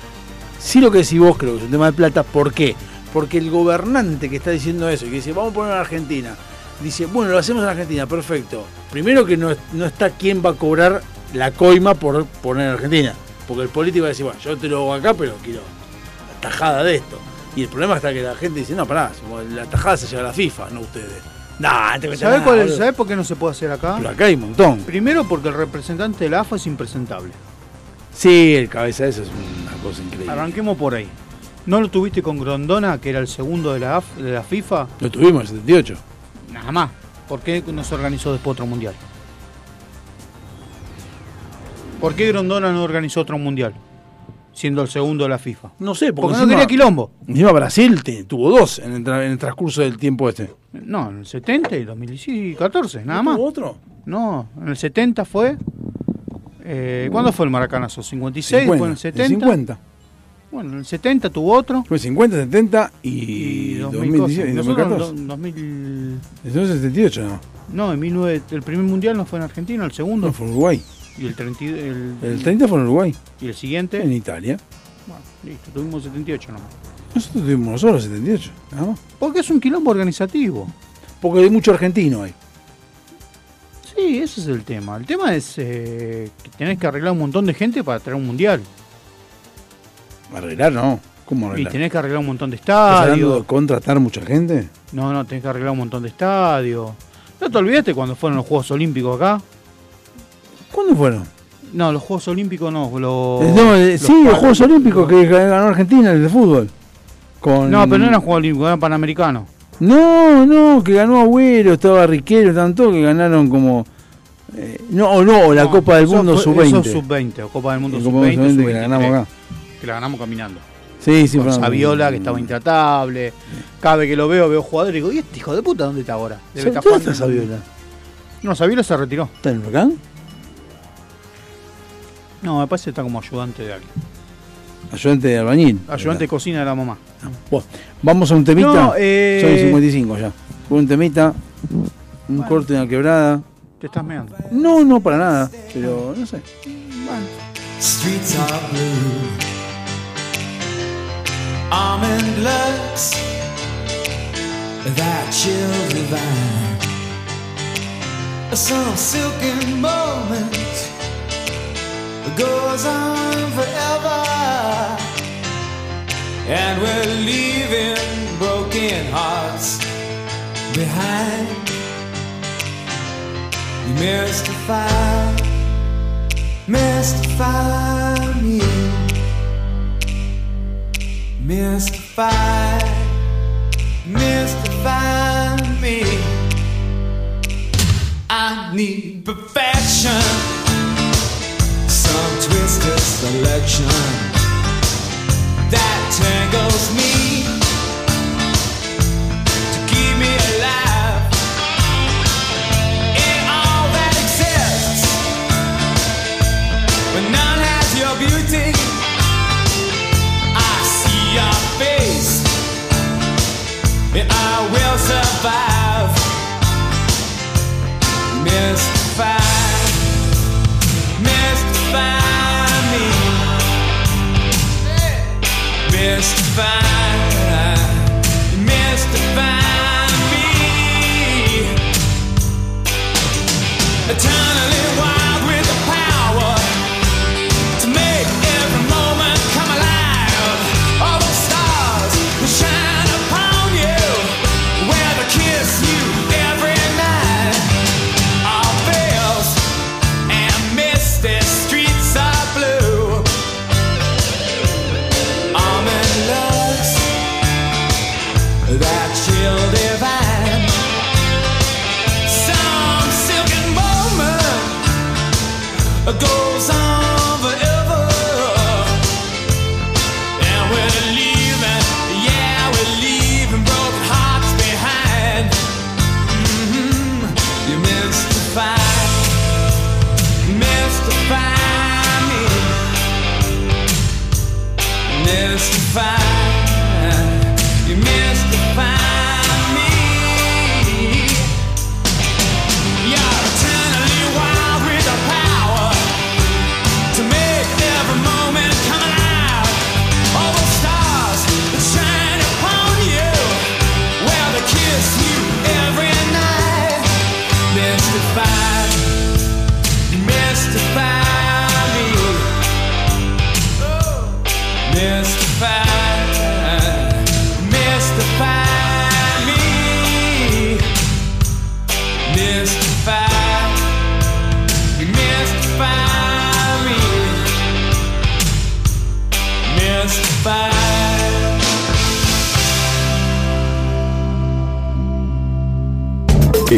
sí lo que decís vos creo que es un tema de plata. ¿Por qué? Porque el gobernante que está diciendo eso y que dice, vamos a poner en Argentina, dice, bueno, lo hacemos en Argentina, perfecto. Primero que no, no está quién va a cobrar la coima por poner en Argentina. Porque el político va a decir, bueno, yo te lo hago acá, pero quiero la tajada de esto. Y el problema está que la gente dice, no, pará, la tajada se lleva a la FIFA, no ustedes. Nah, te ¿Sabés, cuál es- boludo. ¿Sabés por qué no se puede hacer acá? Pero acá hay un montón. Primero porque el representante de la AFA es impresentable. Sí, el cabeza de eso es una cosa increíble. Arranquemos por ahí. ¿No lo tuviste con Grondona, que era el segundo de la, AF de la FIFA? Lo tuvimos en el 78. Nada más. ¿Por qué no se organizó después otro mundial? ¿Por qué Grondona no organizó otro mundial? Siendo el segundo de la FIFA. No sé, Porque no encima- quería quilombo. Encima Brasil te- tuvo dos en el, en el transcurso del tiempo este. No, en el 70 y 2014, nada más. tuvo otro? No, en el 70 fue. Eh, ¿Cuándo fue el Maracanazo? ¿56? ¿Fue en el 70? 50. Bueno, en el 70 tuvo otro. Fue 50, 70 y, Y 2000 2018, cosas. y Nosotros en 2014. do- 2000... Entonces 78 no. No, en 19... el primer mundial no fue en Argentina, el segundo. No, fue en Uruguay. Y el 30... y- El, El 30 fue en Uruguay. y el siguiente. En Italia. Bueno, listo, tuvimos 78 nomás. Nosotros tuvimos nosotros 78. nada más. Porque es un quilombo organizativo. Porque hay mucho argentino ahí. Sí, ese es el tema. El tema es eh, que tenés que arreglar un montón de gente para traer un mundial. Arreglar no. ¿Cómo Y arreglar? tenés que arreglar un montón de ¿Estás hablando estadios. de contratar mucha gente? No, no, tenés que arreglar un montón de estadios. ¿No te olvidaste cuando fueron los Juegos Olímpicos acá? ¿Cuándo fueron? No, los Juegos Olímpicos no. Los, Eh, no, eh, sí, los Juegos Olímpicos que ganó Argentina, el de fútbol. Con... No, pero no eran Juegos Olímpicos, eran Panamericanos. No, no, que ganó Agüero, estaba Riquero, tanto que ganaron como. eh, no, o no, la No, Copa del Mundo fue- sub-20. Eso sub-20, o Copa del Mundo La Copa del sub-20. Mundo sub-23, que la ganamos acá. Que la ganamos caminando. Sí, sí, Con Saviola, que estaba intratable. Cada vez que lo veo, veo jugadores y digo, ¿y este hijo de puta dónde está ahora? Debe ¿Dónde está Saviola? No, Saviola se retiró. ¿Está en el Huracán? No, me parece que está como ayudante de alguien. Ayudante de albañil. Ayudante de cocina de la mamá. Bueno, vamos a un temita. No, eh, Son 55 ya. Un temita, un corte de una quebrada. Te estás meando. No, no para nada, pero no sé. Streets are blue. Almond looks that chill divine. Some silken moment goes on forever, and we're leaving broken hearts behind. You mystify, mystify me, mystify, mystify me. I need perfection, some twisted selection. That tangles me fine.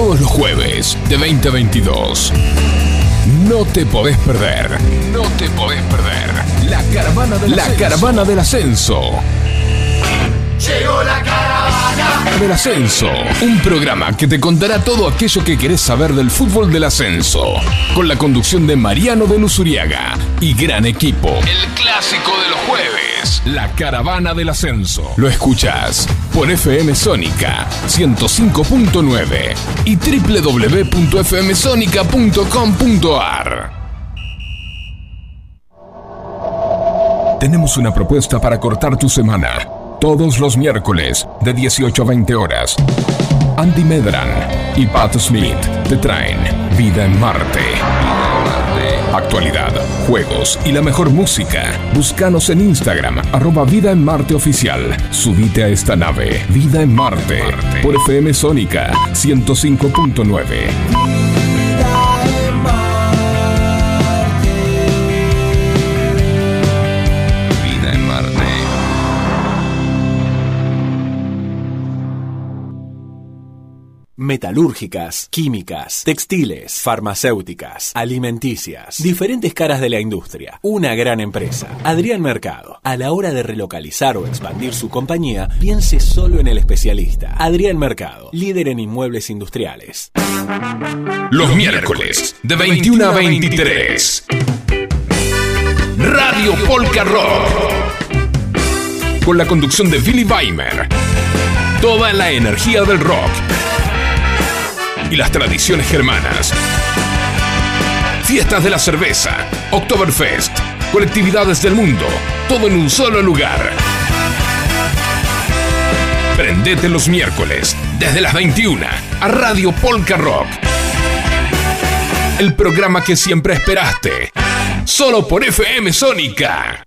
Todos los jueves de 2022. No te podés perder. No te podés perder. La caravana del, la caravana del ascenso. Llegó la caravana. Del ascenso. Un programa que te contará todo aquello que querés saber del fútbol del ascenso. Con la conducción de Mariano de Luzuriaga y gran equipo. El clásico de los jueves. La caravana del ascenso. Lo escuchás por FM Sónica 105.9 y www.fmsonica.com.ar. Tenemos una propuesta para cortar tu semana. Todos los miércoles de 18 a 20 horas. Andy Medran y Pat Smith te traen Vida en Marte. Actualidad, juegos y la mejor música. Búscanos en Instagram, arroba Vida en Marte Oficial. Subite a esta nave, Vida en Marte, por FM Sónica 105.9. Metalúrgicas, químicas, textiles, farmacéuticas, alimenticias, diferentes caras de la industria. Una gran empresa. Adrián Mercado. A la hora de relocalizar o expandir su compañía, piense solo en el especialista. Adrián Mercado, líder en inmuebles industriales. Los miércoles de 21 a 23. Radio Polka Rock. Con la conducción de Billy Weimer. Toda la energía del rock. Y las tradiciones germanas. Fiestas de la cerveza. Oktoberfest. Colectividades del mundo. Todo en un solo lugar. Prendete los miércoles, desde las 21, a Radio Polka Rock. El programa que siempre esperaste. Solo por FM Sónica.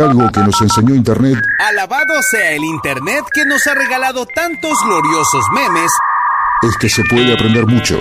Algo que nos enseñó Internet, Alabado sea el Internet que nos ha regalado tantos gloriosos memes. es que se puede aprender mucho.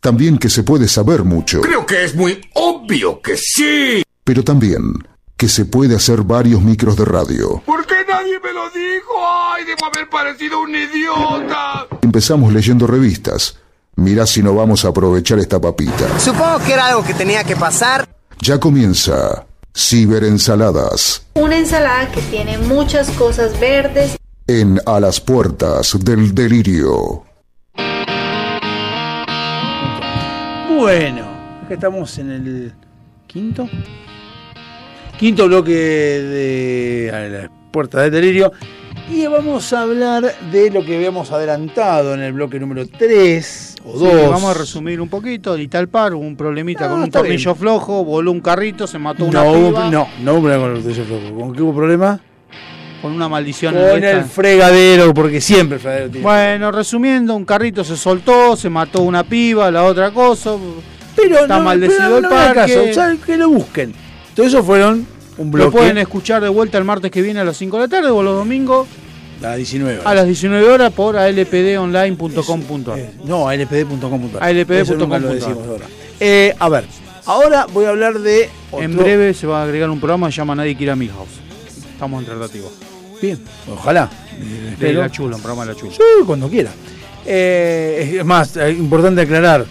También que se puede saber mucho, Creo que es muy obvio que sí. pero también que se puede hacer varios micros de radio. ¿Por qué nadie me lo dijo? ¡Ay, debo haber parecido un idiota! Empezamos leyendo revistas. Mirá si no vamos a aprovechar esta papita. Supongo que era algo que tenía que pasar. Ya comienza Ciberensaladas Una ensalada que tiene muchas cosas verdes. en A las Puertas del Delirio. Bueno, acá estamos en el quinto. Quinto bloque de a las puertas del delirio. Y vamos a hablar de lo que habíamos adelantado en el bloque número 3 o Sí, 2. vamos a resumir un poquito. Italpar, hubo un problemita No, con un tornillo bien. flojo, voló un carrito, se mató una no, piba no, no hubo problema con el tornillo flojo. ¿Con qué hubo problema? con una maldición. Con el fregadero, porque siempre el fregadero tiene. Bueno, resumiendo, un carrito se soltó, se mató una piba, la otra cosa. pero está no, maldecido pero el no hagas parque. caso, que lo busquen. Todo eso fueron un Lo bloque pueden escuchar de vuelta el martes que viene a las 5 de la tarde o los domingos a las 19 horas. a las 19 horas por alpdonline.com.ar. No, alpd.com.ar. ALPD.com.ar. Eh, a ver, ahora voy a hablar de. En breve se va a agregar un programa que se llama Nadie quiere a Milhouse. Estamos en tratativa. Bien, ojalá. De la chula, un programa de la chula. Sí, cuando quiera. Eh, es más, es importante aclarar,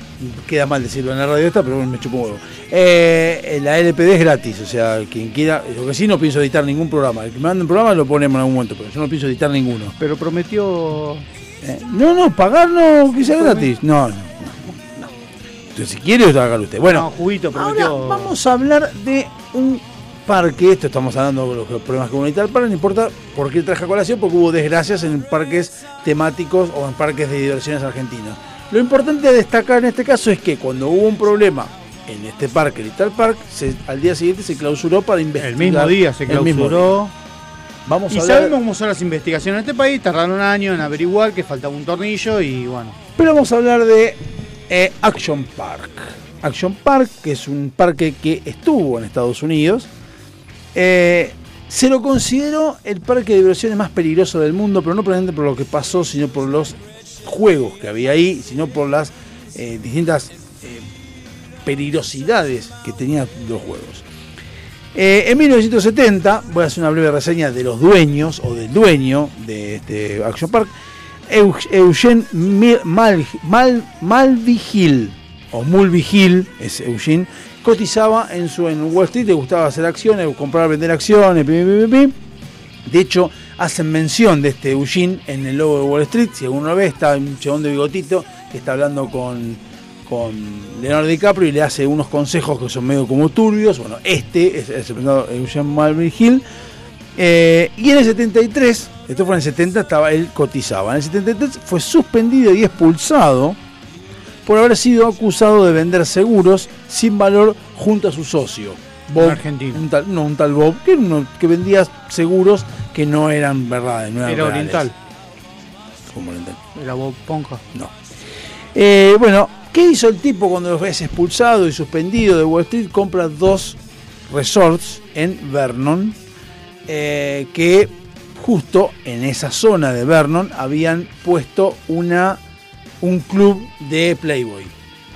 queda mal decirlo en la radio esta, pero bueno, me chupo huevo. Eh, la LPD es gratis, o sea, quien quiera, lo que sí no pienso editar ningún programa. El que me mande un programa lo ponemos en algún momento, pero yo no pienso editar ninguno. Pero prometió. Eh, no, no, pagar no, que sea gratis. No, no, no. Entonces, si quiere, hágalo usted. Bueno, No, juguito ahora vamos a hablar de un parque. Esto estamos hablando de los problemas comunitarios, pero no importa por qué traje a colación, porque hubo desgracias en parques temáticos o en parques de diversiones argentinos. Lo importante a destacar en este caso es que cuando hubo un problema en este parque, Little Park, se- al día siguiente se clausuró para investigar. El mismo día se clausuró. Vamos Y a hablar- sabemos cómo son las investigaciones en este país. Tardaron un año en averiguar que faltaba un tornillo y bueno. Pero vamos a hablar de eh, Action Park. Action Park, que es un parque que estuvo en Estados Unidos. Eh, se lo consideró el parque de diversiones más peligroso del mundo, pero no precisamente por lo que pasó, sino por los juegos que había ahí, sino por las eh, distintas eh, peligrosidades que tenían los juegos. En 1970, voy a hacer una breve reseña de los dueños o del dueño de este Action Park, Eu- Eugene Mal, Mal- Malvigil, o Mulvigil, es Eugene, cotizaba en, su, en Wall Street, le gustaba hacer acciones, comprar, vender acciones. De hecho, hacen mención de este Eugene en el logo de Wall Street. Si alguno lo ve, está un chabón de bigotito que está hablando con, con Leonardo DiCaprio y le hace unos consejos que son medio como turbios. Bueno, este es, es el presentado Eugene Malvin Hill. Eh, y en el 73, esto fue en el 70, estaba, él cotizaba. En el 73 fue suspendido y expulsado por haber sido acusado de vender seguros sin valor junto a su socio. Un tal, no, un tal Bob, que, era uno que vendía seguros que no eran verdades. No eran Era reales. oriental. ¿Cómo oriental? Era Bob Ponja. No. Eh, bueno, ¿qué hizo el tipo cuando es expulsado y suspendido de Wall Street? Compra dos resorts en Vernon, eh, que justo en esa zona de Vernon habían puesto una, un club de Playboy.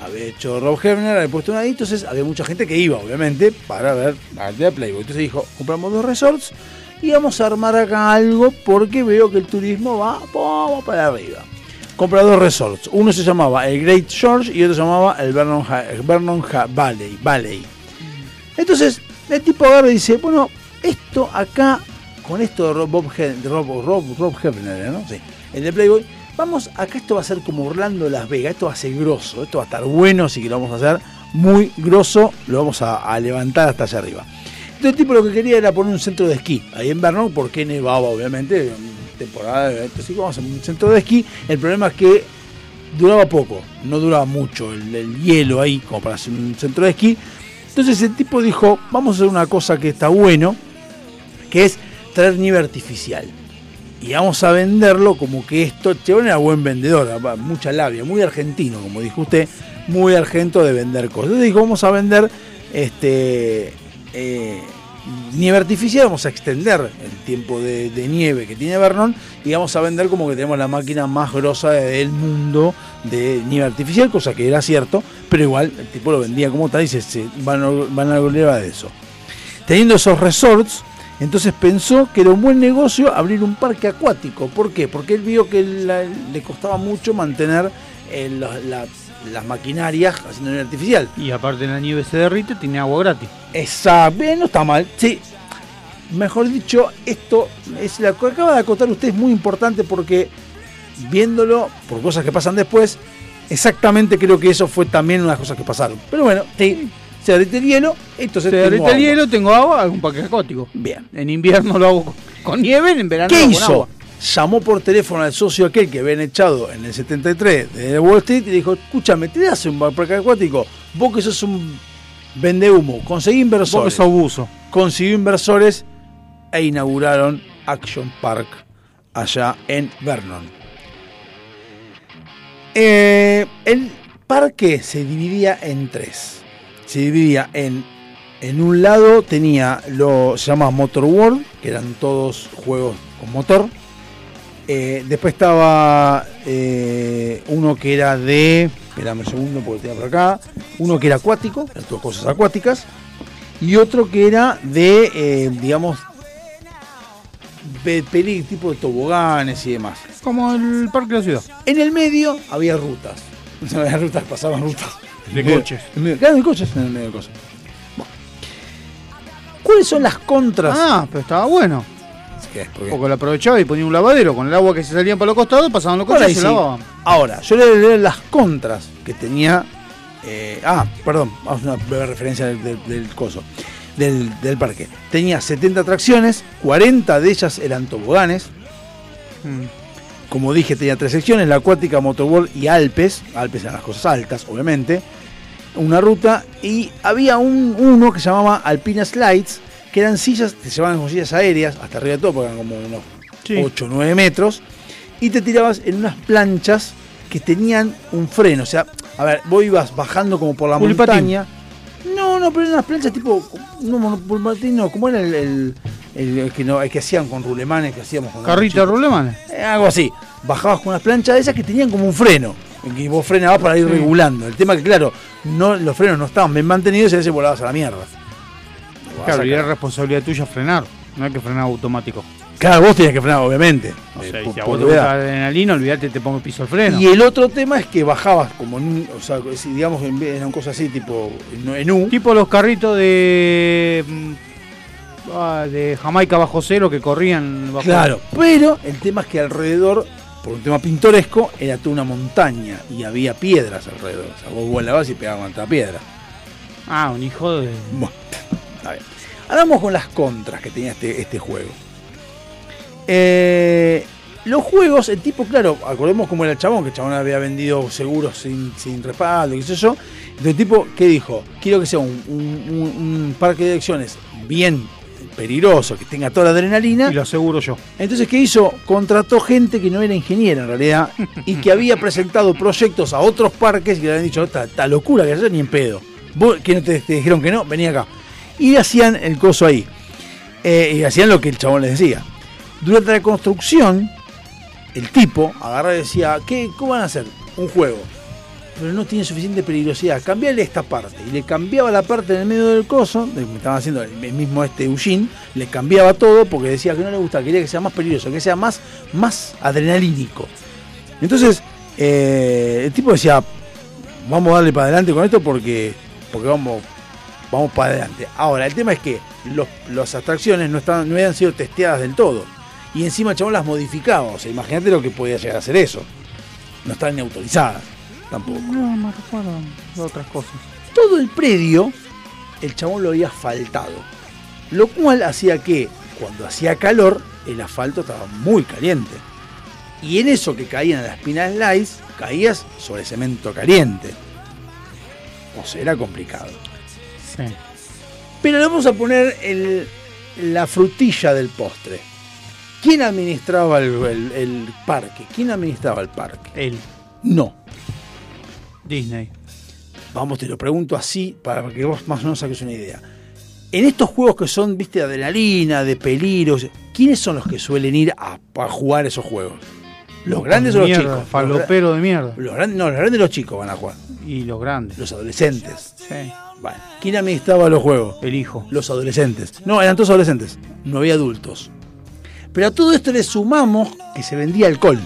Había hecho Rob Hefner, había puesto una ahí, entonces había mucha gente que iba, obviamente, para ver la de Playboy. Entonces dijo, compramos dos resorts y vamos a armar acá algo porque veo que el turismo va, para arriba compra dos resorts. Uno se llamaba el Great George y otro se llamaba el Vernon, el Vernon Valley, Valley. Entonces, el tipo agarra y dice, bueno, esto acá, con esto de Rob, Bob Hefner, ¿no? Sí, el de Playboy, vamos, acá esto va a ser como Orlando Las Vegas, esto va a ser grosso, esto va a estar bueno, así que lo vamos a hacer muy grosso, lo vamos a, levantar hasta allá arriba. El tipo lo que quería era poner un centro de esquí ahí en Vernon, porque nevaba obviamente, en temporada de entonces vamos a un centro de esquí. El problema es que duraba poco, no duraba mucho el, el hielo ahí como para hacer un centro de esquí. Entonces el tipo dijo, vamos a hacer una cosa que está bueno, que es traer nieve artificial. Y vamos a venderlo como que esto, Chevron era buen vendedor, mucha labia, muy argentino, como dijo usted, muy argento de vender cosas. Entonces dijo, vamos a vender este eh, nieve artificial, vamos a extender el tiempo de, nieve que tiene Vernon y vamos a vender como que tenemos la máquina más grosa del mundo de nieve artificial, cosa que era cierto, pero igual el tipo lo vendía como tal y se, se van, a, van a de eso. Teniendo esos resorts, entonces pensó que era un buen negocio abrir un parque acuático. ¿Por qué? Porque él vio que la- le costaba mucho mantener eh, la- la- las maquinarias haciendo nieve artificial. Y aparte la nieve se derrite, tiene agua gratis. Exacto, bien, no está mal. Sí, mejor dicho, esto es lo que acaba de acotar usted es muy importante porque viéndolo por cosas que pasan después, exactamente creo que eso fue también una de las cosas que pasaron. Pero bueno, sí, se derrite el hielo, entonces Se tengo derrite el agua. hielo, tengo agua, hago un parque acuático. Bien. En invierno lo hago con, con nieve, en verano ¿Qué lo hago con hizo? agua. Llamó por teléfono al socio aquel que habían echado en el 73 de Wall Street y dijo, escúchame, ¿te das un parque acuático? Vos que sos un vende humo, conseguí inversores. Vos que sos buzo. Consiguió inversores e inauguraron Action Park allá en Vernon. Eh, el parque se dividía en tres. Se dividía en, en un lado tenía lo se llama Motor World, que eran todos juegos con motor. Eh, después estaba eh, uno que era de. Esperame un segundo porque tenía por acá. Uno que era acuático, eran todas cosas acuáticas. Y otro que era de, eh, digamos, de peli tipo de toboganes y demás. Como el parque de la ciudad. En el medio había rutas. había rutas, pasaban rutas. De coches. claro, de coches en el medio de cosas. Bueno. ¿Cuáles son las contras? Ah, pero estaba bueno. Porque lo aprovechaba y ponía un lavadero. Con el agua que se salían para los costados, pasaban los coches y se sí. lavaban. Ahora, yo le leer las contras que tenía eh, ah, perdón, vamos a una breve referencia del, del- del coso, del, del parque. Tenía 70 atracciones, 40 de ellas eran toboganes. Como dije, tenía tres secciones, la acuática, Motorworld y Alpes. Alpes eran las cosas altas, obviamente. Una ruta y había un, uno que se llamaba Alpina Slides, que eran sillas, te llevaban como sillas aéreas, hasta arriba de todo, porque eran como unos 8 o 9 metros, y te tirabas en unas planchas que tenían un freno. O sea, a ver, vos ibas bajando como por la montaña. No, no, pero eran unas planchas tipo. No, pulipatín no, como era el, el- el- el que, no, que hacían con rulemanes que hacíamos con Carrito de rulemanes. eh, algo así. Bajabas con unas planchas de esas que tenían como un freno. En que vos frenabas para ir Sí. regulando. El tema que, claro, no, los frenos no estaban bien mantenidos y a veces volabas a la mierda. Claro, y es responsabilidad tuya frenar. No hay que frenar automático. Claro, vos tenías que frenar, obviamente. O Eh, sea, por- si a vos te gusta adrenalina, olvídate, te pongo piso el freno. Y el otro tema es que bajabas como en un, o sea, digamos en vez de una cosa así, tipo en, en U. Tipo los carritos de. mm, ah, de Jamaica bajo cero que corrían bajo Claro, pero el tema es que alrededor, por un tema pintoresco, era toda una montaña y había piedras alrededor. O sea, vos volabas y pegabas contra piedra. Ah, un hijo de. Bueno, está bien. Ahora vamos con las contras que tenía este, este juego. Eh, los juegos, el tipo, claro, acordemos cómo era el chabón, que el chabón había vendido seguros sin, sin respaldo, qué sé yo. Entonces el tipo, ¿qué dijo? Quiero que sea un, un- un- un parque de acciones bien peligroso, que tenga toda la adrenalina. Y lo aseguro yo. Entonces, ¿qué hizo? Contrató gente que no era ingeniera en realidad y que había presentado proyectos a otros parques y que le habían dicho, esta, esta locura que hacer ni en pedo. Vos que no te, te dijeron que no, vení acá. Y hacían el coso ahí. Eh, y hacían lo que el chabón les decía. Durante la construcción, el tipo agarraba y decía, ¿qué, ¿cómo van a hacer? Un juego. Pero no tiene suficiente peligrosidad. Cambiale esta parte. Y le cambiaba la parte en el medio del coso, de que estaba haciendo el mismo este Eugene, le cambiaba todo porque decía que no le gustaba, quería que sea más peligroso, que sea más, más adrenalínico. Entonces, eh, el tipo decía, vamos a darle para adelante con esto porque, porque vamos, vamos para adelante. Ahora, el tema es que los, las atracciones no, estaban, no habían sido testeadas del todo. Y encima el chabón las modificaba. O imagínate lo que podía llegar a hacer eso. No estaban ni autorizadas tampoco. No, me recuerdo de otras cosas. Todo el predio, el chabón lo había asfaltado. Lo cual hacía que cuando hacía calor, el asfalto estaba muy caliente. Y en eso que caían las pinas slides, caías sobre cemento caliente. O sea, era complicado. Sí. Pero le vamos a poner el- la frutilla del postre. ¿Quién administraba el, el- el parque? ¿Quién administraba el parque? Él. No. Disney. Vamos, te lo pregunto así para que vos más o menos saques una idea. En estos juegos que son, viste, de adrenalina, de peligros, ¿quiénes son los que suelen ir a, a jugar esos juegos? ¿Los grandes o los Mierda, chicos? Falopero de mierda. Los grandes, no, los grandes y los chicos van a jugar. Y los grandes. Los adolescentes. Sí. ¿quién administraba los juegos? El hijo. Los adolescentes. No, eran todos adolescentes. No había adultos. Pero a todo esto le sumamos que se vendía alcohol.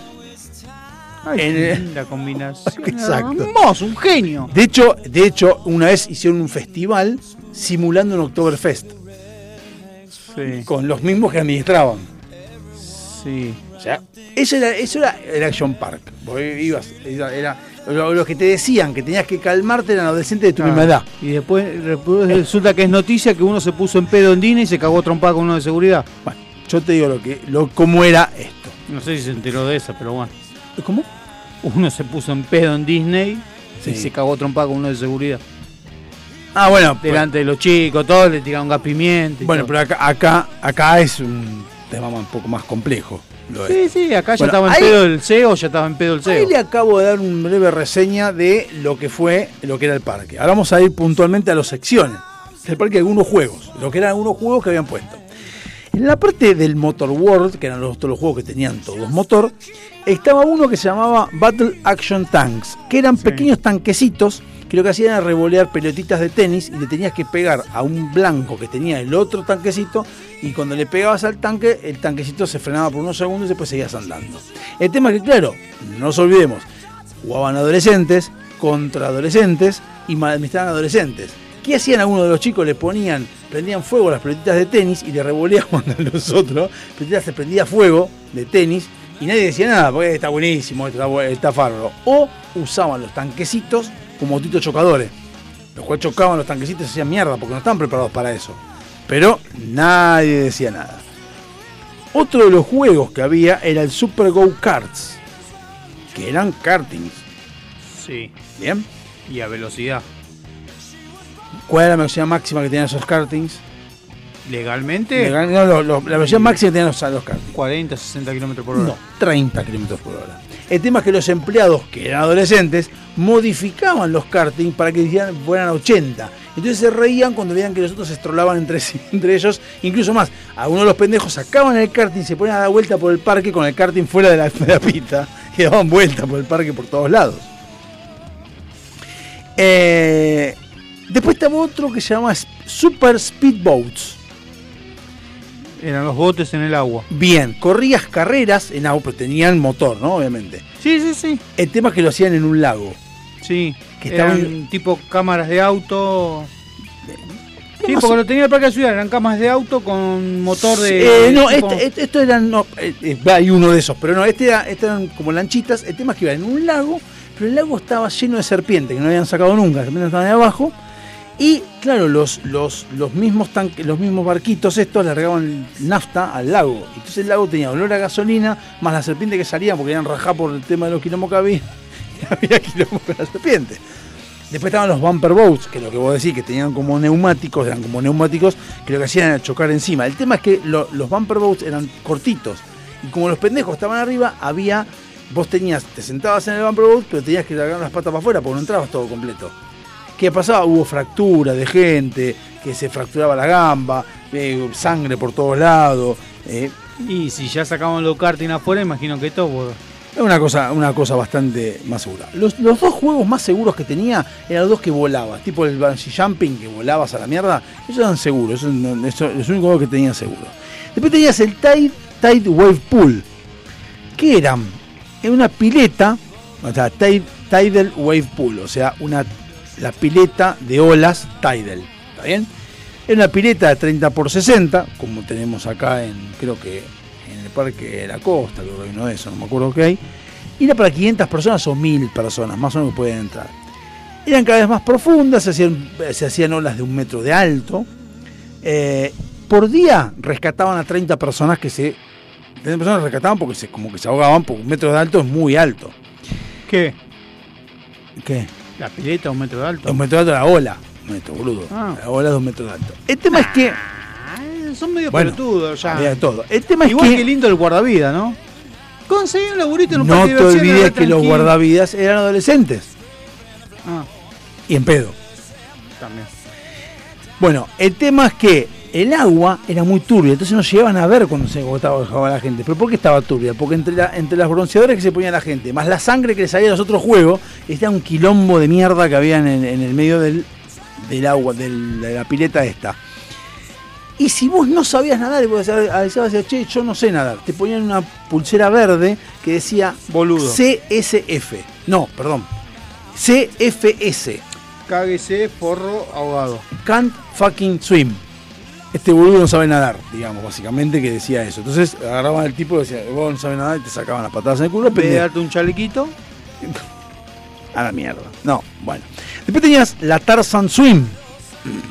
Ay, En qué el- linda combinación. Exacto. Hermoso, un genio. De hecho, de hecho, una vez hicieron un festival simulando un Oktoberfest. Sí. Con los mismos que administraban. Sí. O sea, eso era, eso era el Action Park. Vos ibas, era, era- lo, lo que te decían que tenías que calmarte eran adolescentes de tu Ah, misma edad. Y después, resulta que es noticia que uno se puso en pedo en Disney y se cagó trompada con uno de seguridad. Bueno, yo te digo lo que, lo, cómo era esto. No sé si se enteró de esa, pero bueno. ¿Cómo? Uno se puso en pedo en Disney y Sí. se cagó trompada con uno de seguridad. Ah, bueno, pues- Delante de los chicos, todos le tiraron gas pimienta. y bueno, todo. pero acá, acá, acá es un tema un poco más complejo. Sí, sí, acá ya estaba en ahí- pedo el CEO, ya estaba en pedo el Ahí CEO. le acabo de dar una breve reseña de lo que fue, lo que era el parque. Ahora vamos a ir puntualmente a las secciones del parque, algunos juegos, lo que eran algunos juegos que habían puesto. En la parte del Motor World, que eran los, todos los juegos que tenían todos motor, estaba uno que se llamaba Battle Action Tanks, que eran pequeños tanquecitos que lo que hacían era revolear pelotitas de tenis y le tenías que pegar a un blanco que tenía el otro tanquecito y cuando le pegabas al tanque, el tanquecito se frenaba por unos segundos y después seguías andando. El tema es que, claro, no nos olvidemos, jugaban adolescentes contra adolescentes y mal administraban adolescentes. ¿Qué hacían algunos de los chicos? Le ponían, prendían fuego a las pelotitas de tenis y le revoleaban a los otros. Pelotitas se prendía fuego de tenis y nadie decía nada, porque está buenísimo, está, está bárbaro. O usaban los tanquecitos como autitos chocadores. Los cuales chocaban los tanquecitos y hacían mierda porque no estaban preparados para eso. Pero nadie decía nada. Otro de los juegos que había era el Super Go Karts, que eran kartings. Sí. ¿Bien? Y a velocidad. ¿Cuál era la velocidad máxima que tenían esos kartings? ¿Legalmente? Legal- no, lo- lo- la velocidad máxima que tenían los, los kartings. 40, 60 kilómetros por hora. No, 30 kilómetros por hora. El tema es que los empleados, que eran adolescentes, modificaban los karting para que fueran a 80. Entonces se reían cuando veían que los otros se estrolaban entre, entre ellos. Incluso más, algunos de los pendejos sacaban el karting, se ponían a dar vuelta por el parque con el karting fuera de la, de la pista y daban vuelta por el parque por todos lados. Eh, después estaba otro que se llama Super Speedboats. Eran los botes en el agua. Bien, corrías carreras en agua, pero tenían motor, ¿no? Obviamente. Sí, sí, sí. El tema es que lo hacían en un lago. Sí. Que eran estaban- tipo cámaras de auto. Sí, porque lo tenía el parque de ciudad, eran cámaras de auto con motor de. Eh, no, tipo- este- este- esto eran. No, eh, eh, hay uno de esos, pero no, este era, este eran como lanchitas. El tema es que iban en un lago, pero el lago estaba lleno de serpientes que no habían sacado nunca, serpientes estaban ahí abajo. Y claro, los, los, los mismos tanques, los mismos barquitos estos largaban nafta al lago. Entonces el lago tenía olor a gasolina, más las serpientes que salían porque eran rajá por el tema de los quilombos que había. Y había quilombos con las serpientes. Después estaban los bumper boats, que lo que vos decís, que tenían como neumáticos, eran como neumáticos, que lo que hacían era chocar encima. El tema es que lo- los bumper boats eran cortitos. Y como los pendejos estaban arriba, había. Vos tenías, te sentabas en el bumper boat, pero tenías que largar las patas para afuera porque no entrabas todo completo. ¿Qué pasaba? Hubo fractura de gente, que se fracturaba la gamba, eh, sangre por todos lados. eh, Y si ya sacaban los karting afuera, imagino que pues, es una cosa, una cosa bastante más segura. Los, los dos juegos más seguros que tenía eran los dos que volabas, tipo el bungee jumping que volabas a la mierda. Esos eran seguros, eso, es el único juego que tenía seguro. Después tenías el Tide, Tide Wave Pool, que eran en una pileta, o sea, Tide- Tidal Wave Pool, o sea, una, la pileta de olas Tidal. ¿Está bien? Era una pileta de 30 por 60, como tenemos acá en, creo que en el Parque de la Costa, creo que uno de esos, no me acuerdo qué hay. Y era para 500 personas o 1000 personas, más o menos que pueden entrar. Eran cada vez más profundas, se hacían, se hacían olas de un metro de alto. Eh, por día rescataban a 30 personas que se. 30 personas rescataban porque se, como que se ahogaban, porque un metro de alto es muy alto. ¿Qué? ¿Qué? La pileta, un metro de alto. Un metro de alto la ola. Un metro, boludo. Ah. La ola es de un metro de alto. El tema es que. Eh, Son medio Bueno, pelotudos ya. de todo. El tema es Igual que- que lindo el guardavida, ¿no? Conseguí un laburito en un No te olvides que los guardavidas eran adolescentes. Ah, Y en pedo. también. Bueno, el tema es que el agua era muy turbia, entonces no llegaban a ver cuando se agotaba dejaba la gente. ¿Pero por qué estaba turbia? Porque entre, la- entre las bronceadoras que se ponía la gente, más la sangre que le salía a los otros juegos, estaba un quilombo de mierda que había en, el- en el medio del, del agua, del- de la pileta esta. Y si vos no sabías nadar, y vos decías, decías, che, yo no sé nadar, te ponían una pulsera verde que decía Boludo. CSF. No, perdón. CFS. Cáguese, forro, ahogado. Can't fucking swim. Este boludo no sabe nadar, digamos, básicamente que decía eso. Entonces agarraban al tipo y decían, vos no sabes nadar y te sacaban las patadas en el culo. Pendejo. darte un chalequito, A la mierda. No, bueno. Después tenías la Tarzan Swim,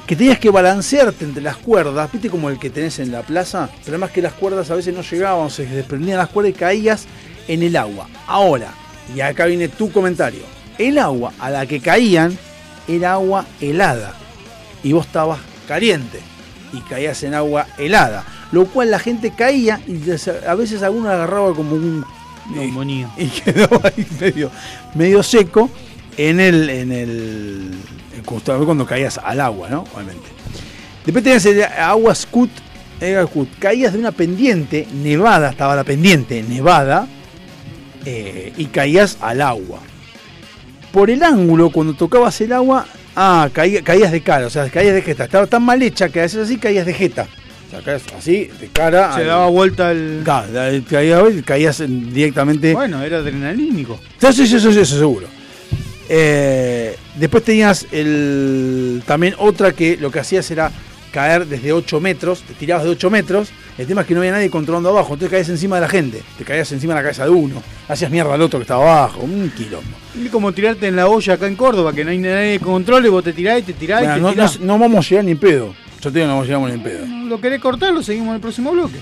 que tenías que balancearte entre las cuerdas, viste como el que tenés en la plaza, pero además que las cuerdas a veces no llegaban, se desprendían las cuerdas y caías en el agua. Ahora, y acá viene tu comentario, el agua a la que caían era agua helada y vos estabas caliente y caías en agua helada, lo cual la gente caía y a veces alguno agarraba como un neumonía. y quedó ahí medio, medio seco en el, en el, el cuando caías al agua, ¿no? Obviamente. Después tenías el agua scoot, eh, scoot. caías de una pendiente nevada, estaba la pendiente nevada, eh, y caías al agua. Por el ángulo, cuando tocabas el agua, ah, caía- caías de cara, o sea, caías de jeta. Estaba tan mal hecha que a veces así caías de jeta. O sea, caías así, de cara. se al- daba vuelta el. La- caías, caías en- directamente. Bueno, era adrenalínico. Sí, sí, sí, sí, sí, eso seguro. Eh, después tenías el, también otra que lo que hacías era caer desde 8 metros, te tirabas de 8 metros, el tema es que no había nadie controlando abajo, entonces caías encima de la gente, te caías encima de la cabeza de uno, hacías mierda al otro que estaba abajo, un quilombo. Es como tirarte en la olla acá en Córdoba, que no hay nadie que controle, vos te tirás y te tirás Bueno, y te no, tirás. no- no vamos a llegar ni en pedo, yo te digo no vamos a llegar ni en pedo. ¿Lo querés cortar? Lo seguimos en el próximo bloque.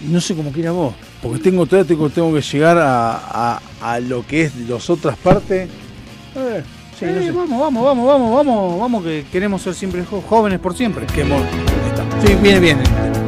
No sé cómo quiera vos, porque tengo todavía tengo, tengo que llegar a, a- a lo que es las otras partes. Eh, sí, Eh. Vamos, vamos, vamos, vamos, vamos, vamos, que queremos ser siempre jóvenes por siempre. Que ahí está. Sí, viene bien.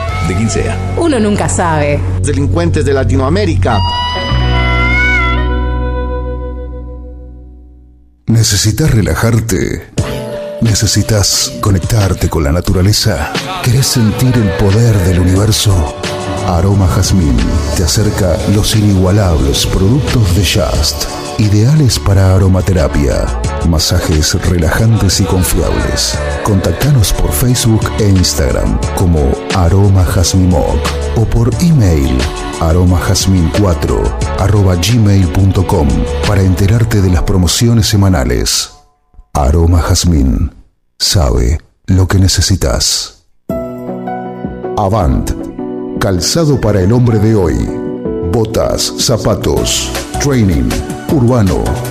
de quien sea. Uno nunca sabe. Delincuentes de Latinoamérica. ¿Necesitas relajarte? ¿Necesitas conectarte con la naturaleza? ¿Querés sentir el poder del universo? Aroma Jazmín te acerca los inigualables productos de Just, ideales para aromaterapia, masajes relajantes y confiables. Contactanos por Facebook e Instagram como Aroma Jazmín Moc o por email aromajazmin4 arroba gmail.com para enterarte de las promociones semanales. Aroma Jazmín sabe lo que necesitas. Avant, calzado para el hombre de hoy. Botas, zapatos, training, urbano.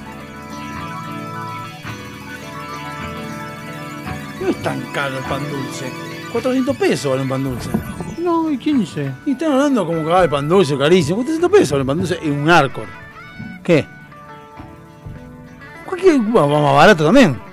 Tan caro el pan dulce. 400 pesos vale un pan dulce. No, y 15. Y están hablando como que ah, el pan dulce carísimo. 400 pesos vale un pan dulce y un Arcor. ¿Qué? Cualquier va va más barato también.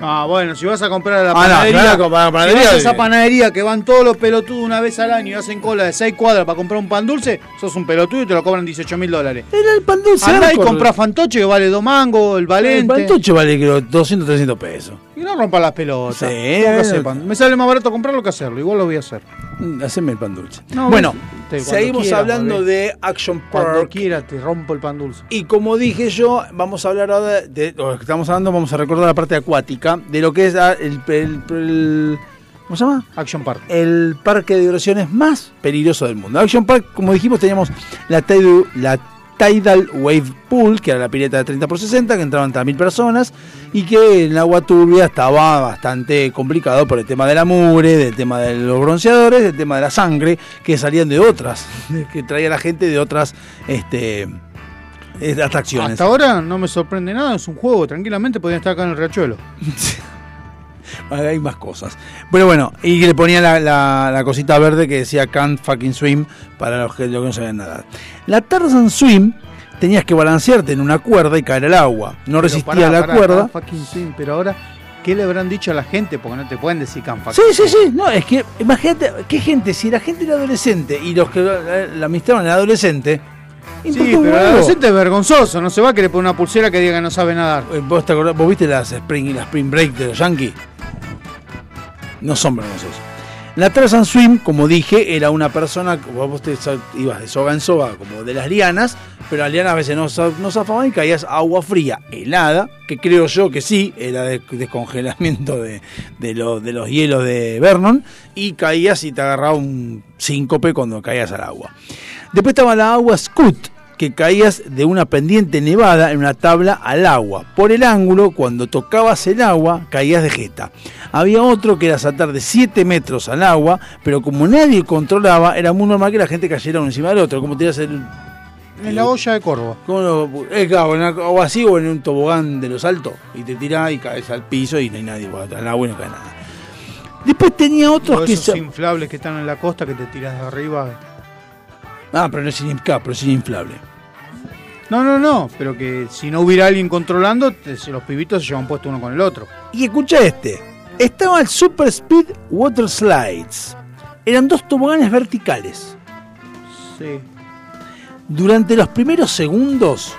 Ah, bueno, si vas a comprar a la Ah, no, panadería, claro, panadería, si vas a esa panadería que van todos los pelotudos una vez al año y hacen cola de 6 cuadras para comprar un pan dulce, sos un pelotudo y te lo cobran 18 mil dólares. Era el pan dulce. Andá y comprá fantoche que vale 2 mangos, el El valente. pantoche vale creo 200, 300 pesos. Y no rompa las pelotas. Sí, Tengo que hacer eh. Me sale más barato comprarlo que hacerlo, igual lo voy a hacer. Mm, Haceme el pan dulce. No, bueno, te- cuando seguimos quiera, hablando de Action Cuando Park. quiera te rompo el pan dulce. Y como dije yo, vamos a hablar ahora de, de lo que estamos hablando, vamos a recordar la parte acuática, de lo que es ah, el, el- el- ¿cómo se llama? Action Park. El parque de diversiones más peligroso del mundo. Action Park, como dijimos, teníamos la, Tidal- la Tidal Wave Pool, que era la pileta de 30 por 60, que entraban hasta mil personas, y que en el agua turbia estaba bastante complicado por el tema de la mugre, del tema de los bronceadores, del tema de la sangre, que salían de otras, que traía la gente de otras este, eh, atracciones. Hasta ahora no me sorprende nada, es un juego, tranquilamente podrían estar acá en el riachuelo. Hay más cosas. Pero bueno, y le ponía la, la- la cosita verde que decía can't fucking swim para los que, los que no sabían nadar. La Tarzan Swim tenías que balancearte en una cuerda y caer al agua. No Pero resistía pará, la cuerda. fucking swing, pero ahora, ¿qué le habrán dicho a la gente? Porque no te pueden decir can fucking Sí, sí, swing. sí. No, es que imagínate, qué gente, si la gente era adolescente y los que la, la administraban era adolescente. Sí, pero el adolescente es vergonzoso, no se va a querer poner una pulsera que diga que no sabe nadar. Eh, ¿Vos, te acordás- vos viste las Spring, las spring Break de los Yankees? No son vergonzosos. La Tarzan Swim, como dije, era una persona, vos te ibas de soga en soga, como de las lianas, pero las lianas a veces no, no zafaban y caías agua fría, helada, que creo yo que sí, era de descongelamiento de, de, de los hielos de Vernon, y caías y te agarraba un síncope cuando caías al agua. Después estaba la agua Scoot, que caías de una pendiente nevada en una tabla al agua. Por el ángulo, cuando tocabas el agua, caías de jeta. Había otro que era saltar de 7 metros al agua, pero como nadie controlaba, era muy normal que la gente cayera uno encima del otro, como tiras el... En la olla de corvo. como en una- o así o en un tobogán de los altos, y te tirás y caes al piso y no hay nadie, bueno, al agua no cae nada. Después tenía otros que... esos inflables que están en la costa que te tiras de arriba. Ah, pero no es, pero es inflable. No, no, no, pero que si no hubiera alguien controlando, te- se- los pibitos se llevan puesto uno con el otro. Y escucha este. Estaba el Super Speed Water Slides. Eran dos toboganes verticales. Sí. Durante los primeros segundos,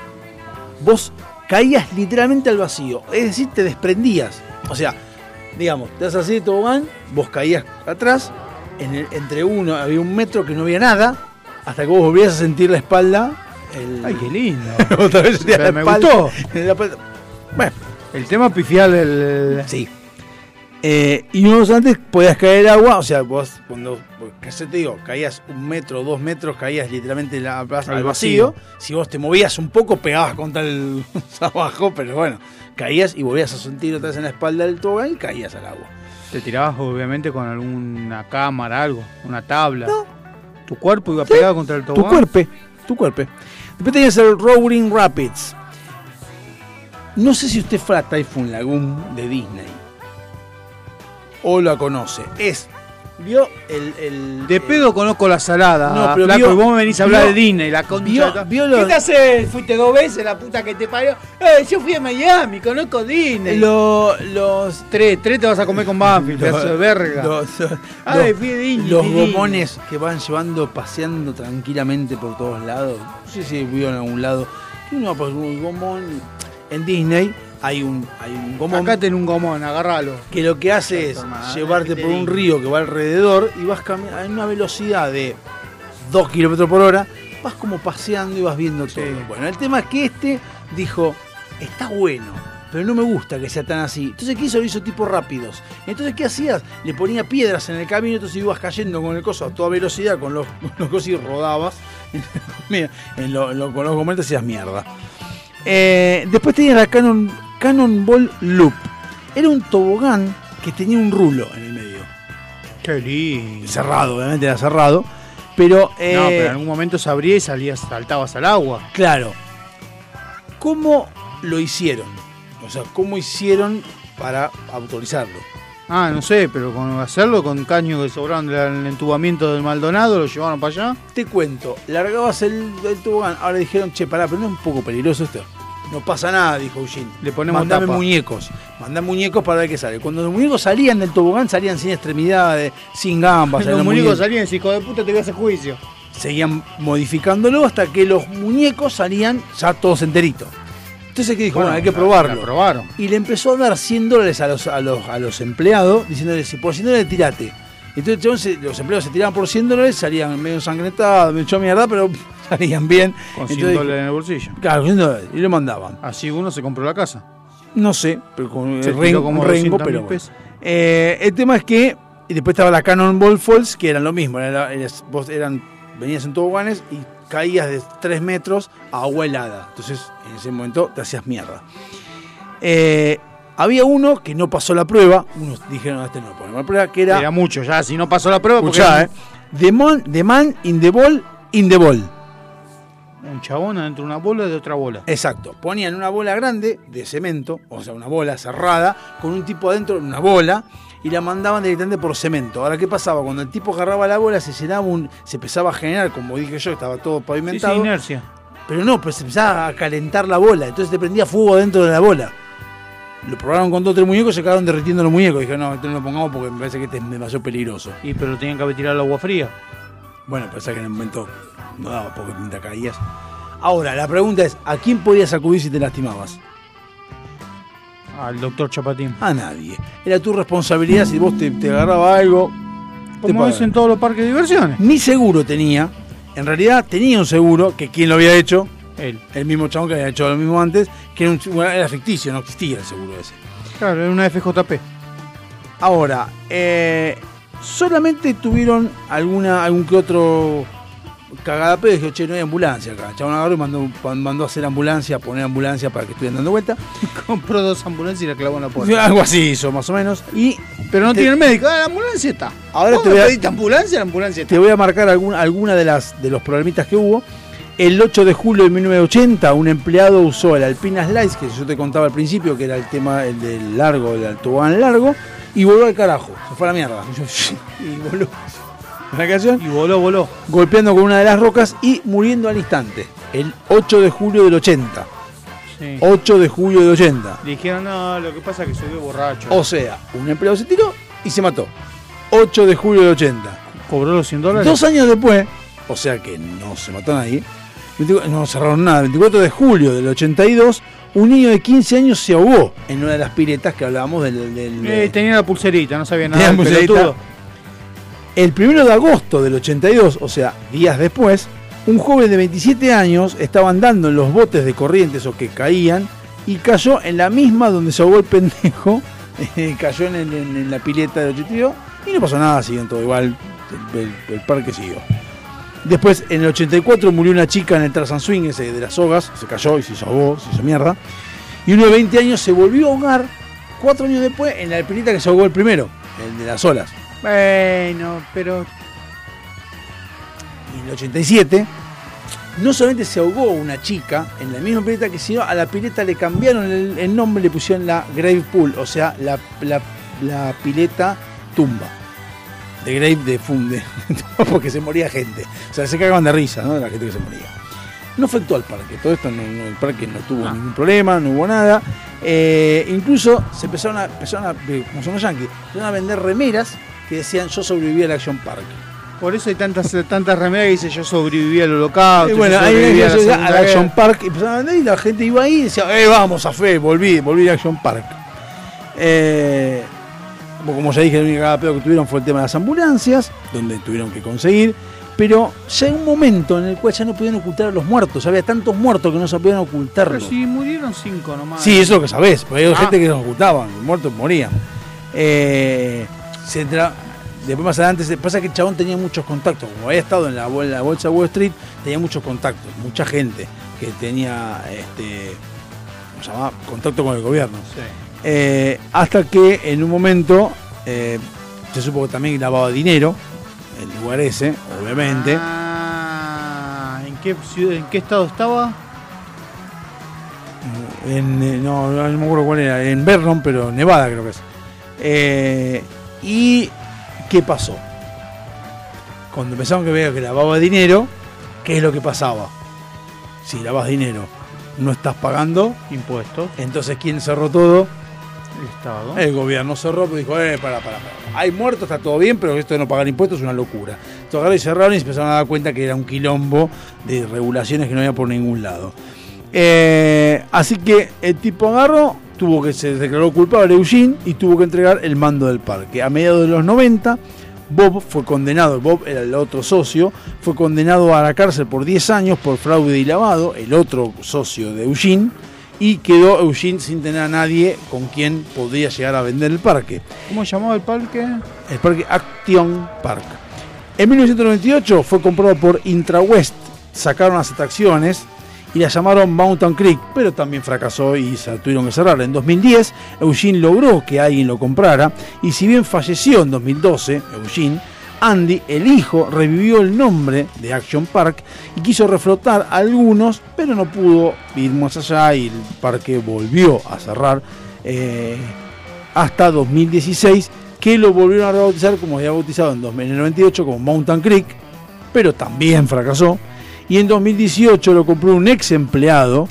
vos caías literalmente al vacío. Es decir, te desprendías. O sea, digamos, te das así de tobogán, vos caías atrás, en el- entre uno había un metro que no había nada, hasta que vos volvías a sentir la espalda. El... Ay, qué lindo. Otra vez la me espalda. gustó. La. Bueno, El tema pifial del. Sí. Eh, y unos antes podías caer agua, o sea, vos cuando, qué sé te digo, caías un metro, dos metros, caías literalmente la- al Al vacío. vacío. Si vos te movías un poco, pegabas contra el abajo, pero bueno, caías y volvías a sentir otra vez en la espalda del tobogán y caías al agua. Te tirabas obviamente con alguna cámara, algo, una tabla. Tu cuerpo iba pegado contra el Tu tobogán. cuerpo, tu cuerpo. Después tenías el Roaring Rapids. No sé si usted fue a Typhoon Lagoon de Disney. O la conoce. Es. Vio el. el De pedo conozco la salada. No, pero flaco, vio- y vos me venís a hablar vio- de Disney, la concha. vio- los- ¿Qué te haces? Fuiste dos veces, la puta que te parió. Eh, yo fui a Miami, conozco Disney. Lo- los. Tres, tres te vas a comer con Banfield, pedazo de verga. Los, Ay, los- fui a Disney, los gomones que van llevando, paseando tranquilamente por todos lados. No sé si vio en algún lado. Uno, pues, un gomón. En Disney hay un, hay un gomón. Acá tenés un gomón, agárralo. que lo que hace es llevarte ¿qué te por un río que va alrededor y vas caminando a una velocidad de 2 kilómetros por hora, vas como paseando y vas viendo todo. Bueno, el tema es que este dijo, está bueno, pero no me gusta que sea tan así. Entonces, ¿qué hizo? Lo hizo tipo rápidos. Entonces, ¿qué hacías? Le ponía piedras en el camino, entonces ibas cayendo con el coso a toda velocidad, con los, con los cosos y rodabas. Mira, en lo- en lo- con los gometes hacías mierda. Eh, después tenías la Canon, Cannonball Loop. Era un tobogán que tenía un rulo en el medio. Qué lindo. Cerrado, obviamente era cerrado. Pero, eh, No, pero en algún momento se abría y salías, saltabas al agua. claro. ¿Cómo lo hicieron? O sea, ¿cómo hicieron para autorizarlo? Ah, no sé, pero con hacerlo con caños que sobraron del entubamiento del Maldonado, lo llevaron para allá. Te cuento, largabas el, el tobogán, ahora dijeron, che, pará, pero no es un poco peligroso esto. No pasa nada, dijo Eugene. Le ponemos Mandame tapa. muñecos. Mandá muñecos para ver qué sale. Cuando los muñecos salían del tobogán, salían sin extremidades, sin gambas. Los salían muñecos salían, hijo de puta te voy a hacer juicio. seguían modificándolo hasta que los muñecos salían ya todos enteritos. Entonces, ¿qué dijo? Bueno, Bueno, hay que probarlo. la probaron. Y le empezó a dar 100 dólares a los, a los, a los empleados, diciéndole, si por 100 dólares tirate. Entonces los empleados se tiraban por 100 dólares, salían medio ensangrentados, medio hecho mierda, pero salían bien. Con 100 Entonces, dólares en el bolsillo. Claro, 100 dólares. Y le mandaban. Así uno se compró la casa. No sé, pero con Se rengo, como rengo, 200.000 pero bueno. Eh, el tema es que y después estaba la Cannonball Falls, que eran lo mismo. era- vos eran, venías en toboganes y caías de 3 metros a agua helada. Entonces, en ese momento te hacías mierda. Eh, había uno que no pasó la prueba. Unos dijeron, este no ponemos la prueba, que era. Era mucho, ya si no pasó la prueba, porque Escuchá, era eh. The man, the man in the ball, in the ball. Un chabón adentro de una bola de otra bola. Exacto. Ponían una bola grande de cemento, o sea, una bola cerrada, con un tipo adentro de una bola, y la mandaban directamente por cemento. Ahora, ¿qué pasaba? Cuando el tipo agarraba la bola, se llenaba un. se empezaba a generar, como dije yo, estaba todo Sí, sí, pavimentado. inercia. pero no, pero se empezaba a calentar la bola, entonces te prendía fuego dentro de la bola. Lo probaron con dos o tres muñecos, se quedaron derritiendo los muñecos. Dije, no, esto no lo pongamos porque me parece que este es demasiado peligroso. Y pero tenían que haber tirado el agua fría. Bueno, pensé que en el momento no daba porque te caías. Ahora, la pregunta es, ¿a quién podías acudir si te lastimabas? Al doctor Chapatín. A nadie. Era tu responsabilidad si vos te, te agarraba algo. Como es pagaban. en todos los parques de diversiones. Ni seguro tenía. En realidad tenía un seguro, que quién lo había hecho, Él. el mismo chabón que había hecho lo mismo antes, que era, un- bueno, era ficticio, no existía el seguro ese. Claro, era una FJP. Ahora, eh, solamente tuvieron alguna, algún que otro cagada pedo. Dijo, che, no hay ambulancia acá. Chabón agarró y mandó, mandó a hacer ambulancia, a poner ambulancia para que estuvieran dando vuelta. Compró dos ambulancias y la clavó en la puerta. Algo así hizo, más o menos. Y Pero no Te- tiene el médico. Ah, la ambulancia está. Ahora ¿Vos te voy a- ambulancia? La ambulancia está. te voy a marcar alguna, alguna de las de los problemitas que hubo. El 8 de julio de 1980, un empleado usó el Alpina Slice, que yo te contaba al principio, que era el tema el del largo, el tobogán largo, y voló al carajo. Se fue a la mierda. Y voló. Embarcación. Y voló, voló. Golpeando con una de las rocas y muriendo al instante. El 8 de julio del 80. Sí. 8 de julio del 80. Le dijeron, no, lo que pasa es que subió borracho. O sea, un empleado se tiró y se mató. 8 de julio del 80. Cobró los 100 dólares. Dos años después, o sea que no se mató nadie, 24 no cerraron nada, 24 de julio del 82, un niño de 15 años se ahogó en una de las piletas que hablábamos del... del- Eh, tenía la pulserita, no sabía nada. Tenía del pulserita. El primero de agosto del 82, o sea, días después, un joven de 27 años estaba andando en los botes de corrientes o que caían y cayó en la misma donde se ahogó el pendejo, eh, cayó en, la pileta del 82 y no pasó nada, siguieron todo igual, el parque siguió. Después, en el 84 murió una chica en el Tarzan Swing ese de las sogas, se cayó y se ahogó, se hizo mierda. Y uno de 20 años se volvió a ahogar cuatro años después en la pileta que se ahogó el primero, el de las olas. Bueno, pero Y en el 87, no solamente se ahogó una chica en la misma pileta que sino a la pileta le cambiaron el, el nombre, le pusieron la Grave Pool, o sea, la, la- la pileta tumba. De Grave de funde, porque se moría gente. O sea, se cagaban de risa, ¿no? De la gente que se moría. No afectó al parque, todo esto no, el parque no tuvo ningún problema, no hubo nada. Eh, incluso se empezaron a, empezaron a, eh, como son los yankees, empezaron a vender remeras que decían yo sobreviví al Action Park. por eso hay tantas, tantas remeras que dice yo sobreviví al holocausto. Y bueno, yo ahí a la al Action. Park y la gente iba ahí y decía, eh, vamos a fe, volví, volví a Action Park. Eh, como- ya dije, el único pedo que tuvieron fue el tema de las ambulancias, donde tuvieron que conseguir. Pero ya hay un momento en el cual ya no podían ocultar a los muertos. Había tantos muertos que no se podían ocultarlos. Pero si murieron cinco nomás. Sí, eso es lo que sabés. Porque hay Ah. gente que los ocultaban, los muertos morían. Eh, se entra- después más adelante, se pasa que el chabón tenía muchos contactos. Como había estado en la, bol- la bolsa de Wall Street, tenía muchos contactos, mucha gente que tenía este, ¿cómo se llama? contacto con el gobierno. Eh, hasta que en un momento eh, se supo que también lavaba dinero, el lugar ese, obviamente. Ah, ¿en qué, ciudad, ¿En qué estado estaba? En, eh, no, no me acuerdo cuál era, en Vernon, pero Nevada creo que es. Eh, ¿Y qué pasó? Cuando empezaron que veía que lavaba dinero, ¿qué es lo que pasaba? Si lavas dinero, no estás pagando impuestos. Entonces, ¿quién cerró todo? El Estado. El gobierno cerró, pero dijo, eh, para, para, para. Hay muertos, está todo bien, pero esto de no pagar impuestos es una locura. Entonces agarraron y cerraron y se empezaron a dar cuenta que era un quilombo de regulaciones que no había por ningún lado. Eh, así que el tipo agarró, tuvo que se declaró culpable Eugene y tuvo que entregar el mando del parque. A mediados de los 90, Bob fue condenado, Bob era el otro socio, fue condenado a la cárcel por 10 años por fraude y lavado, el otro socio de Eugene, y quedó Eugene sin tener a nadie con quien podría llegar a vender el parque. ¿Cómo se llamaba el parque? El parque Action Park. En 1998 fue comprado por IntraWest. Sacaron las atracciones y la llamaron Mountain Creek, pero también fracasó y se tuvieron que cerrar. En 2010, Eugene logró que alguien lo comprara y si bien falleció en 2012, Eugene, Andy, el hijo, revivió el nombre de Action Park y quiso reflotar algunos, pero no pudo ir más allá y el parque volvió a cerrar eh, hasta 2016, que lo volvieron a rebautizar como había bautizado en 2098 como Mountain Creek, pero también fracasó. Y en 2018 lo compró un ex empleado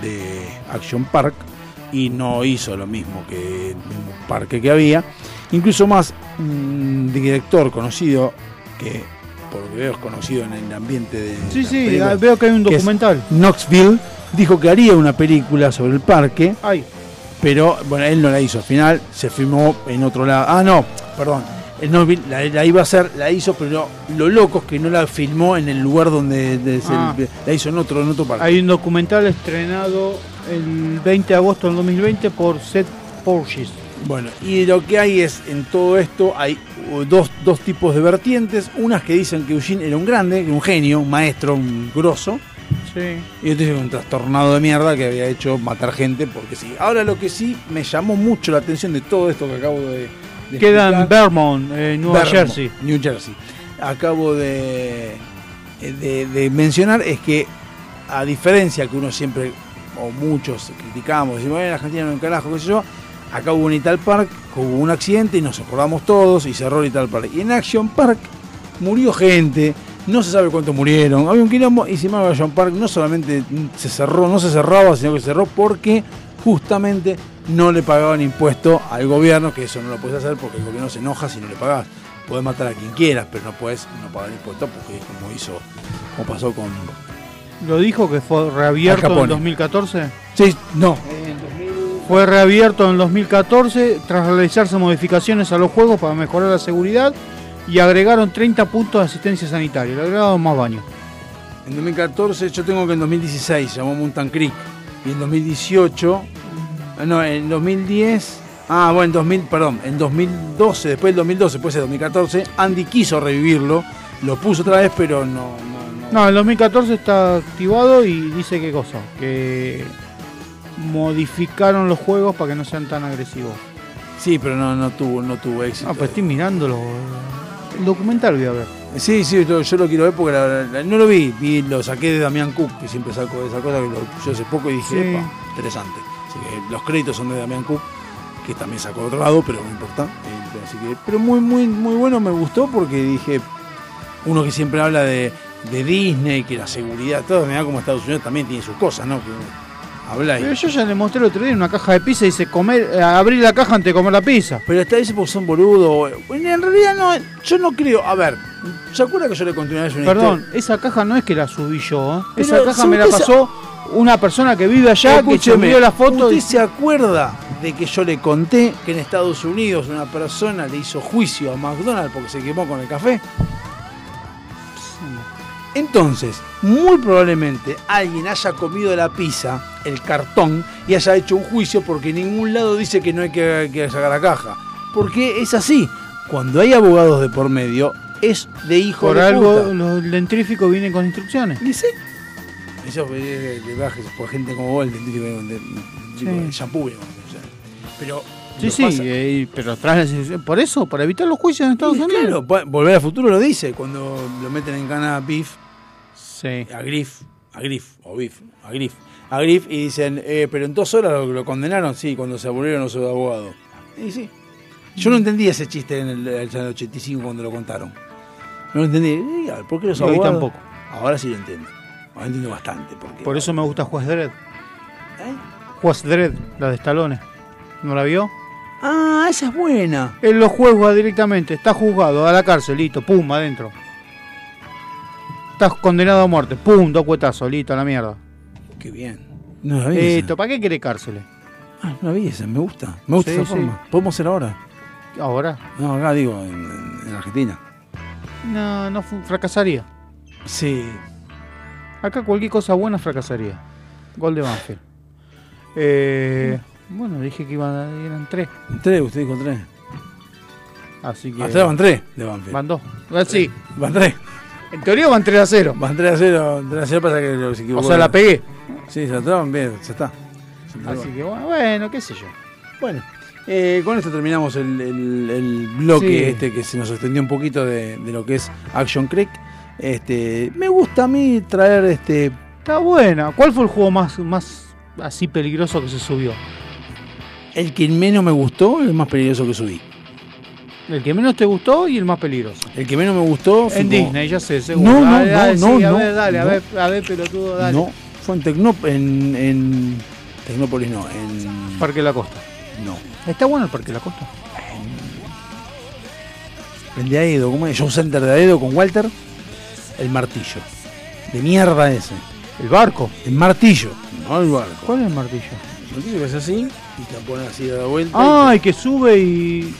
de Action Park y no hizo lo mismo que el mismo parque que había. Incluso más un director conocido que por lo que veo es conocido en el ambiente de Sí, sí, películas, veo que hay un documental. Knoxville dijo que haría una película sobre el parque. Ay. Pero bueno, él no la hizo. Al final se filmó en otro lado. Ah, no, perdón. El Knoxville la, la iba a hacer, la hizo, pero lo loco es que no la filmó en el lugar donde de- Ah. la hizo en otro, en otro parque. Hay un documental estrenado el 20 de agosto del 2020 por Seth Porges. Bueno, y lo que hay es, en todo esto, hay uh, dos, dos tipos de vertientes. Unas que dicen que Eugene era un grande, un genio, un maestro, un grosso. Sí. Y dicen que un trastornado de mierda que había hecho matar gente porque sí. Ahora lo que sí me llamó mucho la atención de todo esto que acabo de... Queda en Vermont, eh, Nueva Vermont, Jersey. New Jersey. Acabo de, de, de mencionar es que, a diferencia que uno siempre, o muchos criticamos, decimos, bueno, la Argentina no es un carajo, qué sé yo, acá hubo un Ital Park, hubo un accidente y nos acordamos todos y cerró el Ital Park. Y en Action Park murió gente, no se sabe cuántos murieron, había un quilombo y Simón John Park no solamente se cerró, no se cerraba, sino que se cerró porque justamente no le pagaban impuesto al gobierno, que eso no lo puedes hacer porque el gobierno se enoja si no le pagas. Podés matar a quien quieras, pero no puedes no pagar impuestos porque es como hizo, como pasó con ¿Lo dijo que fue reabierto en Capone. 2014? Sí, no. Fue reabierto en 2014 tras realizarse modificaciones a los juegos para mejorar la seguridad y agregaron 30 puntos de asistencia sanitaria. Le agregaron más baños. En 2014, yo tengo que en 2016 se llamó Mountain Creek. Y en 2018, ah, no, en 2010, ah, bueno, en 2000, perdón, en 2012, después del 2012, después del 2014, Andy quiso revivirlo, lo puso otra vez, pero no, no, No, el 2014 está activado y dice qué cosa, que modificaron los juegos para que no sean tan agresivos. Sí, pero no, no tuvo, no tuvo éxito. Ah, pues estoy mirándolo. El documental voy a ver. Sí, sí, yo, yo lo quiero ver porque la- la- no lo vi, vi, lo saqué de Damián Cook, que siempre saco esa cosa que lo yo hace poco y dije, Sí. "Epa, interesante. Los créditos son de Damián Cook, que también sacó otro lado, pero no importa. Eh, así que, pero muy, muy, muy bueno, me gustó porque dije, uno que siempre habla de, de Disney, que la seguridad, todo, da como Estados Unidos también tiene sus cosas, ¿no? Que habla Pero yo ya le mostré el otro día en una caja de pizza y dice comer, eh, abrir la caja antes de comer la pizza. Pero hasta ese porque son boludos. Bueno, en realidad no, yo no creo. A ver, ¿se acuerda que yo le conté una vez una Perdón, historia? esa caja no es que la subí yo, ¿eh? Esa caja me la pasó una persona que vive allá, que Escúcheme, subió la foto. ¿Usted y- se acuerda de que yo le conté que en Estados Unidos una persona le hizo juicio a McDonald's porque se quemó con el café? Entonces, muy probablemente alguien haya comido la pizza, el cartón, y haya hecho un juicio porque en ningún lado dice que no hay que, que sacar la caja. Porque es así. Cuando hay abogados de por medio, es de hijo Por de algo puta. los dentífricos vienen con instrucciones. ¿Y sí? Eso de, de bajes por gente como vos, el dentífrico de, de, shampoo, digamos, o sea. Pero Sí, sí, eh, pero tras por eso, para evitar los juicios en Estados Unidos. Claro, Volver al futuro lo dice cuando lo meten en cana a Biff, Sí. a Griff, a Griff, o Biff, a Griff, a Griff y dicen, eh, pero en dos horas lo, lo condenaron, sí, cuando se aburrieron los abogados. Y sí. Yo no entendí ese chiste en el, el año 85 cuando lo contaron. No lo entendí. Y, a ver, ¿Por qué los abogados? tampoco. Ahora sí lo entiendo. Ahora entiendo bastante. Porque, Por eso me gusta Juez Dredd. ¿Eh? Juez Dredd, la de Stallone. ¿No la vio? Ah, esa es buena. Él lo juega directamente, está juzgado a la cárcel, listo, pum, adentro. Estás condenado a muerte, pum, dos cuetazos, listo, a la mierda. Qué bien. No la vi. esa. Listo, ¿para qué quiere cárceles? Ah, no la vi esa, me gusta. Me gusta Sí, esa sí. forma. ¿Podemos hacer ahora? Ahora. No, acá digo, en, en- en Argentina. No, no fu- fracasaría. Sí. Acá cualquier cosa buena fracasaría. Gol de Banfield. Eh, bueno, dije que iban, eran tres. Tres, usted dijo tres. Así que. Hasta van tres de Banfield. Van dos. Ah, sí. Van tres. En teoría van 3 a 0. Van 3 a 0. 3 a 0 pasa que. O sea, la pegué. Sí, se la traban bien, ya está. Se Así que bueno, bueno, qué sé yo. Bueno, eh, con esto terminamos el, el- el bloque Sí. este que se nos extendió un poquito de, de lo que es Action Creek. Este, me gusta a mí traer este. Está buena. ¿Cuál fue el juego más, más así peligroso que se subió? El que menos me gustó, el más peligroso que subí. El que menos te gustó y el más peligroso. El que menos me gustó fue En Disney, ya sé, seguro. No, no, Dale, dale, no, sí, no, a ver, dale, a no. ver, a ver, pelotudo, dale. No, fue en Tecnop en, en Tecnópolis no, en Parque de la Costa. no. Está bueno el Parque de la Costa. El de Aedo, ¿cómo es? Show Center de Aedo con Walter. El martillo. De mierda ese. El barco. El martillo, no el barco. ¿Cuál es el martillo? El martillo que es así y te pones así de vuelta. Ay, que sube y.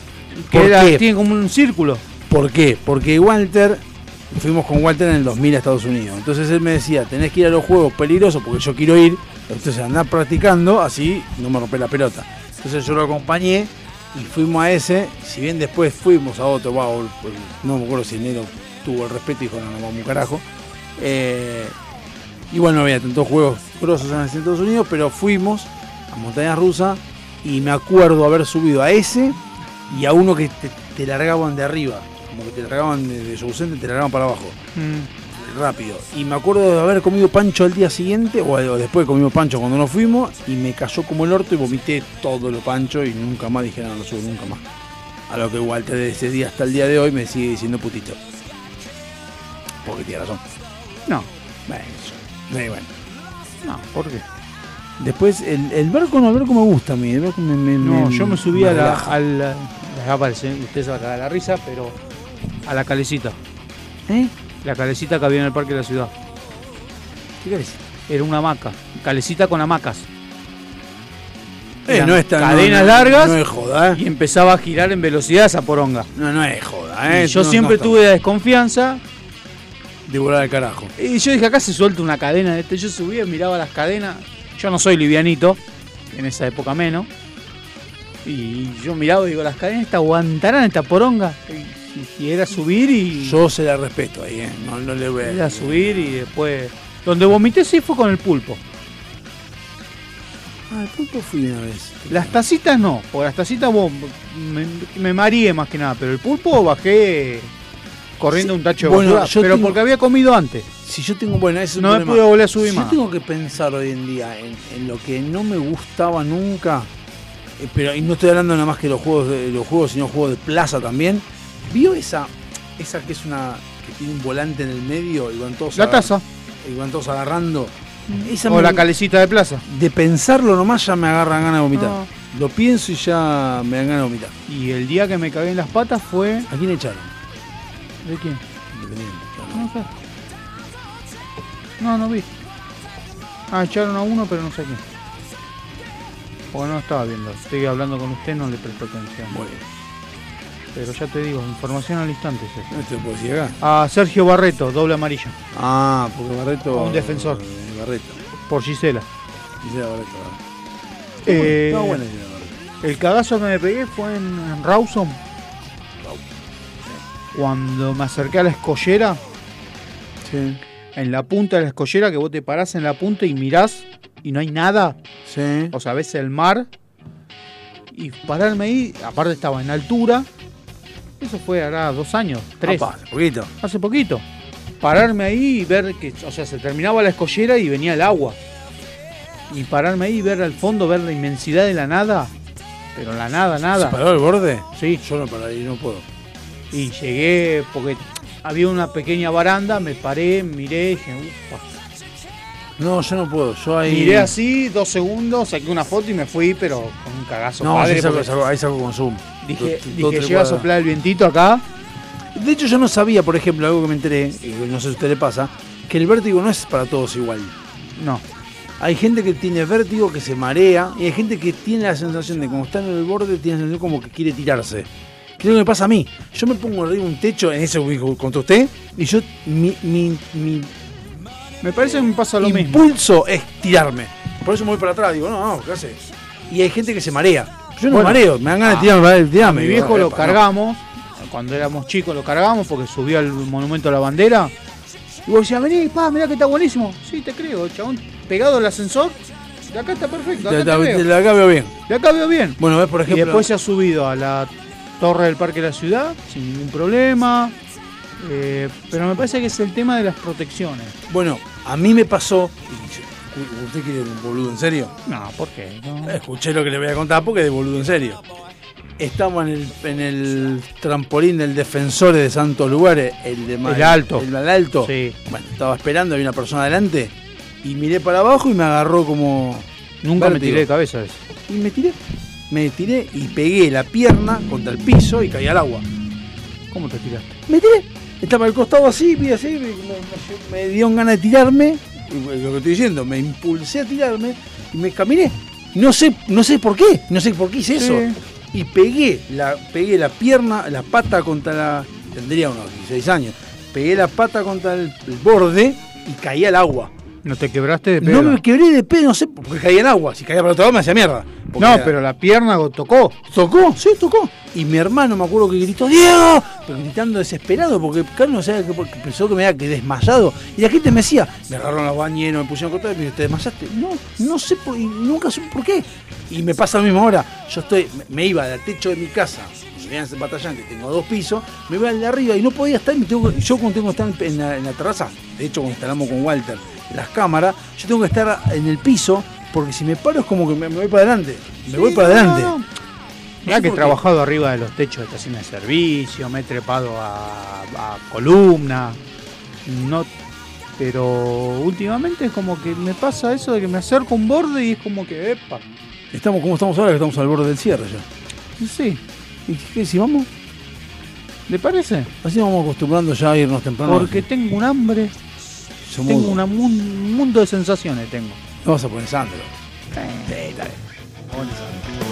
Que ¿Por era- qué? tiene como un círculo. ¿Por qué? Porque Walter, fuimos con Walter en el 2000 a Estados Unidos. Entonces él me decía, tenés que ir a los juegos peligrosos porque yo quiero ir. Entonces andar practicando, así no me rompe la pelota. Entonces yo lo acompañé y fuimos a ese. Si bien después fuimos a otro, va, o- pues, no me acuerdo si enero tuvo el respeto y dijo, no, no vamos un carajo. Eh, y bueno, había tantos juegos grosos en Estados Unidos, pero fuimos a Montaña Rusa y me acuerdo haber subido a ese y a uno que te, te largaban de arriba, como que te largaban de, de Show Center, te largaban para abajo, rápido. Y me acuerdo de haber comido pancho al día siguiente, o, o después comimos pancho cuando nos fuimos, y me cayó como el orto y vomité todo lo pancho y nunca más dije, no, no subo nunca más. A lo que Walter de ese día hasta el día de hoy me sigue diciendo putito. Porque tiene razón. No. Bueno, eso. Bueno. No, ¿por qué? Después, el, el barco no, el barco me gusta a mí. El barco me, me- No, me- yo me subí a la, a la- aparece, usted se va a cagar la risa, pero a la calecita. ¿Eh? La calecita que había en el parque de la ciudad. ¿Qué calecita? Era una hamaca. Calecita con hamacas. Eh, no es tan- cadenas no, no, largas no es joda, ¿eh? y empezaba a girar en velocidad esa poronga. No, no es joda, ¿eh? Y yo siempre está- tuve la desconfianza De volar al carajo. y yo dije, acá se suelta una cadena de este. Yo subía, miraba las cadenas. Yo no soy livianito, en esa época menos. Y yo miraba y digo, las cadenas esta aguantarán esta poronga. Y, y era subir y. Yo se la respeto ahí, ¿eh? No, no le voy a. Era subir y después. Donde vomité sí fue con el pulpo. Ah, el pulpo fui una vez. Las tacitas no, porque las tacitas vos, me, me mareé más que nada, pero el pulpo bajé corriendo Sí, un tacho de bueno, basura, yo pero tengo- porque había comido antes. Si yo tengo, bueno, ese es un No me problema. pude volver a subir Si más. Yo tengo que pensar hoy en día en, en lo que no me gustaba nunca, eh, pero y no estoy hablando nada más que los juegos de los juegos, sino juegos de plaza también. ¿Vio esa esa que es una que tiene un volante en el medio y van todos La agar- taza. y van todos agarrando? Esa O me- la calecita de plaza. de pensarlo nomás ya me agarran ganas de vomitar. No. Lo pienso y ya me dan ganas de vomitar. Y el día que me cagué en las patas fue. ¿A quién echaron? ¿De quién? Independiente. No sé. No, no vi. Ah, echaron a uno, pero no sé quién. Porque no estaba viendo. Estoy hablando con usted, no le presto atención. Muy bien. Pero ya te digo, información al instante. esto. No te puedo acá. A Sergio Barreto, doble amarilla. Ah, porque Barreto. A un defensor. eh, Barreto. Por Gisela. Gisela Barreto. Eh, Está buena Gisela Barreto. El cagazo que me pegué fue en, en Rawson. Cuando me acerqué a la escollera, Sí. en la punta de la escollera, que vos te parás en la punta y mirás y no hay nada. Sí. O sea, ves el mar. Y pararme ahí, aparte estaba en altura. Eso fue hará dos años, tres. Apa, hace poquito. Hace poquito. Pararme ahí y ver que, o sea, se terminaba la escollera y venía el agua. Y pararme ahí y ver al fondo, ver la inmensidad de la nada. Pero la nada, nada. ¿Se paró el borde? Sí. Yo no paré y no puedo. Y llegué porque había una pequeña baranda, me paré, miré, dije, ufa. No, yo no puedo. Yo ahí. Miré así, dos segundos, saqué una foto y me fui, pero con un cagazo No, padre. sí, saco- porque saco- ahí saco con zoom. dije, Do- dije, llega a soplar el vientito acá. De hecho, yo no sabía, por ejemplo, algo que me enteré, y no sé si a usted le pasa, que el vértigo no es para todos igual. No. Hay gente que tiene vértigo, que se marea, y hay gente que tiene la sensación de como está en el borde, tiene la sensación como que quiere tirarse. ¿Qué es lo que me pasa a mí? Yo me pongo arriba de un techo, en eso que contó usted, y yo, mi, mi, mi Me parece que me pasa lo mismo. impulso es tirarme. Por eso me voy para atrás, digo, no, no, ¿qué haces? Y hay gente que se marea. Yo no Bueno, me mareo, me dan ganas de tirarme, tirarme. mi viejo lo no. cargamos, cuando éramos chicos lo cargamos porque subió al monumento a la bandera. Y vos decías, vení, pa, mirá que está buenísimo. Sí, te creo, chabón. Pegado al ascensor, de acá está perfecto. De, Acá te de- veo. de la acá veo bien. De acá veo bien. Bueno, ves, por Y ejemplo. después se ha subido a la torre del Parque de la Ciudad sin ningún problema. Eh, pero me parece que es el tema de las protecciones. Bueno, a mí me pasó. ¿Usted quiere un boludo en serio? No, ¿por qué? No. Escuché lo que le voy a contar porque es de boludo en serio. Estamos en el, en el trampolín del Defensores de Santos Lugares, el de Ma- El alto. El, el alto. Sí. Bueno, estaba esperando, había una persona adelante y miré para abajo y me agarró como. Nunca me tiré de cabeza eso. Y me tiré. Me tiré y pegué la pierna contra el piso y caí al agua. ¿Cómo te tiraste? Me tiré. Estaba al costado así, vi así, me, me, me ganas de tirarme. Lo que estoy diciendo, me impulsé a tirarme y me caminé. No sé, no sé por qué, no sé por qué hice eso. Y pegué la, pegué la pierna, la pata contra la. Tendría unos 16 años. Pegué la pata contra el, el borde y caí al agua. ¿No te quebraste de pedo? No me quebré de pedo, no sé, porque caí al agua. Si caía para otro lado me hacía mierda. Porque No, era- pero la pierna tocó. Tocó, sí, tocó. Y mi hermano me acuerdo que gritó, ¡Diego! Pero gritando desesperado, porque Carlos no sabía que porque pensó que me había que desmayado. Y la gente me decía, me agarraron la bañera, me pusieron a cortar y me dijo, ¿te desmayaste? No, no sé, por, y nunca sé por qué. Y me pasa lo mismo ahora. Yo estoy, me, iba del techo de mi casa, me vean ese batallán que tengo dos pisos, me iba al de arriba y no podía estar. me tengo yo cuando tengo que estar en la, en la terraza, de hecho cuando instalamos con Walter las cámaras, yo tengo que estar en el piso, porque si me paro es como que me, me voy para adelante. Me voy para no, adelante. no. No Mirá sé que he trabajado arriba de los techos de estaciones de servicio, me he trepado a, a columna. No, pero últimamente es como que me pasa eso de que me acerco a un borde y es como que, epa. Estamos como estamos ahora, que estamos al borde del cierre ya. Sí. ¿Y qué si vamos? ¿Le parece? Así nos vamos acostumbrando ya a irnos temprano. Porque tengo un hambre. Tengo un mundo de sensaciones, tengo. Vas a poner Sandro. Sí, dale. Tengo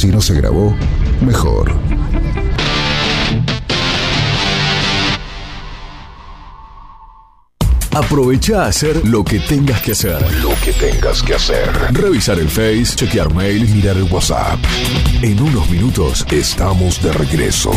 Si no se grabó, mejor. Aprovecha a hacer lo que tengas que hacer. Lo que tengas que hacer. Revisar el Face, chequear mail, Mirar el WhatsApp. En unos minutos Estamos de regreso.